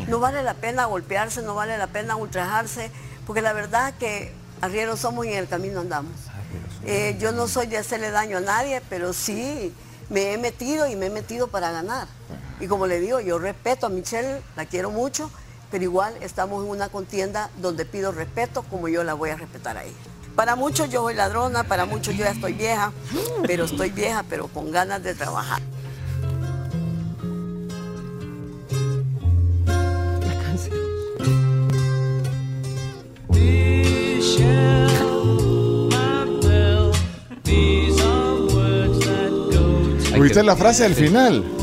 No vale la pena golpearse, no vale la pena ultrajarse, porque la verdad que arrieros somos y en el camino andamos. Eh, yo no soy de hacerle daño a nadie, pero sí me he metido y me he metido para ganar. Y como le digo, yo respeto a Michelle, la quiero mucho, pero igual estamos en una contienda donde pido respeto como yo la voy a respetar a ella. Para muchos yo soy ladrona, para muchos yo ya estoy vieja, pero estoy vieja, pero con ganas de trabajar. ¿Oíste la frase del final?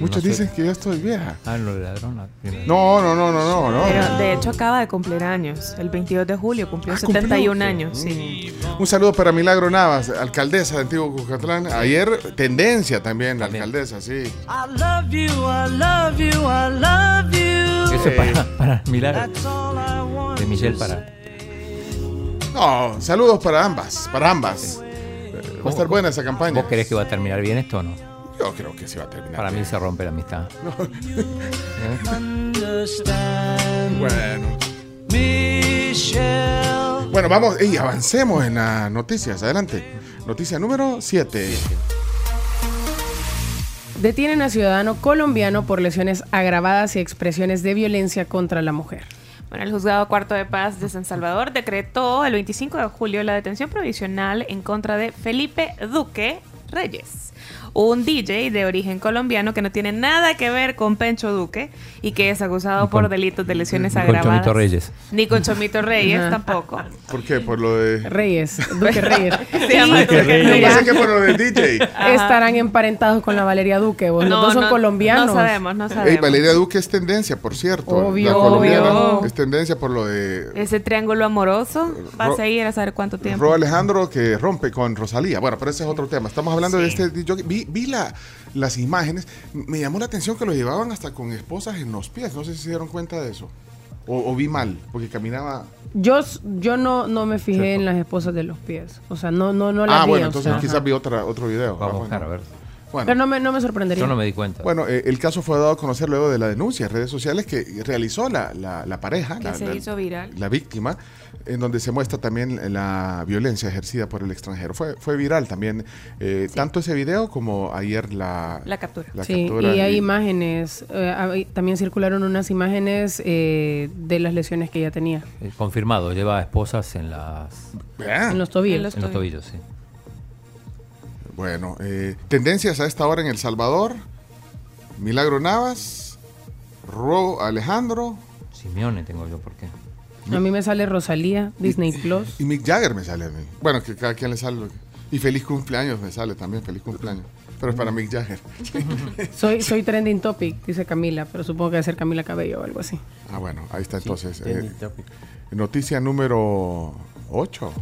Muchos dicen que yo estoy vieja. Ah, lo de ladrona. No, no, no, no, no. no. Pero de hecho acaba de cumplir años. El 22 de julio cumplió Ah, cumplió. 71 años. Sí. Un saludo para Milagro Navas, alcaldesa de Antiguo Cucatlán. Ayer, tendencia también, la alcaldesa, sí. I love you, I love you, I love you. Eso es para, para Milagro. De Michelle para. No, saludos para ambas, para ambas. Va a estar buena esa campaña. ¿Vos crees que va a terminar bien esto o no? Yo creo que sí va a terminar. Para mí se rompe la amistad. [laughs] Understand. Bueno. Michelle. Bueno, vamos, y avancemos en las noticias. Adelante. Noticia número 7. Detienen a ciudadano colombiano por lesiones agravadas y expresiones de violencia contra la mujer. Bueno, el juzgado cuarto de paz de San Salvador decretó el 25 de julio la detención provisional en contra de Felipe Duque, Reyes, un DJ de origen colombiano que no tiene nada que ver con Pencho Duque y que es acusado por delitos de lesiones ni con agravadas. Chomito Reyes. Ni con Chomito Reyes tampoco. ¿Por qué? Por lo de. Reyes, Duque Reyes. [laughs] Se llama Duque Reyes. Yo pensé que por lo del DJ. estarán emparentados con la Valeria Duque. vos. Los No, dos son no- colombianos. No sabemos, no Ey, sabemos. Valeria Duque es tendencia, por cierto. Obvio, la colombiana obvio. es tendencia por lo de Ese triángulo amoroso va a Ro- seguir a saber cuánto tiempo. Ro Alejandro que rompe con Rosalía. Bueno, pero ese es otro tema. Estamos hablando de este DJ. Vi, vi la, las imágenes. Me llamó la atención que lo llevaban hasta con esposas en los pies. No sé si se dieron cuenta de eso. O, o vi mal, porque caminaba. Yo, yo no, no me fijé en las esposas de los pies. O sea, no, no, no las ah, vi. bueno, o entonces sea, quizás ajá. vi otra, otro video. Vamos a Ah, buscar, a bueno. ver. Bueno. Pero no me, no me sorprendería. Yo no me di cuenta. Bueno, eh, el caso fue dado a conocer luego de la denuncia en redes sociales que realizó la, la- la pareja, Que la, se la- hizo viral. la víctima, en donde se muestra también la violencia ejercida por el extranjero. Fue, fue viral también, eh, tanto ese video como ayer la, La captura. la Sí, captura y hay y- imágenes. eh, hay- también circularon unas imágenes eh, de las lesiones que ella tenía. Confirmado, lleva esposas en las. En los tobillos. En los en los tobillos, sí. Bueno, eh, tendencias a esta hora en El Salvador. Milagro Navas, Ro Alejandro Simeone tengo yo, ¿por qué? A mí me sale Rosalía, Disney Plus. y Mick Jagger me sale a mí. Bueno, que cada quien le sale. lo que- Y feliz cumpleaños me sale también, feliz cumpleaños. Pero es para Mick Jagger. [laughs] Soy, soy trending topic, dice Camila, pero supongo que debe ser Camila Cabello o algo así. Ah, bueno, ahí está entonces. trending eh, topic. noticia número 8.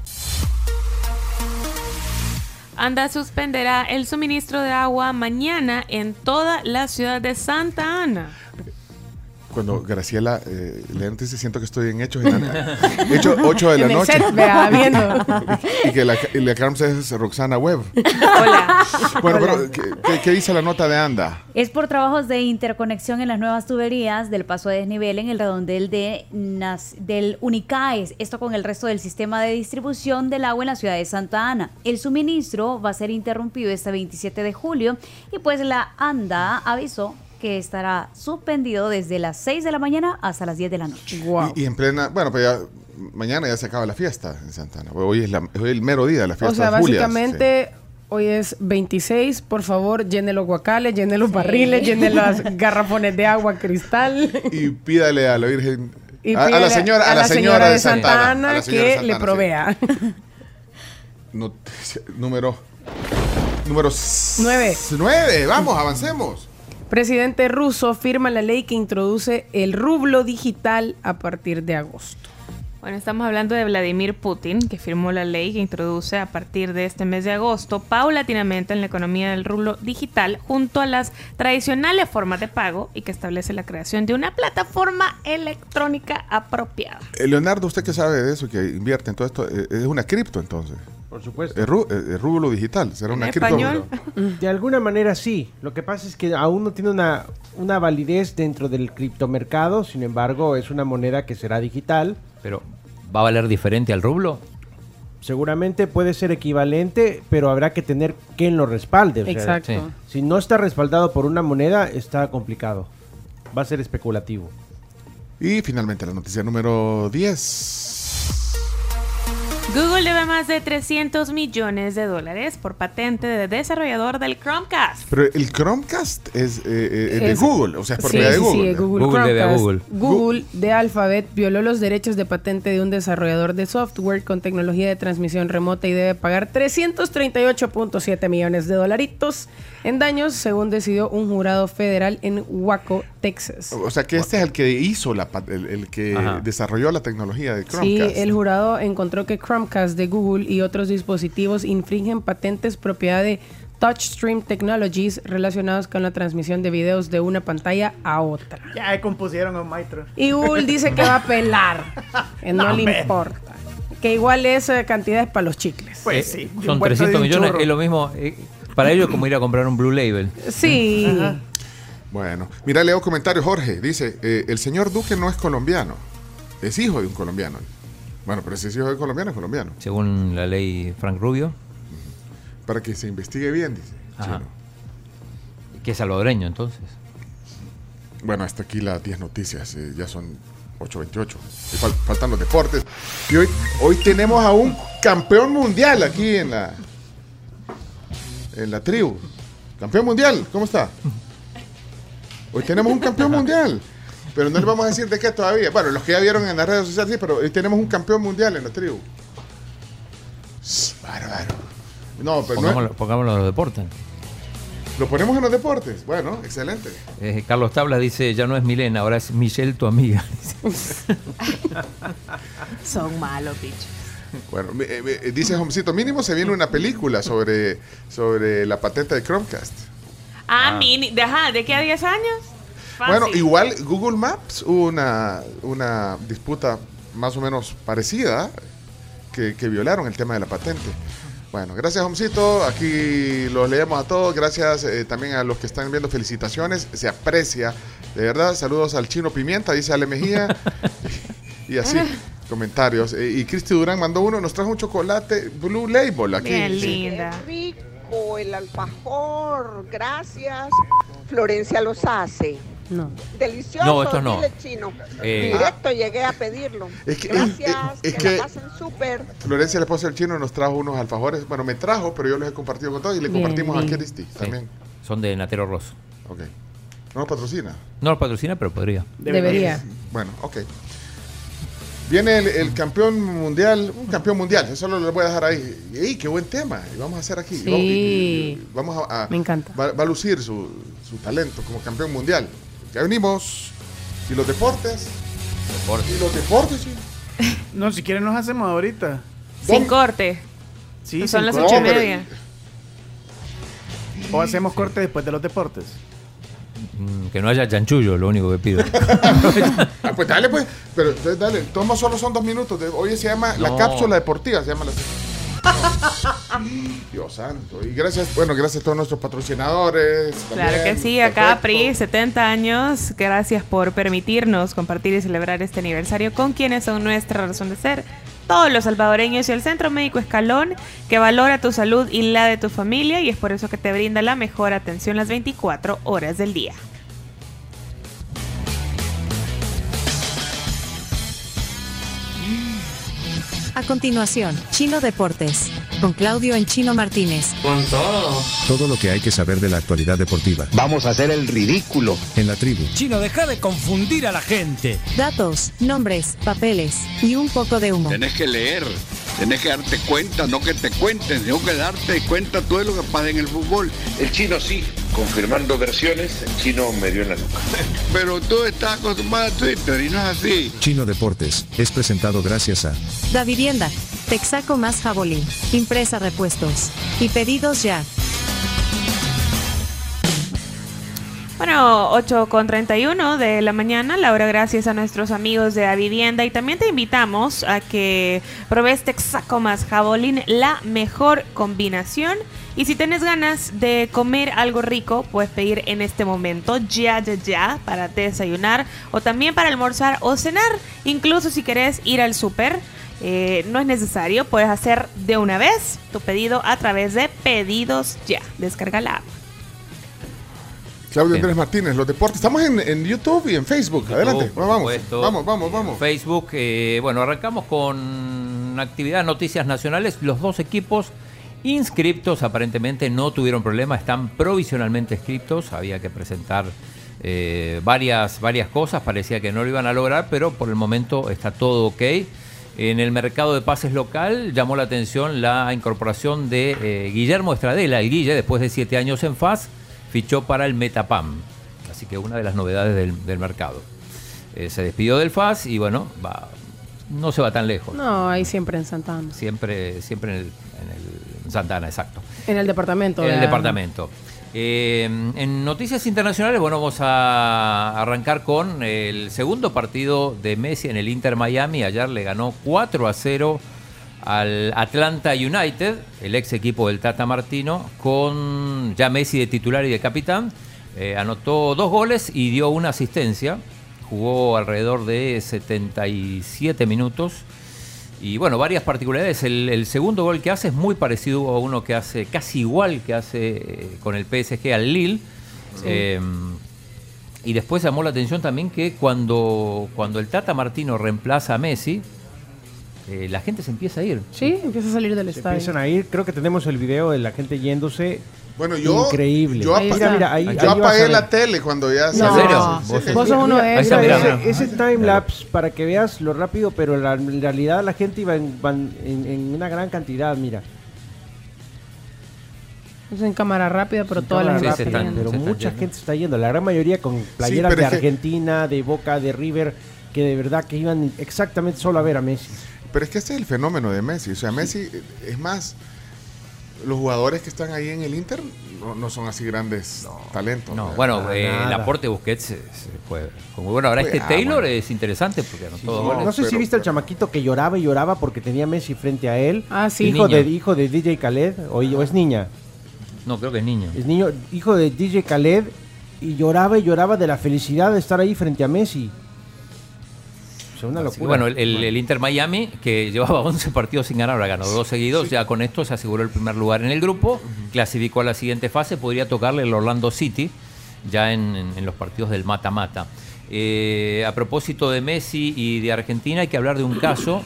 Anda suspenderá el suministro de agua mañana en toda la ciudad de Santa Ana. Cuando Graciela eh, lee noticias, siento que estoy en Hechos. En la, [laughs] [laughs] hecho 8 de la noche. set, vea, viendo. [laughs] y que la, y la Carms es Roxana Webb. Hola. Bueno, pero ¿qué, qué- qué dice la nota de Anda? Es por trabajos de interconexión en las nuevas tuberías del paso de desnivel en el redondel de Nas- del Unicaes, esto con el resto del sistema de distribución del agua en la ciudad de Santa Ana. El suministro va a ser interrumpido este 27 de julio y pues la ANDA avisó que estará suspendido desde las 6 de la mañana hasta las 10 de la noche. Y, y en plena. Bueno, pues ya. Mañana ya se acaba la fiesta en Santana. Hoy es, la- hoy es el mero día de la fiesta. O sea, de Julias, básicamente hoy es 26, por favor, llene los guacales, llene los barriles, llene los [laughs] garrafones de agua cristal. Y pídale a la Virgen. Y a, a la señora, a la señora de Santana. Ana a la señora que de Santana, le sí. provea. [laughs] Número. Número Nueve. 9. Vamos, avancemos. Presidente ruso firma la ley que introduce el rublo digital a partir de agosto. Bueno, estamos hablando de Vladimir Putin, que firmó la ley que introduce a partir de este mes de agosto paulatinamente en la economía del rublo digital junto a las tradicionales formas de pago y que establece la creación de una plataforma electrónica apropiada. Eh, Leonardo, usted que sabe de eso, que invierte en todo esto, eh, es una cripto entonces. Por supuesto. El, ru- eh, el rublo digital, será una cripto. De alguna manera sí. Lo que pasa es que aún no tiene una, una validez dentro del criptomercado. Sin embargo, es una moneda que será digital. Pero, ¿va a valer diferente al rublo? Seguramente puede ser equivalente, pero habrá que tener quien lo respalde. o sea, Exacto. Sí. Si no está respaldado por una moneda, está complicado. Va a ser especulativo. Y finalmente la noticia número 10. Google debe más de 300 millones de dólares por patente de desarrollador del Chromecast. Pero el Chromecast es, eh, eh, es de Es- Google, o sea, es por Sí, medio de sí, sí, Google. Google, Google debe a. Google. Google de Alphabet violó los derechos de patente de un desarrollador de software con tecnología de transmisión remota y debe pagar 338.7 millones de dolaritos en daños, según decidió un jurado federal en Waco, Texas. O sea, que este es el que hizo, la, el, el que Ajá. desarrolló la tecnología de Sí, Chromecast. el jurado encontró que Chromecast de Google y otros dispositivos infringen patentes propiedad de Touchstream Technologies relacionados con la transmisión de videos de una pantalla a otra. Ya compusieron a un maestro. Y Google dice que va a pelar, que no, No, [laughs] le importa. Que igual es eh, cantidades para los chicles. Pues Eh, sí. Son envuelto de 300 un millones, es lo mismo. eh, para ellos como ir a comprar un Blue Label. Sí. Bueno, mira, leo comentarios, Jorge. Dice, eh, el señor Duque no es colombiano, es hijo de un colombiano. Bueno, pero si es hijo de colombiano, es colombiano. Según la ley Frank Rubio, Para que se investigue bien, dice. Ajá. Chino. que es salvadoreño entonces. Bueno, hasta aquí las 10 noticias, eh, ya son 8.28. Y fal- faltan los deportes. Y hoy, hoy tenemos a un campeón mundial aquí en la en la tribu. Campeón mundial, ¿cómo está? Hoy tenemos un campeón mundial. Pero no le vamos a decir de qué todavía. Bueno, los que ya vieron en las redes sociales, sí, pero hoy tenemos un campeón mundial en la tribu. Bárbaro. No, pero no pongámoslo en los deportes. lo ponemos en los deportes. Bueno, excelente. Eh, Carlos Tablas dice, ya no es Milena, ahora es Michelle, tu amiga. [laughs] Son malos, bichos. Bueno, mi- eh, eh, dice Homcito, mínimo se viene una película sobre, sobre la patente de Chromecast. Ah, Ah. mini. De, ajá, ¿de qué a 10 años? Fácil. Bueno, igual Google Maps hubo una, una disputa más o menos parecida que, que violaron el tema de la patente. Bueno, gracias Homcito, aquí los leemos a todos, gracias eh, también a los que están viendo, felicitaciones, se aprecia, de verdad, saludos al chino Pimienta, dice Ale Mejía, [laughs] y así, comentarios. Eh, y Cristi Durán mandó uno, nos trajo un chocolate Blue Label aquí. Sí. linda. rico el alfajor, gracias. Florencia los hace. No. Delicioso, No, estos no. chino. Eh, Directo llegué a pedirlo. Es que- gracias, es- es que, que- la pasen súper. Florencia, la esposa del chino, nos trajo unos alfajores. Bueno, me trajo, pero yo los he compartido con todos y le Bien, compartimos a bien. Cristi Sí. también. Son de Natero Rosso. Ok. ¿No nos patrocina? No lo patrocina, pero podría. Debería. Bueno, ok. Viene el, el campeón mundial, un campeón mundial, eso lo, lo voy a dejar ahí. ¡Ey, qué buen tema! Y vamos a hacer aquí. Sí. Vamos, y- y- vamos a, a- Me encanta. Va, va a lucir su, su talento como campeón mundial. Ya venimos. ¿Y los deportes? ¿Y los deportes? sí? [laughs] No, si quieren nos hacemos ahorita. Sin corte. Sí, Son sin las ocho y media. O hacemos corte después de los deportes. Mm, que no haya chanchullo, lo único que pido. [laughs] Ah, pues dale, pues. Pero entonces dale. Tomo solo son dos minutos. de- Oye, se llama La. Cápsula Deportiva. Se llama la. [laughs] Dios santo. Y gracias, bueno, gracias a todos nuestros patrocinadores. Claro que sí, acá Perfecto. PRI, 70 años. Gracias por permitirnos compartir y celebrar este aniversario con quienes son nuestra razón de ser. Todos los salvadoreños y el Centro Médico Escalón, que valora tu salud y la de tu familia, y es por eso que te brinda la mejor atención las 24 horas del día. A continuación, Chino Deportes. Con Claudio en Chino Martínez. Con todo. Todo lo que hay que saber de la actualidad deportiva. Vamos a hacer el ridículo. En la tribu. Chino, deja de confundir a la gente. Datos, nombres, papeles y un poco de humo. Tenés que leer, tenés que darte cuenta, no que te cuenten, sino que darte cuenta todo lo que pasa en el fútbol. El chino sí, confirmando versiones, el chino me dio en la nuca. [laughs] Pero tú estás acostumbrado a Twitter y no es así. Chino Deportes es presentado gracias a Da Vivienda, Texaco más Jabolín, Impresa Repuestos y pedidos ya. Bueno, 8 con 31 de la mañana, la hora gracias a nuestros amigos de Avivienda y también te invitamos a que pruebes Texaco más Jabolín, la mejor combinación. Y si tienes ganas de comer algo rico, puedes pedir en este momento, ya, ya, ya, para desayunar o también para almorzar o cenar. Incluso si querés ir al súper, eh, no es necesario, puedes hacer de una vez tu pedido a través de Pedidos Ya. Descarga la app. Claudio Andrés Martínez, los deportes. Estamos en, en YouTube y en Facebook. Adelante. por vamos, supuesto. vamos, vamos, vamos. Facebook, eh, bueno, arrancamos con actividad noticias nacionales. Los dos equipos inscriptos aparentemente no tuvieron problema, están provisionalmente inscriptos. Había que presentar eh, varias, varias cosas, parecía que no lo iban a lograr, pero por el momento está todo ok. En el mercado de pases local llamó la atención la incorporación de eh, Guillermo Estradela, el Guille, después de siete años en FAS, fichó para el Metapam. Así que una de las novedades del, del mercado. Eh, se despidió del FAS y bueno, va, no se va tan lejos. No, ahí siempre en Santana. Siempre, siempre en el, en el- en Santana, exacto. En el departamento. En el de- departamento. Eh, en noticias internacionales, bueno, vamos a arrancar con el segundo partido de Messi en el Inter Miami. Ayer le ganó 4 a 0 al Atlanta United, el ex equipo del Tata Martino, con ya Messi de titular y de capitán. Eh, anotó dos goles y dio una asistencia. Jugó alrededor de 77 minutos. Y bueno, varias particularidades. El, el segundo gol que hace es muy parecido a uno que hace casi igual que hace eh, con el PSG al Lille. Sí. Eh, y después llamó la atención también que cuando, cuando el Tata Martino reemplaza a Messi, eh, la gente se empieza a ir. Sí, empieza a salir del Se estadio. empiezan a ir. Creo que tenemos el video de la gente yéndose Bueno, yo, Increíble. yo, está. Mira, ahí- yo ahí apagué ver. la tele cuando ya se No, serio? Sí, ¿Vos sí. Vos sos uno de mira, mira, ese, mira. ese time lapse para que veas lo rápido, pero la- en realidad la gente iba en, van en, en una gran cantidad, mira. Es en cámara rápida, pero toda la Cámara gente se rápida, están- pero se mucha gente está yendo, la gran mayoría con playeras de Argentina, de Boca, de River, que de verdad que iban exactamente solo a ver a Messi. Pero es que este es el fenómeno de Messi. O sea, Messi, eh, es más, los jugadores que están ahí en el Inter no, no son así grandes talentos. No, ¿verdad? bueno, eh, el nada. aporte de Busquets eh, fue, fue muy bueno. Ahora este ah, Taylor bueno. es interesante porque no todo no. No sé si viste al pero- chamaquito que lloraba y lloraba porque tenía Messi frente a él. Ah, sí. Hijo de, hijo de DJ Khaled, o, o es niña. No, creo que es niño. Es niño, hijo de DJ Khaled y lloraba y lloraba de la felicidad de estar ahí frente a Messi. Una locura. que, bueno, el, el- el Inter Miami, que llevaba [laughs] 11 partidos sin ganar, ahora ganó dos seguidos, ya con esto se aseguró el primer lugar en el grupo, clasificó a la siguiente fase, podría tocarle el Orlando City, ya en, en- en los partidos del mata-mata. Eh, a propósito de Messi y de Argentina, hay que hablar de un caso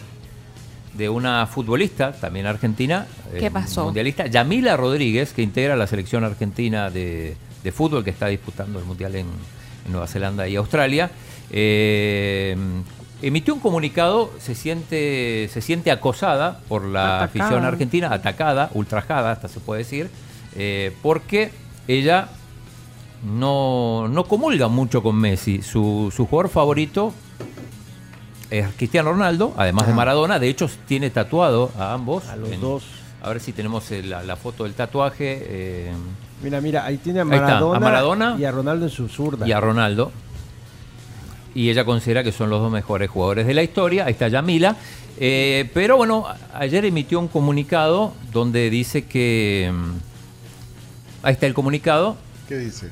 de una futbolista, también argentina, ¿Qué eh, pasó? mundialista, Yamila Rodríguez, que integra la selección argentina de, de fútbol que está disputando el Mundial en, en Nueva Zelanda y Australia. Eh, emitió un comunicado, se siente, se siente acosada por la Atacada. afición argentina, atacada, ultrajada, hasta se puede decir, eh, porque ella no, no comulga mucho con Messi. Su, su jugador favorito es Cristiano Ronaldo, además de Ajá. Maradona. De hecho, tiene tatuado a ambos. A los En- dos. A ver si tenemos eh, la, la foto del tatuaje. eh, Mira, mira, ahí tiene a Ahí está, a Maradona, Maradona y a Ronaldo en su zurda. y a Ronaldo. Y ella considera que son los dos mejores jugadores de la historia. Ahí está Yamila. Eh, pero bueno, ayer emitió un comunicado donde dice que. mm, Ahí está el comunicado. ¿Qué dice?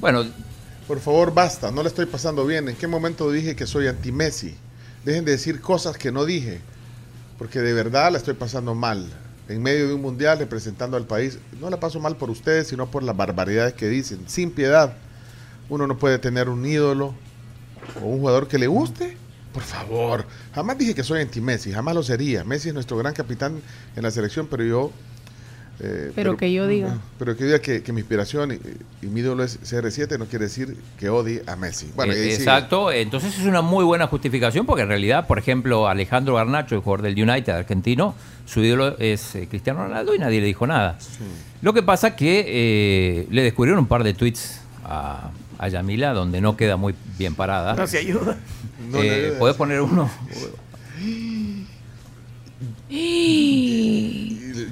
Bueno, Por favor, basta, no le estoy pasando bien. ¿En qué momento dije que soy anti-Messi? Dejen de decir cosas que no dije, porque de verdad la estoy pasando mal. En medio de un mundial representando al país, no la paso mal por ustedes, sino por las barbaridades que dicen, sin piedad. Uno no puede tener un ídolo o un jugador que le guste. Por favor, jamás dije que soy anti-Messi, jamás lo sería. Messi es nuestro gran capitán en la selección, pero yo... eh, Pero que yo diga. Pero que diga que, que mi inspiración y, y mi ídolo es CR7 no quiere decir que odie a Messi. Bueno, Eh, sigue. exacto, entonces es una muy buena justificación porque en realidad, por ejemplo, Alejandro Garnacho, el jugador del United argentino, su ídolo es eh, Cristiano Ronaldo y nadie le dijo nada. Lo que pasa que eh, le descubrieron un par de tweets a, a Yamila donde no queda muy bien parada. No se ayuda. [laughs] No Eh, ayuda. ¿Podés poner uno? [gasps]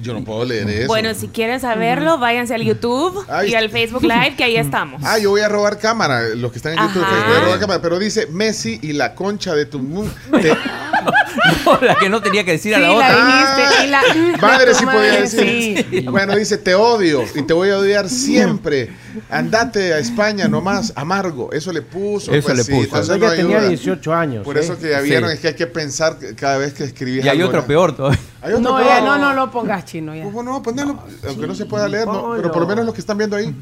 Yo no puedo leer eso. Bueno, si quieren saberlo, váyanse al YouTube Ay. y al Facebook Live, que ahí [laughs] estamos. Ah, yo voy a robar cámara, los que están en YouTube, voy a robar cámara, pero dice Messi y la concha de tu mu- [laughs] te- No, la que no tenía que decir a la la otra. dijiste. y la, Madre sí podía decir. sí. Bueno, dice te odio y te voy a odiar siempre. Andate a España nomás, amargo. Eso le puso. Eso pues le sí, puso. no ella tenía ayuda. 18 años. Por ¿eh? eso que ya vieron Sí. es que hay que pensar cada vez que escribís Y hay algo, otro ¿no? peor todavía. Hay otro No, peor. ya, no, no lo pongas chino ya. ¿Cómo no? Ponelo, aunque no se pueda leer, no, pero por lo menos los que están viendo ahí.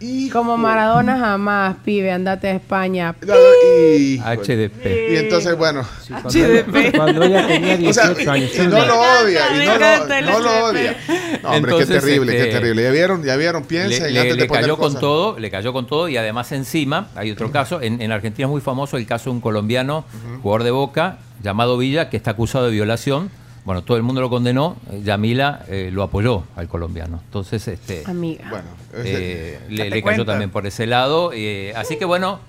Hijo. Como Maradona jamás, pibe, andate a España. Hijo. HDP. Y entonces, bueno. Sí, cuando, ella, cuando ella tenía O sea, 18 años. y no lo odia, y no lo, no lo HDP. odia. No, hombre, Entonces, qué terrible, qué este, terrible. Ya vieron, ya vieron, Le, piensen le- antes le de poner cayó con todo, le cayó con todo y además encima hay otro caso. En, en Argentina es muy famoso el caso de un colombiano, jugador de Boca, llamado Villa, que está acusado de violación. Bueno, todo el mundo lo condenó. eh, Yamila eh, lo apoyó al colombiano. Entonces, este, Amiga. Bueno, eh, le, le cayó cuenta. también por ese lado. eh, así que bueno,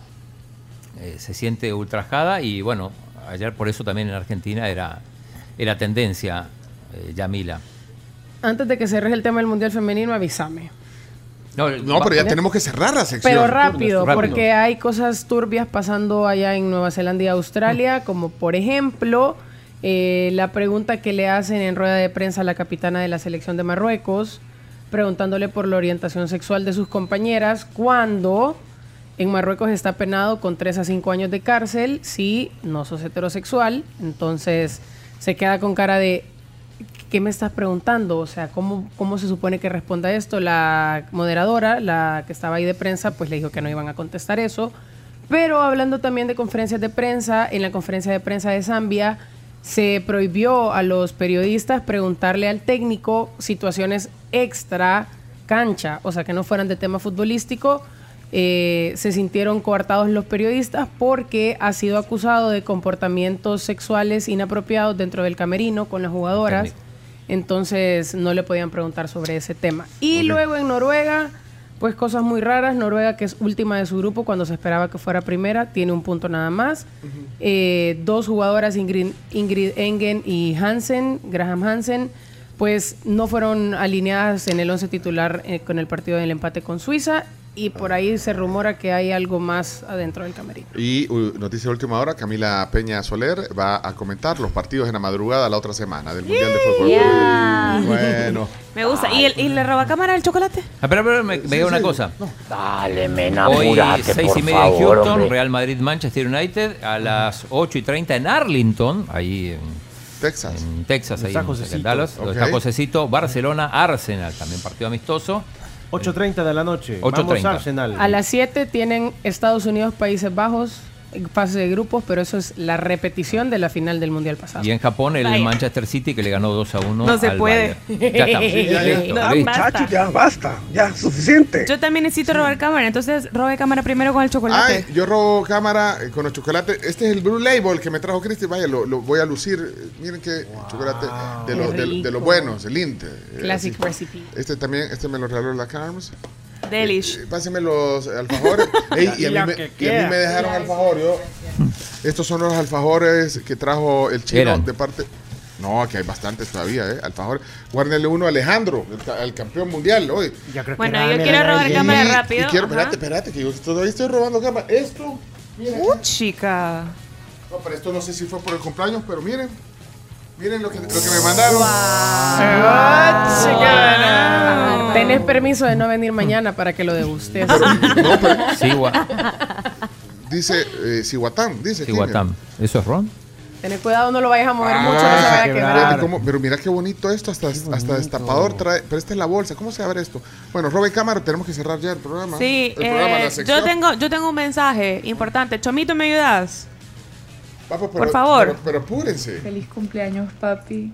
eh, se siente ultrajada y bueno, ayer por eso también en Argentina era, era tendencia eh, Yamila. Antes de que cerres el tema del Mundial Femenino, avísame. No, no, pero ya tenemos que cerrar la sección. Pero rápido, Rápido. porque hay cosas turbias pasando allá en Nueva Zelanda y Australia, como por ejemplo eh, la pregunta que le hacen en rueda de prensa a la capitana de la selección de Marruecos, preguntándole por la orientación sexual de sus compañeras, cuando en Marruecos está penado con 3 a 5 años de cárcel si no sos heterosexual, entonces se queda con cara de ¿qué me estás preguntando? O sea, ¿cómo, ¿cómo se supone que responda esto? La moderadora, la que estaba ahí de prensa, pues le dijo que no iban a contestar eso. Pero hablando también de conferencias de prensa, en la conferencia de prensa de Zambia se prohibió a los periodistas preguntarle al técnico situaciones extra cancha, o sea, que no fueran de tema futbolístico, eh, se sintieron coartados los periodistas porque ha sido acusado de comportamientos sexuales inapropiados dentro del camerino con las jugadoras. Entonces no le podían preguntar sobre ese tema. Y luego en Noruega, pues cosas muy raras. Noruega, que es última de su grupo cuando se esperaba que fuera primera, tiene un punto nada más. Eh, dos jugadoras, Ingrid, Ingrid Engen y Hansen, Graham Hansen, pues no fueron alineadas en el 11 titular eh, con el partido del empate con Suiza. Y por ahí se rumora que hay algo más adentro del camerino. Y uh, noticia de última hora, Camila Peña Soler va a comentar los partidos en la madrugada la otra semana del Mundial de Fútbol. Yeah. Bueno. [laughs] Me gusta. ¿Y, el, ¿Y le roba cámara el chocolate? Ah, pero, pero me, me diga una cosa. Dale, me Hoy enamorate, seis por y media en favor, Houston, hombre. Real Madrid, Manchester United. A las 8 y 30 en Arlington, ahí en Texas. En Texas, ahí Está en. Dallas. donde Ok. Está Josecito. Barcelona, Arsenal, también partido amistoso. 8.30 de la noche. 8:30. Vamos Arsenal. A las 7 tienen Estados Unidos, Países Bajos, fase de grupos, pero eso es la repetición de la final del Mundial pasado. Y en Japón, el Vaya. Manchester City que le ganó 2 a 1. No se al puede. Ya. [laughs] Sí, ya, ya. No, basta. ya basta, ya suficiente. Yo también necesito robar cámara, entonces robe cámara primero con el chocolate. Ay, yo robo cámara eh, con el chocolate. Este es el Blue Label que me trajo Cristi. Vaya, lo, lo voy a lucir. Miren que chocolate de, los de, los buenos, el Inte. eh, Classic así. recipe. Este también, este me lo regaló la Carms. Delish. Eh, Páseme los alfajores. [laughs] Ey, y, a mí me, que y a mí me dejaron alfajor. Yo. Estos son los alfajores que trajo el chino Eran. de parte. No, aquí hay bastantes todavía, ¿eh? Alfajores. Guárdenle uno a Alejandro, el campeón mundial hoy. Bueno, yo quiero robar cámara rápido. Y quiero, espérate, espérate, que yo todavía estoy robando cámara. Esto, miren. Uh, chica. No, pero esto no sé si fue por el cumpleaños, pero miren. Miren lo que, lo que me mandaron. Ah, Tenés permiso de no venir mañana para que lo degustes. [laughs] No, pero. Sí, Dice eh, Cihuatán, dice. ¿Eso es ron? Tenés cuidado, no lo vayas a mover Ah, mucho, no se vaya a quebrar. cómo- pero mira qué bonito esto, hasta, hasta destapador trae. Pero esta es la bolsa, ¿cómo se abre esto? Bueno, Robe Cámara, tenemos que cerrar ya el programa. Sí, el programa, eh, la yo tengo yo tengo un mensaje importante. Chomito, ¿me ayudas? Papo, por favor. Pero, pero apúrense. Feliz cumpleaños, papi.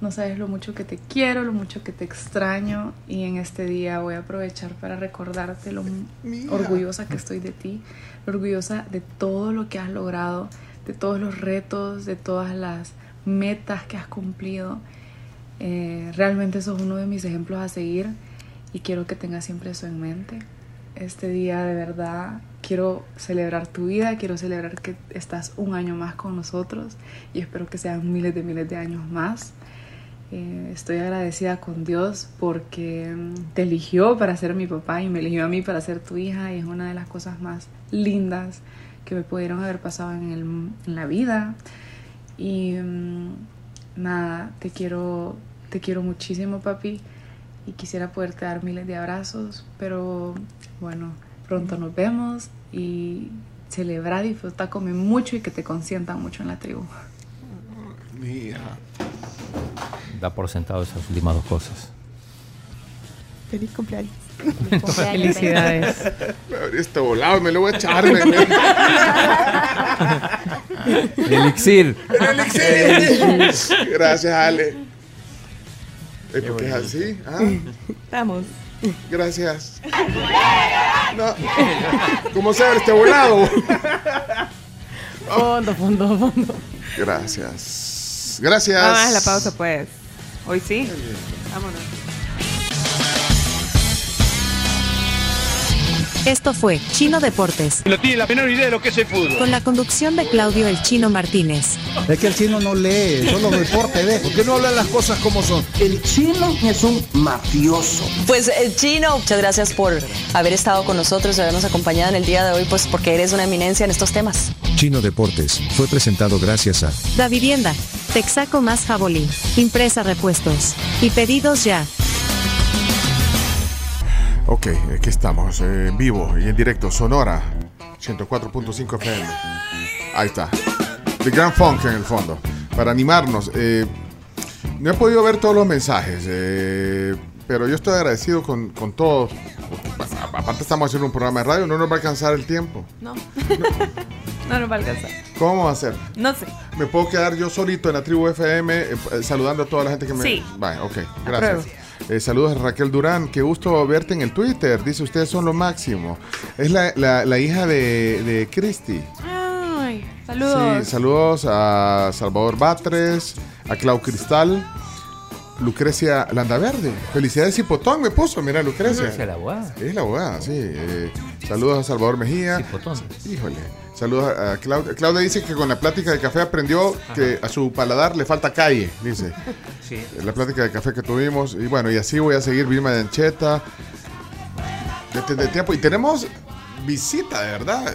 No sabes lo mucho que te quiero, lo mucho que te extraño y en este día voy a aprovechar para recordarte lo Mía. orgullosa que estoy de ti, lo orgullosa de todo lo que has logrado, de todos los retos, de todas las metas que has cumplido. Eh, realmente sos uno de mis ejemplos a seguir y quiero que tengas siempre eso en mente. Este día de verdad quiero celebrar tu vida, quiero celebrar que estás un año más con nosotros y espero que sean miles de miles de años más. Eh, estoy agradecida con Dios porque mm, te eligió para ser mi papá y me eligió a mí para ser tu hija y es una de las cosas más lindas que me pudieron haber pasado en, el, en la vida. Y mm, nada, te quiero, te quiero muchísimo, papi, y quisiera poderte dar miles de abrazos, pero bueno, pronto nos vemos y celebra, disfruta, come mucho y que te consientan mucho en la tribu. Hija. Da por sentado esas últimas dos cosas. Feliz cumpleaños. Felicidades. Este volado, me lo voy a echar. me- [laughs] El elixir. El elixir. Gracias, Ale. Eh, ¿Por qué es así? Ah, Estamos. gracias. No. ¿Cómo se este volado? Fondo, fondo, fondo. Gracias. Gracias. Vamos a la pausa, pues. Hoy sí. Vámonos. Esto fue Chino Deportes, No tiene la menor idea de lo que es el fútbol. con la conducción de Claudio El Chino Martínez. Es que el chino no lee, solo deporte ve. ¿Por qué no hablan las cosas como son? El chino es un mafioso. Pues eh, Chino, muchas gracias por haber estado con nosotros y habernos acompañado en el día de hoy, pues porque eres una eminencia en estos temas. Chino Deportes fue presentado gracias a Da Vivienda, Texaco más Jabolí, Impresa Repuestos y Pedidos Ya. Ok, aquí estamos, eh, en vivo y en directo, Sonora, 104.5 FM. Ahí está. The Grand Funk en el fondo. Para animarnos. eh, no he podido ver todos los mensajes, eh, pero yo estoy agradecido con, con todos. porque, a- aparte estamos haciendo un programa de radio, no nos va a alcanzar el tiempo. No. [laughs] no nos va a alcanzar. ¿Cómo vamos a hacer? No sé. ¿Me puedo quedar yo solito en la tribu FM eh, eh, saludando a toda la gente que me... Sí. Vale, ok, gracias. Apruebo. Eh, saludos a Raquel Durán, qué gusto verte en el Twitter. Dice, ustedes son lo máximo. Es la, la- la hija de, de Cristi. Ay, saludos. Sí, saludos a Salvador Batres, a Clau Cristal, Lucrecia Landaverde. Felicidades Hipotón me puso, mira Lucrecia. Lucrecia, la abogada. Es la abogada, sí. Eh, saludos a Salvador Mejía. Híjole. Saludos a Claudia. Claudia dice que con la plática de café aprendió que a su paladar le falta calle, dice. Sí. La plática de café que tuvimos. Y bueno, y así voy a seguir Vilma de Ancheta. Desde de tiempo. Y tenemos visita, de verdad.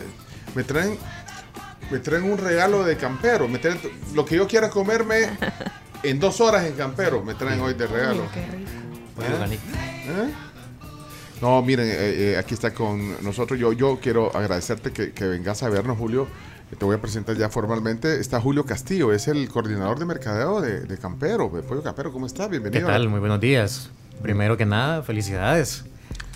Me traen, me traen un regalo de campero. Me traen lo que yo quiera comerme en dos horas en campero. Me traen hoy de regalo. Pollo ¿Eh? organico. ¿Eh? No, miren, eh, eh, aquí está con nosotros. Yo, yo quiero agradecerte que, vengas a vernos, Julio. Eh, Te voy a presentar ya formalmente. Está Julio Castillo, es el coordinador de mercadeo de, de Campero, de Pollo Campero. ¿Cómo está? ¿Qué Bienvenido. tal? Muy buenos días. Primero que nada, felicidades.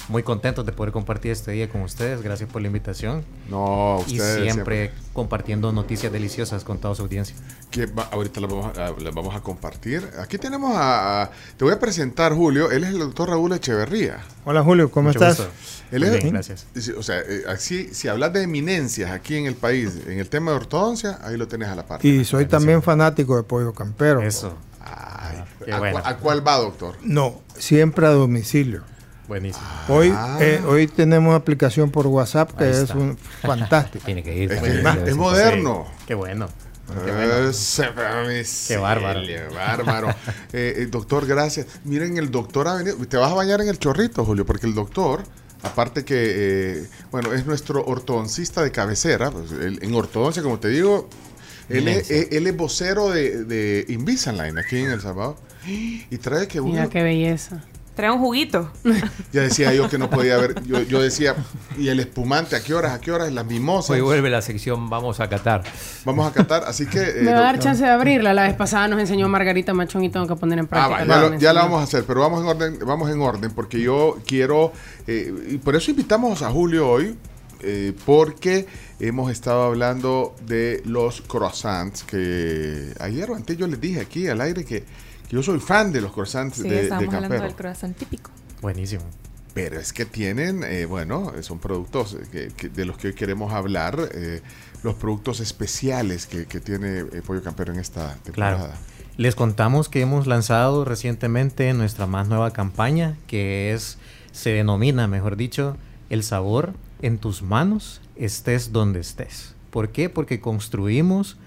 Muy contentos de poder compartir este día con ustedes. Gracias por la invitación. No, Y ustedes siempre, compartiendo noticias deliciosas con toda su audiencia. Que va- ahorita las vamos, a, las vamos a compartir. Aquí tenemos a, a- Te voy a presentar, Julio. Él es el doctor Raúl Echeverría. Hola Julio, ¿cómo Mucho estás? gusto. Él es- bien, gracias. O sea, eh, así, si hablas de eminencias aquí en el país, en el tema de ortodoncia, ahí lo tenés a la par. Y soy también fanático de pollo campero. Eso. ¿A, bueno. cu- a cuál va, doctor? No, siempre a domicilio. Buenísimo. Hoy, Ah. eh, hoy tenemos aplicación por WhatsApp que es un [laughs] fantástico. Tiene que ir. Es, que es moderno. Qué bueno. Qué bueno. Ese Qué bárbaro. bárbaro. Eh, eh, doctor, gracias. Miren, el doctor ha venido. Te vas a bañar en el chorrito, Julio, porque el doctor, aparte que, eh, bueno, es nuestro ortodoncista de cabecera. pues, él- en ortodoncia, como te digo, él es, eh, él es vocero de, de Invisalign aquí en El Salvador. Y trae que Mira uno. qué belleza. Trae un juguito. [laughs] Ya decía yo que no podía ver. Yo, yo decía, ¿y el espumante a qué horas? ¿A qué horas? Las mimosas. Hoy vuelve la sección Vamos a Qatar. Vamos a catar. Así que. eh, Me va a dar chance de abrirla. La vez pasada nos enseñó Margarita Machón y tengo que poner en Ah, práctica. va, lo ya, lo, la vamos a hacer, pero vamos en orden, vamos en orden, porque yo quiero, eh, y por eso invitamos a Julio hoy, eh, porque hemos estado hablando de los croissants, que ayer o antes yo les dije aquí al aire que yo soy fan de los croissants Sí, de, de estamos hablando Campero. del croissant típico. Buenísimo. Pero es que tienen, eh, bueno, son productos que- que- de los que hoy queremos hablar, eh, los productos especiales que, que tiene eh, Pollo Campero en esta temporada. Claro. Les contamos que hemos lanzado recientemente nuestra más nueva campaña, que es, se denomina, mejor dicho, el sabor en tus manos, estés donde estés. ¿Por qué? Porque construimos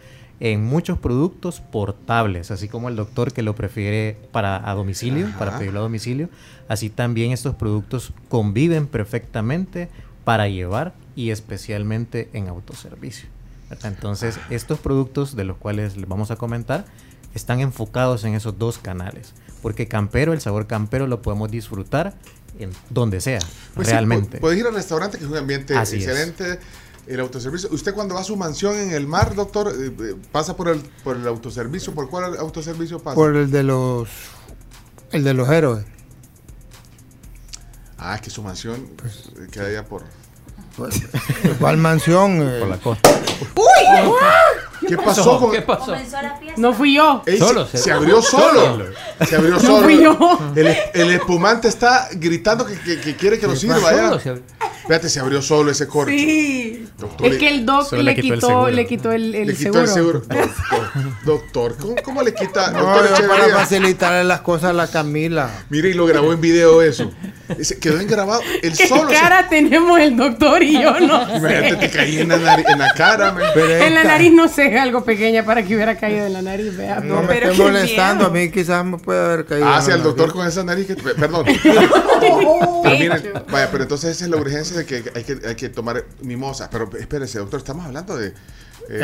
en muchos productos portables, así como el doctor que lo prefiere para a domicilio, para pedirlo a domicilio, así también estos productos conviven perfectamente para llevar y especialmente en autoservicio. Entonces, estos productos de los cuales les vamos a comentar están enfocados en esos dos canales, porque campero, el sabor campero lo podemos disfrutar en donde sea, Pues sí, realmente. pu- puedes ir al restaurante, que es un ambiente Así es. El autoservicio. ¿Usted cuando va a su mansión en el mar, doctor, eh, eh, pasa por el, por el autoservicio? ¿Por cuál autoservicio pasa? Por el de los el de los héroes. Ah, es que su mansión eh, queda allá por... Pues, ¿Cuál mansión? [laughs] eh? ¿Qué pasó con- ¿Qué pasó? No fui yo. Ey, Solo, se, se- abrió solo. Se abrió No solo. fui yo. El, el espumante está gritando que, que- que quiere que lo sirva Solo allá. se abrió. Espérate, se abrió solo ese corcho. Sí. Doctor, Es que el doc le le quitó seguro. le quitó el, el le quitó seguro. el seguro. [laughs] Doctor, doctor, ¿cómo, cómo le quita? No, doctor para facilitarle las cosas a la Camila. Mire, y lo grabó en video eso. Ese- quedó en grabado. El ¿Qué solo. se- cara tenemos el doctor y yo no [laughs] Imagínate, te caí en la, nari- en la cara. En la nariz no sé, algo pequeña para que hubiera caído en la nariz, vea. No me Pero esté qué molestando, a mí quizás me puede haber caído. Ah, sí, al doctor nariz. con esa nariz que... Perdón. [laughs] Pero miren, vaya, pero entonces esa es la urgencia de que hay que, hay que tomar mimosas. Pero espérese, doctor, estamos hablando de... eh,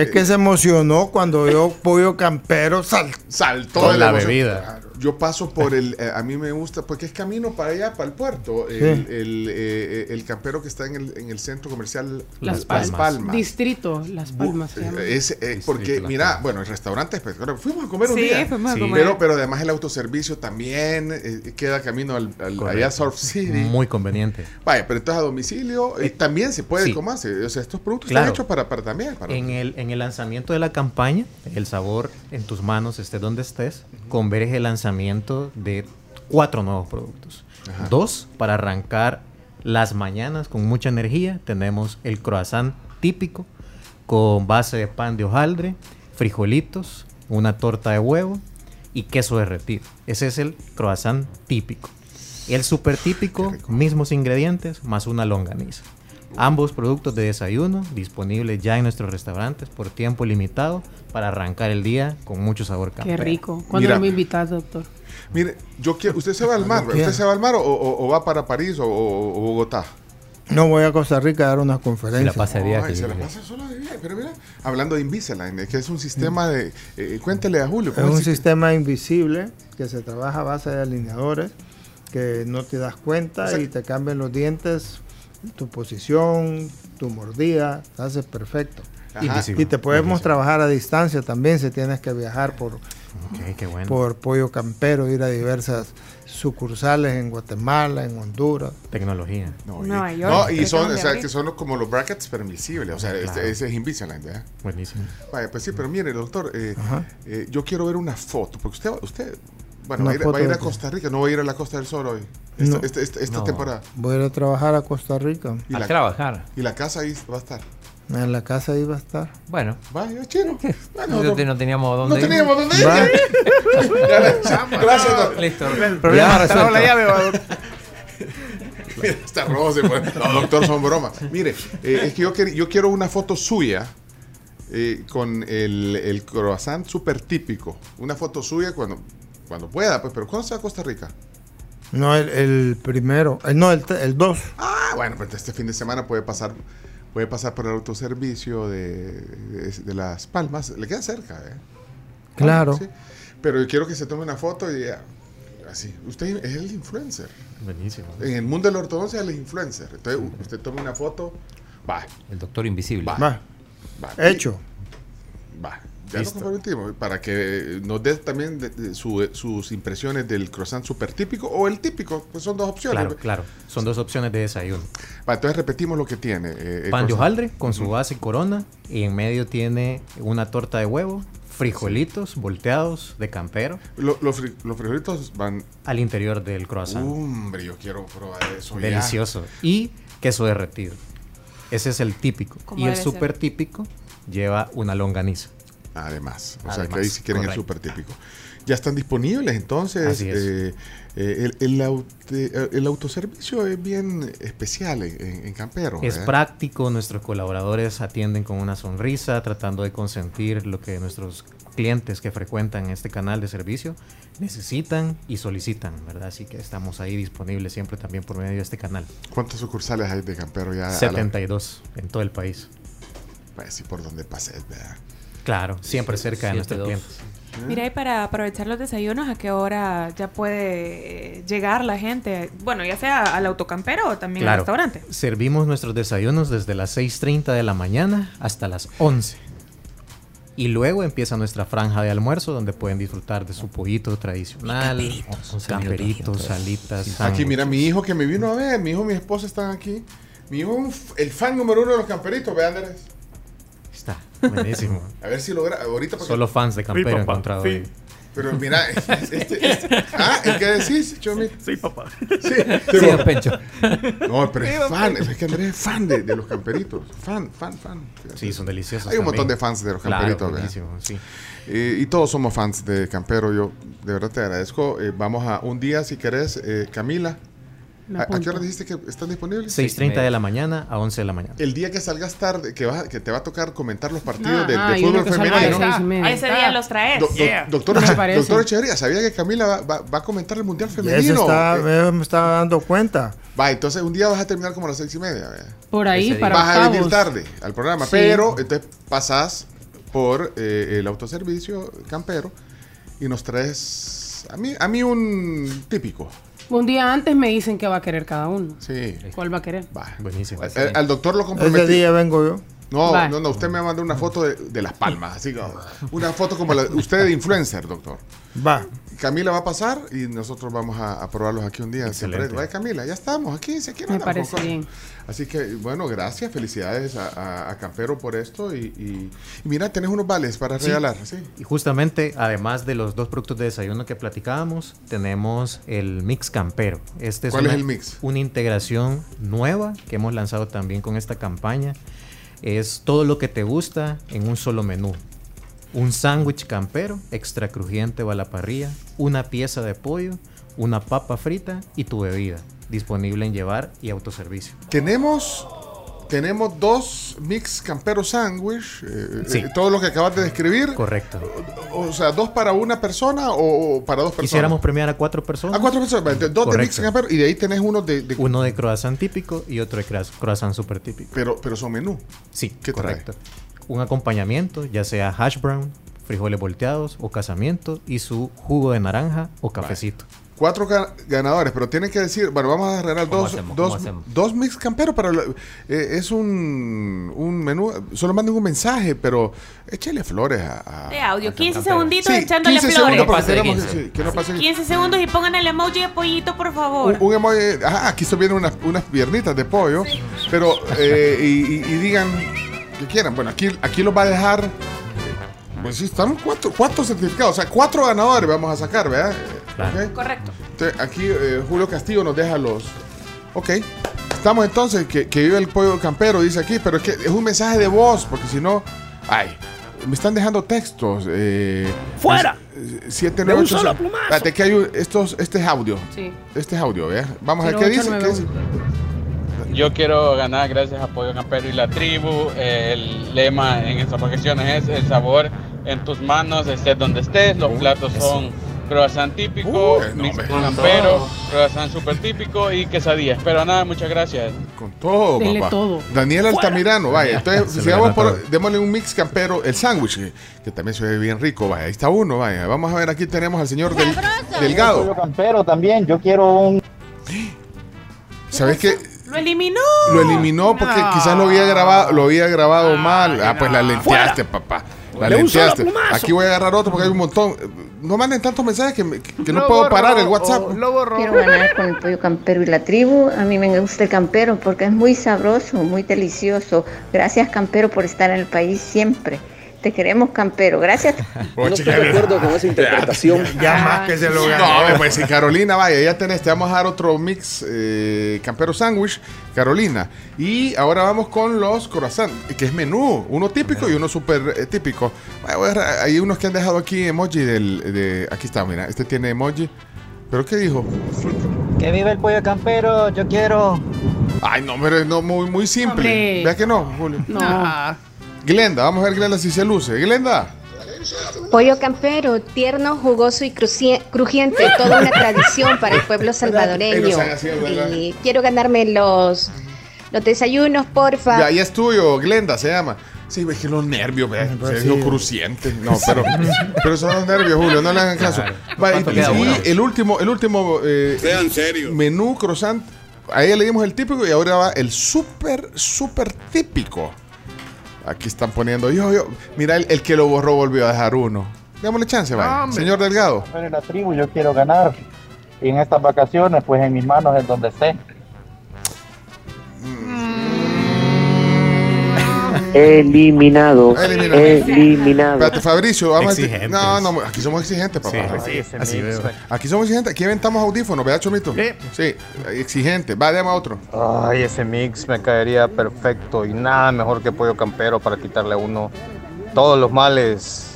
Es que se emocionó cuando yo pollo campero sal- saltó Con de la emoción. bebida. Yo paso por el... eh, a mí me gusta, porque es camino para allá, para el puerto. El, Sí. el, eh, el campero que está en el, en el centro comercial Las Palmas. Distrito, Las Palmas se llama. Es, eh, porque, Las mira, Palmas. bueno, el restaurante espectacular. Fuimos a comer un Sí, día. fuimos a Sí. comer. Pero, pero además el autoservicio también eh, queda camino al, al- allá a Surf City. Muy conveniente. Vaya, pero entonces a domicilio eh, también se puede sí. comerse. O sea, estos productos Claro. están hechos para, para también. Para, En el, en el lanzamiento de la campaña, el sabor en tus manos, esté donde estés, con ver el lanzamiento de cuatro nuevos productos. Dos, para arrancar las mañanas con mucha energía, tenemos el croissant típico con base de pan de hojaldre, frijolitos, una torta de huevo y queso derretido. Ese es el croissant típico. El super típico, mismos ingredientes, más una longaniza. Ambos productos de desayuno disponibles ya en nuestros restaurantes por tiempo limitado para arrancar el día con mucho sabor Qué campero. rico. ¿Cuándo Mira. me invitas, doctor? Mire, yo quiero, ¿usted se va al mar? Cuando quiera. ¿Usted se va al mar o, o- o va para París o, o- o Bogotá? No voy a Costa Rica a dar una conferencia. Ay, se la pasa solo de viaje. Pero mira, hablando de Invisalign, eh, que es un sistema de... eh, cuéntele a Julio. Es ¿cómo un sistema invisible que se trabaja a base de alineadores que no te das cuenta O sea, y te cambian los dientes, tu posición, tu mordida, te hace perfecto. Ajá. Y te podemos trabajar a distancia también si tienes que viajar por, Ok, qué bueno. por pollo campero, ir a diversas sucursales en Guatemala, en Honduras. Tecnología. No, y, York, no, y son, o sea, que son como los brackets permisibles. O sea, Ah, este- claro. ese es Invisalign, ¿verdad? Buenísimo. Vaya, pues sí, pero mire, doctor, eh, eh, yo quiero ver una foto, porque usted, usted bueno, va a, ir, va a ir a? Costa Rica, no va a ir a la Costa del Sol hoy, esta, No. esta- esta- esta No. temporada. Voy a ir a trabajar a Costa Rica. Y la- trabajar. Y la casa ahí va a estar. En la casa ahí va a estar. Bueno. Vaya, chino. [laughs] Bueno, No, no teníamos dónde no ir. teníamos dónde ir. [laughs] [laughs] Gracias, doctor. Listo. El problema resuelto. la llave. Mira, está rojo. No, doctor, son bromas. Mire, eh, es que yo, quer- yo quiero una foto suya eh, con el, el croissant súper típico. Una foto suya cuando, cuando pueda, pues, pero ¿cuándo se va a Costa Rica? No, el, el primero, eh, no, el, el dos. Ah, bueno, pues este fin de semana puede pasar puede pasar por el autoservicio de, de, de Las Palmas. Le queda cerca, ¿eh? Claro. Sí. Pero yo quiero que se tome una foto y ya, así. Usted es el influencer. Buenísimo. En el mundo de la ortodoncia es el influencer. Entonces, usted toma una foto, va. El doctor invisible. Va. Va. va. Hecho. Va. Ya Listo. lo comprometimos. Para que nos dé también de- de su- sus impresiones del croissant súper típico o el típico, pues son dos opciones. Claro, claro. Son dos opciones de desayuno. Va, entonces repetimos lo que tiene. eh, Pan de croissant. hojaldre con su base corona y en medio tiene una torta de huevo, frijolitos volteados de campero Lo- los, fri- los frijolitos van. al interior del croissant. Hombre, yo quiero probar eso. ya. Delicioso. Y queso derretido. Ese es el típico. Y el súper típico lleva una longaniza. Además, o sea que ahí si quieren correcto. súper típico. Ya están disponibles, entonces. Así es. eh, eh, el, el aut- el autoservicio es bien especial en, en- Campero. Es práctico, nuestros colaboradores atienden con una sonrisa, tratando de consentir lo que nuestros clientes que frecuentan este canal de servicio necesitan y solicitan, ¿verdad? Así que estamos ahí disponibles siempre también por medio de este canal. ¿Cuántas sucursales hay de Campero ya? a la- 72 en todo el país. Pues sí, por donde pases, ¿verdad? Claro, siempre cerca de nuestros 72. clientes. Mira, y para aprovechar los desayunos, ¿a qué hora ya puede eh, llegar la gente? Bueno, ya sea al autocampero o también al restaurante. Servimos nuestros desayunos desde las 6.30 de la mañana hasta las 11. Y luego empieza nuestra franja de almuerzo donde pueden disfrutar de su pollito tradicional, camperitos, salitas. Aquí, sándwich. mira, mi hijo que me vino a ver, mi hijo y mi esposa están aquí. Mi hijo el fan número uno de los camperitos, vean, Andrés. Está buenísimo. [laughs] A ver si logra, ahorita. porque- Solo fans de campero encontrado ahí. Pero mira, [laughs] este, este- ah, ¿el qué decís, Chomi? Sí, papá. Sí, Sí, Pencho. No, pero Sí, es fan, es que Andrés es fan de, de los camperitos. Fan, fan, fan. Sí, son deliciosos. Hay un montón de fans de los Claro, camperitos, ¿verdad? buenísimo, sí. Eh, y todos somos fans de Campero. Yo de verdad te agradezco. Eh, vamos a un día, si querés, eh, Camila. ¿A, a qué hora dijiste que están disponibles? 6.30 de la mañana a 11 de la mañana. El día que salgas tarde, que, vas, que te va a tocar comentar los partidos Ah, de, de ah, fútbol femenino. media. Ese día los traes. Do- do- Yeah. doctor, doctor Echeverría, ¿sabía que Camila va, va- va a comentar el Mundial Femenino? se está, Eh, me estaba dando cuenta. va, entonces un día vas a terminar como a las seis y media. ¿verdad? Por ahí, para vas a venir tarde al programa, Sí. pero entonces pasás por eh, el autoservicio campero y nos traes a mí, a mí un típico. Un día antes me dicen que va a querer cada uno. Sí. ¿Cuál va a querer? Va. Buenísimo. Al, al doctor lo Ese comprometí. día vengo yo. No, Va. no, no, usted me mandó una foto de, de las palmas, así como una foto como la, usted de influencer, doctor. Va. Camila va a pasar y nosotros vamos a, a probarlos aquí un día. Siempre. Excelente. Vaya, Camila, ya estamos aquí. no Me parece bien. Así que, bueno, gracias, felicidades a, a- a Campero por esto. Y, y- y mira, tenés unos vales para Sí. regalar. ¿sí? Y justamente, además de los dos productos de desayuno que platicábamos, tenemos el mix campero. Este ¿Cuál una, es el mix? Una integración nueva que hemos lanzado también con esta campaña. Es todo lo que te gusta en un solo menú. Un sándwich campero, extra crujiente o a la parrilla, una pieza de pollo, una papa frita y tu bebida. Disponible en llevar y autoservicio. Tenemos, tenemos dos mix Campero sándwich. eh, Sí. eh, todo lo que acabas de describir. Correcto. O, o sea, dos para una persona o, o para dos personas. Quisiéramos premiar a cuatro personas. A cuatro personas. Dos de Correcto. mix Campero y de ahí tenés uno de. de- Uno de croissant típico y otro de croissant super típico. pero, pero son menú. Sí, ¿Qué trae? Un acompañamiento, ya sea hash brown, frijoles volteados o casamiento y su jugo de naranja o cafecito. Cuatro ga- ganadores, pero tienen que decir, bueno, vamos a regalar ¿Cómo dos, hacemos? dos, dos mix camperos, pero eh, es un, un menú, solo manden un mensaje, pero échale flores a... a- De audio, 15 campero. segunditos Sí, echándole 15 flores. segundos porque queremos que, sí, que no pase- 15 segundos y pongan el emoji de pollito, por favor. un, un emoji, ajá, aquí se vienen unas, unas piernitas de pollo, pero, eh, y, y- y digan que quieran, bueno, aquí, aquí los va a dejar, eh, pues sí, están cuatro, cuatro certificados, o sea, cuatro ganadores vamos a sacar, ¿verdad? ¿Ok? Correcto. Entonces, aquí eh, Julio Castillo nos deja los. Ok. Estamos entonces, que, que vive el pollo campero, dice aquí, pero es que es un mensaje de voz, porque si no. Ay, me están dejando textos. Eh, ¡Fuera! eh, Siete, De nueve, un ocho, solo seis. plumazo. Espérate, que hay un- estos, este es audio. Sí. Este es audio, ¿vea? Vamos a ver qué dice. ¿qué dice? Yo quiero ganar gracias a Pollo Campero y la tribu. El lema en estas vacaciones es el sabor en tus manos, estés donde estés. Los platos son croissant típico, mix campero, croissant super típico y quesadilla. Espero nada, muchas gracias. Con todo, Dele papá. todo. Daniel Altamirano, vaya. Entonces, Se si lo vamos gana por, démosle un mix campero, el sándwich, que, que también se ve bien rico, vaya. Ahí está uno, vaya. Vamos a ver, aquí tenemos al señor del, Delgado. Pollo campero también, yo quiero un... ¿Sabes qué? Lo eliminó. Lo eliminó porque No. quizás lo había grabado, lo había grabado mal. Ah, pues la lenteaste, papá. La solo lenteaste. Aquí voy a agarrar otro porque hay un montón. No manden tantos mensajes que, me- que no puedo parar el WhatsApp. Quiero ganar con el pollo campero y la tribu. A mí me gusta el campero porque es muy sabroso, muy delicioso. Gracias campero por estar en el país siempre. Te queremos campero. Gracias. [laughs] No estoy de acuerdo con esa [laughs] interpretación. Ya más que se lo ganó. No, pues si Carolina, vaya, ya tenés, te vamos a dar otro mix eh, campero sándwich, Carolina. Y ahora vamos con los croissants, que es menú, uno típico y uno súper eh, típico. Hay unos que han dejado aquí emoji del, de, aquí está, mira, este tiene emoji. ¿Pero qué dijo? Que vive el pollo campero, yo quiero... Ay, no, pero no, muy, muy simple. Vea que no, Julio. No. Glenda, vamos a ver Glenda si se luce. Glenda. Pollo campero, tierno, jugoso y crujiente, toda una tradición para el pueblo [laughs] salvadoreño. Quiero ganarme los, los desayunos, porfa. Ya, ya es tuyo, Glenda se llama. Sí, ves que los nervios, ve. pues Se sí. dijo cruciente. No, pero, [laughs] pero son los nervios, Julio, no le hagan caso. Y, el último, el último eh, Sean menú croissant. A ella le dimos el típico y ahora va el súper, súper típico. Aquí están poniendo yo, yo. Mira, el, el que lo borró volvió a dejar uno. Démosle chance, vaya. Hombre. Señor Delgado. Pero la tribu, yo quiero ganar. Y en estas vacaciones, pues en mis manos es donde esté. Eliminado. Eliminado. Eliminado. Espérate, Fabricio, vamos a. No, no, aquí somos exigentes, papá. Sí, sí, así veo. Aquí somos exigentes. Aquí inventamos audífonos, ¿verdad, Chomito? Sí. exigente. Va, déjame otro. Ay, ese mix me caería perfecto y nada mejor que pollo campero para quitarle a uno todos los males.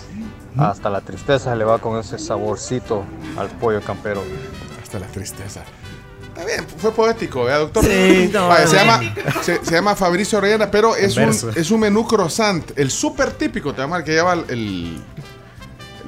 Hasta la tristeza le va con ese saborcito al pollo campero. Hasta la tristeza. Bien, fue poético, ¿verdad, doctor? Sí, no, Vaya, se, no. llama, se, se llama Fabricio Orellana, pero es un, es un menú croissant. El súper típico, te llama el que lleva el, el-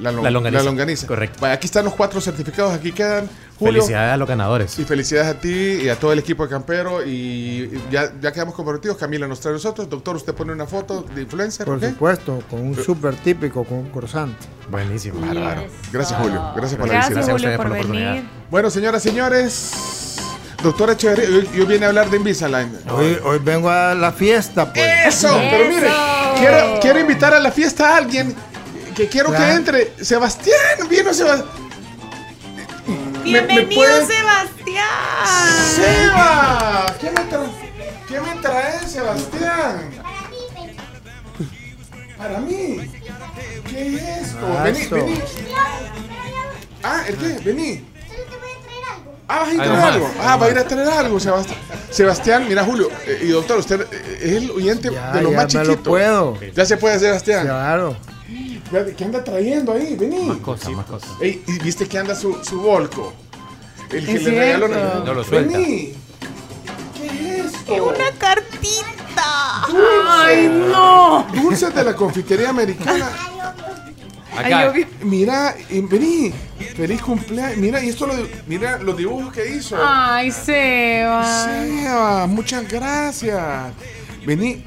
la, lon- La longaniza. la longaniza. Correcto. Aquí están los cuatro certificados, aquí quedan. Julio. Felicidades a los ganadores. Y felicidades a ti y a todo el equipo de Campero. Y ya, ya quedamos comprometidos. Camila nos trae a nosotros. Doctor, usted pone una foto de influencer. Por ¿ok? supuesto, con un súper típico, con un croissant. Buenísimo. Bárbaro. Gracias, Julio. Gracias por la Gracias, visita. Julio, por venir. Bueno, señoras y señores. Doctora Echeverría, yo, yo vine a hablar de Invisalign. Hoy, hoy vengo a la fiesta, pues. Eso, pero mire, quiero, quiero invitar a la fiesta a alguien que quiero que entre. Sebastián, vino Sebastián. Bienvenido, puede- Sebastián. ¡Seba! ¿Qué me, tra- ¿Qué me traes, Sebastián? Para mí. ¿Qué es esto? Ah, vení, esto. vení. Ah, ¿el qué? Vení. Ah, vas a ir a Algo traer algo. Ah, va a ir a traer algo, Sebastián. Sebastián, mira, Julio, eh, y doctor, usted eh, es el oyente Ya, de lo ya más me lo chiquito. puedo. Ya se puede, Sebastián. Claro. ¿Qué anda trayendo ahí? Vení. Más cosas, más cosas. Ey, ¿y viste que anda su, su volco? El que le regaló. cierto. No lo suelta. Vení. ¿Qué es esto? Es una cartita. Dulce. Ay, no. Dulces de la confitería americana. Acá. Mira, vení. Feliz cumpleaños. Mira, y esto lo, mira los dibujos que hizo. Ay, Seba. Seba, muchas gracias. Vení.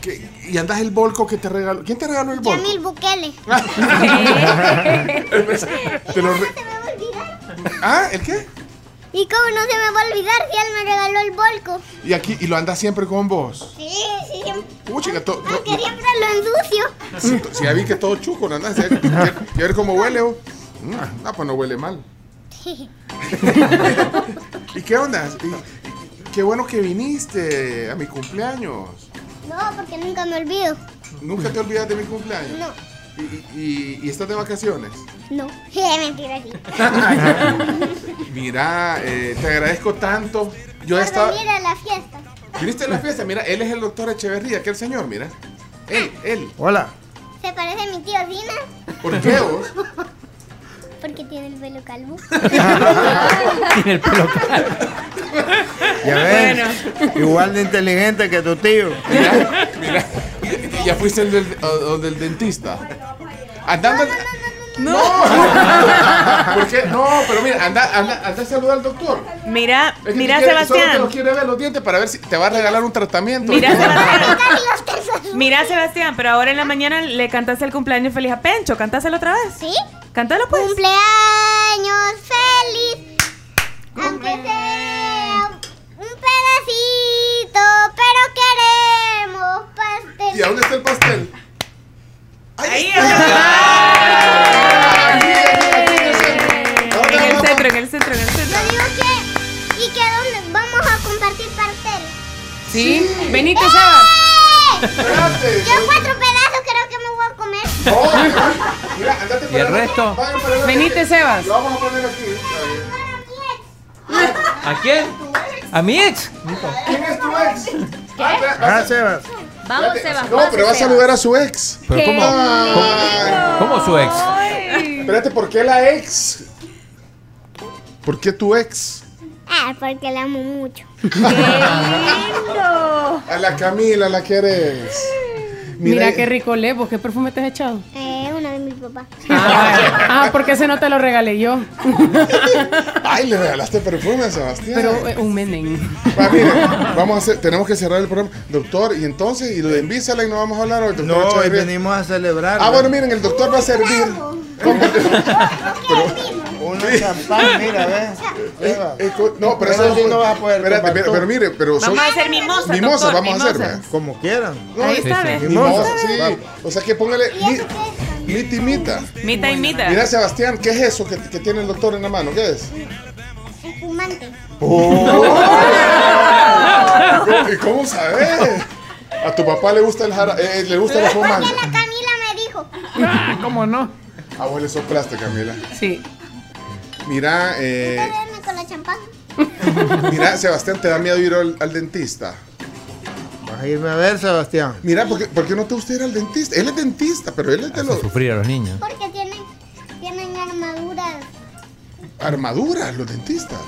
¿Qué- y andas el volco que te regaló. ¿Quién te regaló el volco? Yamil Bukele. [laughs] Te lo re- ¿Ah? ¿El qué? ¿Y cómo no se me va a olvidar si él me regaló el volco? Y aquí, y lo anda siempre con vos. Sí, sí, siempre. Pucha, que to- to- Aunque siempre lo ensucio. Si, si ya vi que todo chuco, ¿no? Anda, si- quiero quiero ver cómo huele. oh. Mm, Ah, pues no huele mal. [laughs] ¿Y qué onda? Y- y- qué bueno que viniste a mi cumpleaños. No, porque nunca me olvido. ¿Nunca te olvidas de mi cumpleaños? No, ¿Y, y- y estás de vacaciones? no. [laughs] Es mentira, sí. [laughs] Mira, eh, te agradezco tanto. Yo Por estaba... venir a la fiesta. ¿Viniste a la fiesta? Mira, él es el doctor Echeverría, aquel señor, mira. Él, él. Hola. ¿Se parece a mi tío Dina? ¿Por qué vos? [laughs] Porque tiene el pelo calvo. [laughs] Tiene el pelo Ya ves. Igual de inteligente que tu tío. Mira, mira. Ya fuiste el del, o- o del dentista. Andando. No, ¿Por qué? No, pero mira, anda, anda, anda a saludar al doctor. Mira, Es que mira, quiere- Solo te Sebastián. quiere ver los dientes para ver si te va a regalar un tratamiento. Mira, Sebastián. Mira, Sebastián, pero ahora en la mañana le cantaste el cumpleaños feliz a Pencho. ¿Cantáselo otra vez? ¿Sí? Cántalo pues. Cumpleaños feliz. Aunque sea un pedacito, pero queremos pastel. ¿Y a dónde está el pastel? Ahí En el centro, en el centro, en el centro. Yo digo que. ¿Y que dónde vamos a compartir pastel? ¿Sí? Venite, Sebas. ¡Eh! Yo cuatro pedazos creo que me voy a comer. Mira, andate ¿Y el resto? Venite, Sebas. Lo vamos a poner aquí. ¿A quién? ¿A mi ex? ¿Quién es tu ex? Ah, Sebas. Vamos, Sebas. No, pero va a saludar a su ex. ¿Pero cómo? ¿Cómo su ex? Espérate, ¿por qué la ex? ¿Por qué tu ex? Ah, porque la amo mucho. [laughs] A la Camila la quieres. Mira, qué rico levo. ¿Qué perfume te has echado? Eh, papás. Ah, porque ese no te lo regalé yo. [laughs] Ay, le regalaste perfume a Sebastián. Pero eh, un menén. Va, mire, vamos a hacer, tenemos que cerrar el programa. Doctor, y entonces, y lo de Invisalign no vamos a hablar hoy, doctor. No, hoy venimos a celebrar. Ah, bueno, miren, el doctor va a servir. [laughs] Una champán, mira, ves. Eh, co- no, pero Eso eso sí no vas a poder Espérate, pero, pero mire, pero Vamos son- a hacer mimosas, Mimosas, doctor, vamos a hacer, mimosas. vea. Como quieran. No, Ahí está, ¿ves? Mimosa, Mimosa. sí. O sea que póngale mita y mita. Mita y mita. Mira, Sebastián, ¿qué es eso que, que tiene el doctor en la mano? ¿Qué es? Espumante. [laughs] ¿Y cómo sabes? A tu papá le gusta el jara, eh, le gusta la Porque fumante. la Camila me dijo. ¿Cómo no? Ah, vos le soplaste, Camila. Sí. Mira, eh, Verme con la champán. mira, Sebastián, ¿te da miedo ir al, al dentista? Vas a irme a ver, Sebastián. Mira, ¿por qué, por qué no te gusta ir al dentista? Él es dentista, pero él es de los sufrir a los niños. Porque tienen, tienen armaduras. armaduras, los dentistas.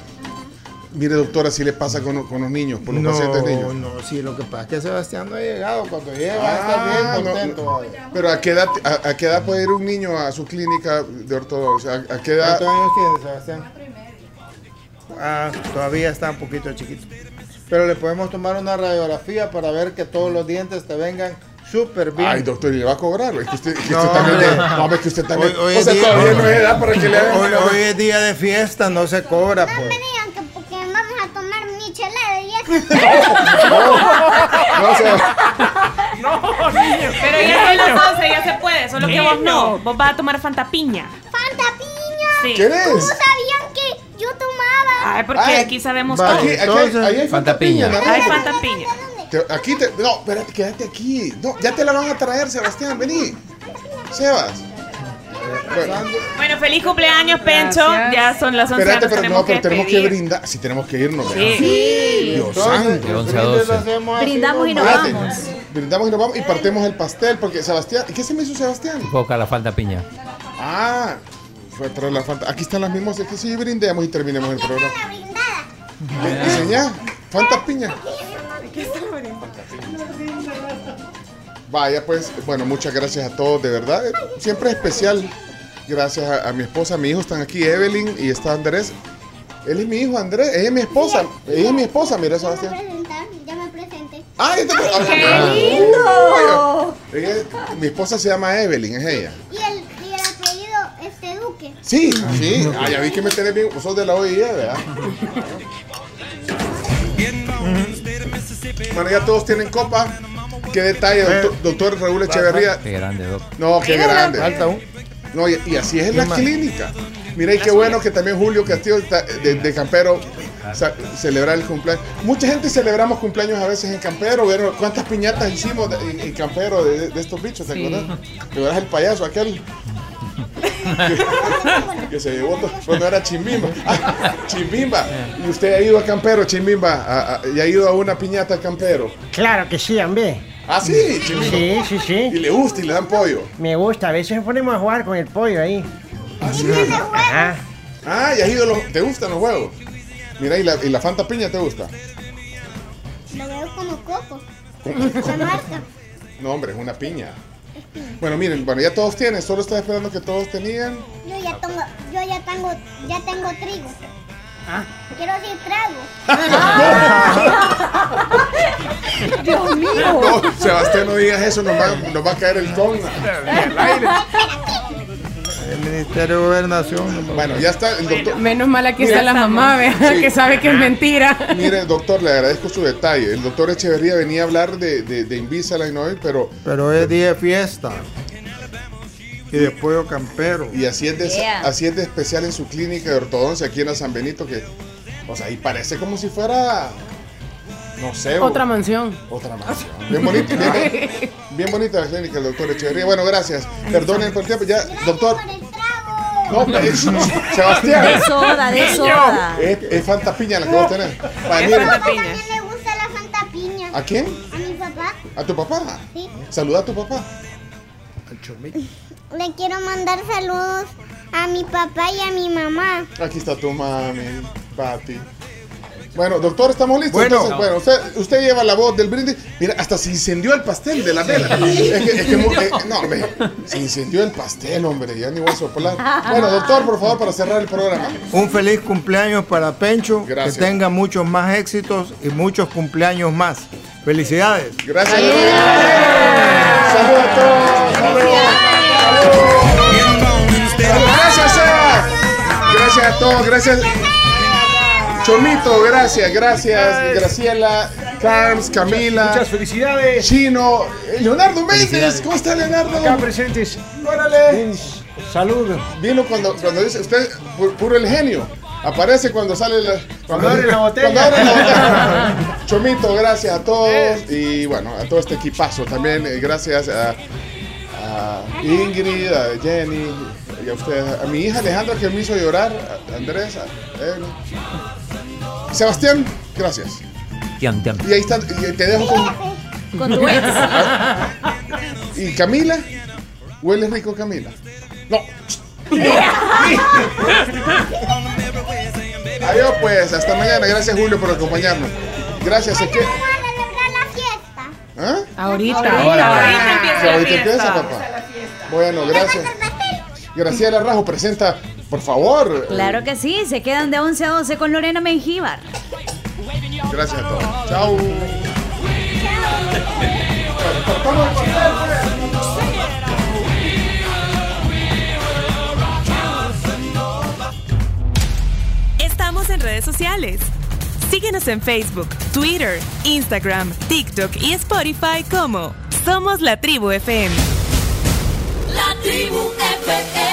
Mire, doctora, así le pasa con, con los niños, por los pacientes niños. no, sí, lo que pasa es que Sebastián no ha llegado. Cuando llegue va a estar bien Ah, no, contento. Pero ¿a qué, edad, a, a qué edad puede ir un niño a su clínica de ortodoncia? ¿A, a qué edad? ¿Cuántos años tiene Sebastián? Ah, todavía está un poquito chiquito. Pero le podemos tomar una radiografía para ver que todos los dientes te vengan súper bien. Ay, doctor, ¿y le va a cobrar? Es que usted, que No, usted también... No, hombre, que usted también... Hoy- hoy o es sea, día- todavía no es edad para que le hagan... Hoy, hoy es día de fiesta, no se cobra, No pues. me digan que porque vamos a tomar michelada y eso. No, o sea, Pero ya son las 11, ya se puede. Solo que vos no. Vos vas a tomar Fanta Piña. ¡Fanta piña! Sí. ¿Quieres? ¿Cómo sabían que Ay, porque Ay, aquí sabemos va, todo. aquí- aquí hay- ahí hay Fanta Fanta piña. piña, Hay Fanta piña. Te- aquí te. No, espérate, quédate aquí. No, ya te la van a traer, Sebastián, vení. Sebas. Bueno, Bueno, feliz cumpleaños, Pencho. Ya son las 11 espérate, pero tenemos no, pero que tenemos que brindar. Si tenemos que irnos. Sí. ¿verdad? Sí. Dios santo. De 11 a el brindis 12. lo hacemos así, Brindamos y nos Espérate, vamos. Brindamos y nos vamos y partemos el pastel porque Sebastián. ¿Qué se me hizo Sebastián? Poca la falta piña. Ah, fue a traer la Fanta. Aquí están las mismas. Es que sí, brindemos y terminemos el programa. ¿Me enseñá? Fanta piña. Vaya, pues, bueno, muchas gracias a todos, de verdad. Siempre es especial. Gracias a, a mi esposa, a mi hijo, están aquí Evelyn y está Andrés. Él es mi hijo, Andrés. Ella es mi esposa. Ella es mi esposa, mira, Ya me Sebastián. ya me presenté. ¡Ah, ya te ¡Qué Ah, lindo! Mi esposa se llama Evelyn, es ella. Y el, y el apellido, este Duque. Sí, sí. Ah, ya vi que me tenés bien. Vos sos de la OIE, ¿verdad? Bueno, ya todos tienen copa. Qué detalle, doctor, doctor Raúl Echeverría. Qué grande, doc. No, qué grande. Falta un. No, y, y así es en la clínica. Mira, y qué bueno que también Julio Castillo está- de, de Campero celebrar el cumpleaños. Mucha gente celebramos cumpleaños a veces en Campero. ¿Vieron cuántas piñatas hicimos en, en Campero de, de estos bichos? ¿Te Sí. acuerdas? ¿Te acuerdas el payaso aquel? [laughs] que, se llevó todo, cuando era Chimbimba. Ah, [laughs] Chimbimba. ¿Y usted ha ido a Campero, Chimbimba? A- a- ¿Y ha ido a una piñata a Campero? Claro que sí, hombre. Ah, sí, Chimbimba. Sí, sí, sí. Y le gusta y le dan pollo. Me gusta, a veces nos ponemos a jugar con el pollo ahí. Ajá. Ah, y has ido a los- ¿Te gustan los huevos? Mira, ¿y la, y la Fanta Piña te gusta? Lo veo como coco. No, hombre, es una piña. Bueno, miren, bueno, ya todos tienen, solo estaba esperando que todos tenían. Yo ya tengo, yo ya tengo, ya tengo trigo. Ah. Quiero decir trago. [laughs] Dios mío. No, Sebastián, no digas eso, nos va, nos va a caer el ton al [laughs] aire. El Ministerio de Gobernación. Bueno, ya está el doctor. Menos mal aquí está la mamá, vea, Sí. que sabe que es mentira. Mire, doctor, le agradezco su detalle. El doctor Echeverría venía a hablar de, de, de Invisalign hoy, pero. Pero es día de fiesta. Y de pollo campero. Y así es, de, Yeah. así es de especial en su clínica de ortodoncia aquí en la San Benito, que. O sea, y parece como si fuera. No sé. Otra mansión. Otra mansión. Bien bonita, bien, [laughs] bien bonita la clínica del doctor Echeverría. Bueno, gracias. Perdonen por el tiempo. Ya, doctor. No, es- Sebastián. De soda, de soda. Es, es Fanta Piña la que vos tenés. Vaya, Es piña. También me gusta la. ¿A quién? A mi papá. ¿A tu papá? Sí. Saluda a tu papá. Le quiero mandar saludos a mi papá y a mi mamá. Aquí está tu mami, Pati. Bueno, doctor, estamos listos. Bueno. Entonces, bueno, usted, usted lleva la voz del brindis. Mira, hasta se incendió el pastel de la vela. Es que, es que mu- eh, no, hombre, se incendió el pastel, hombre. Ya ni voy a soplar. Bueno, doctor, por favor, para cerrar el programa. Un feliz cumpleaños para Pencho. Gracias. Que tenga muchos más éxitos y muchos cumpleaños más. Felicidades. Gracias. Saludos a todos. Saludos. Gracias, Seba. Gracias a todos. Gracias. Chomito, gracias, gracias. Graciela, Carms, Camila. Muchas felicidades. Chino, Leonardo Méndez. ¿Cómo está Leonardo? Acá presentes. Órale. Salud. Vino cuando, cuando dice usted, pu- puro el genio. Aparece cuando sale la, Cuando abre la botella. cuando abre la botella. [laughs] Chomito, gracias a todos. Y bueno, a todo este equipazo también. eh, Gracias a, a Ingrid, a Jenny y a ustedes. A mi hija Alejandra que me hizo llorar. A Andrés, a. Sebastián, gracias. Tian, tian. Y ahí está, y te dejo con. Con tu ex. [laughs] ¿Y Camila? ¿Huele rico Camila? No. [laughs] Adiós pues, hasta mañana. Gracias Julio por acompañarnos. Gracias, es que... Vamos a celebrar la fiesta. ¿Ah? Ahorita. Ahorita empieza la ahorita empieza, papá. Bueno, gracias. Graciela Rajo presenta, por favor. Claro que sí, se quedan de 11 a 12 con Lorena Mengíbar. Gracias a todos. Chao. Estamos en redes sociales. Síguenos en Facebook, Twitter, Instagram, TikTok y Spotify como Somos la Tribu FM. La tribu FM.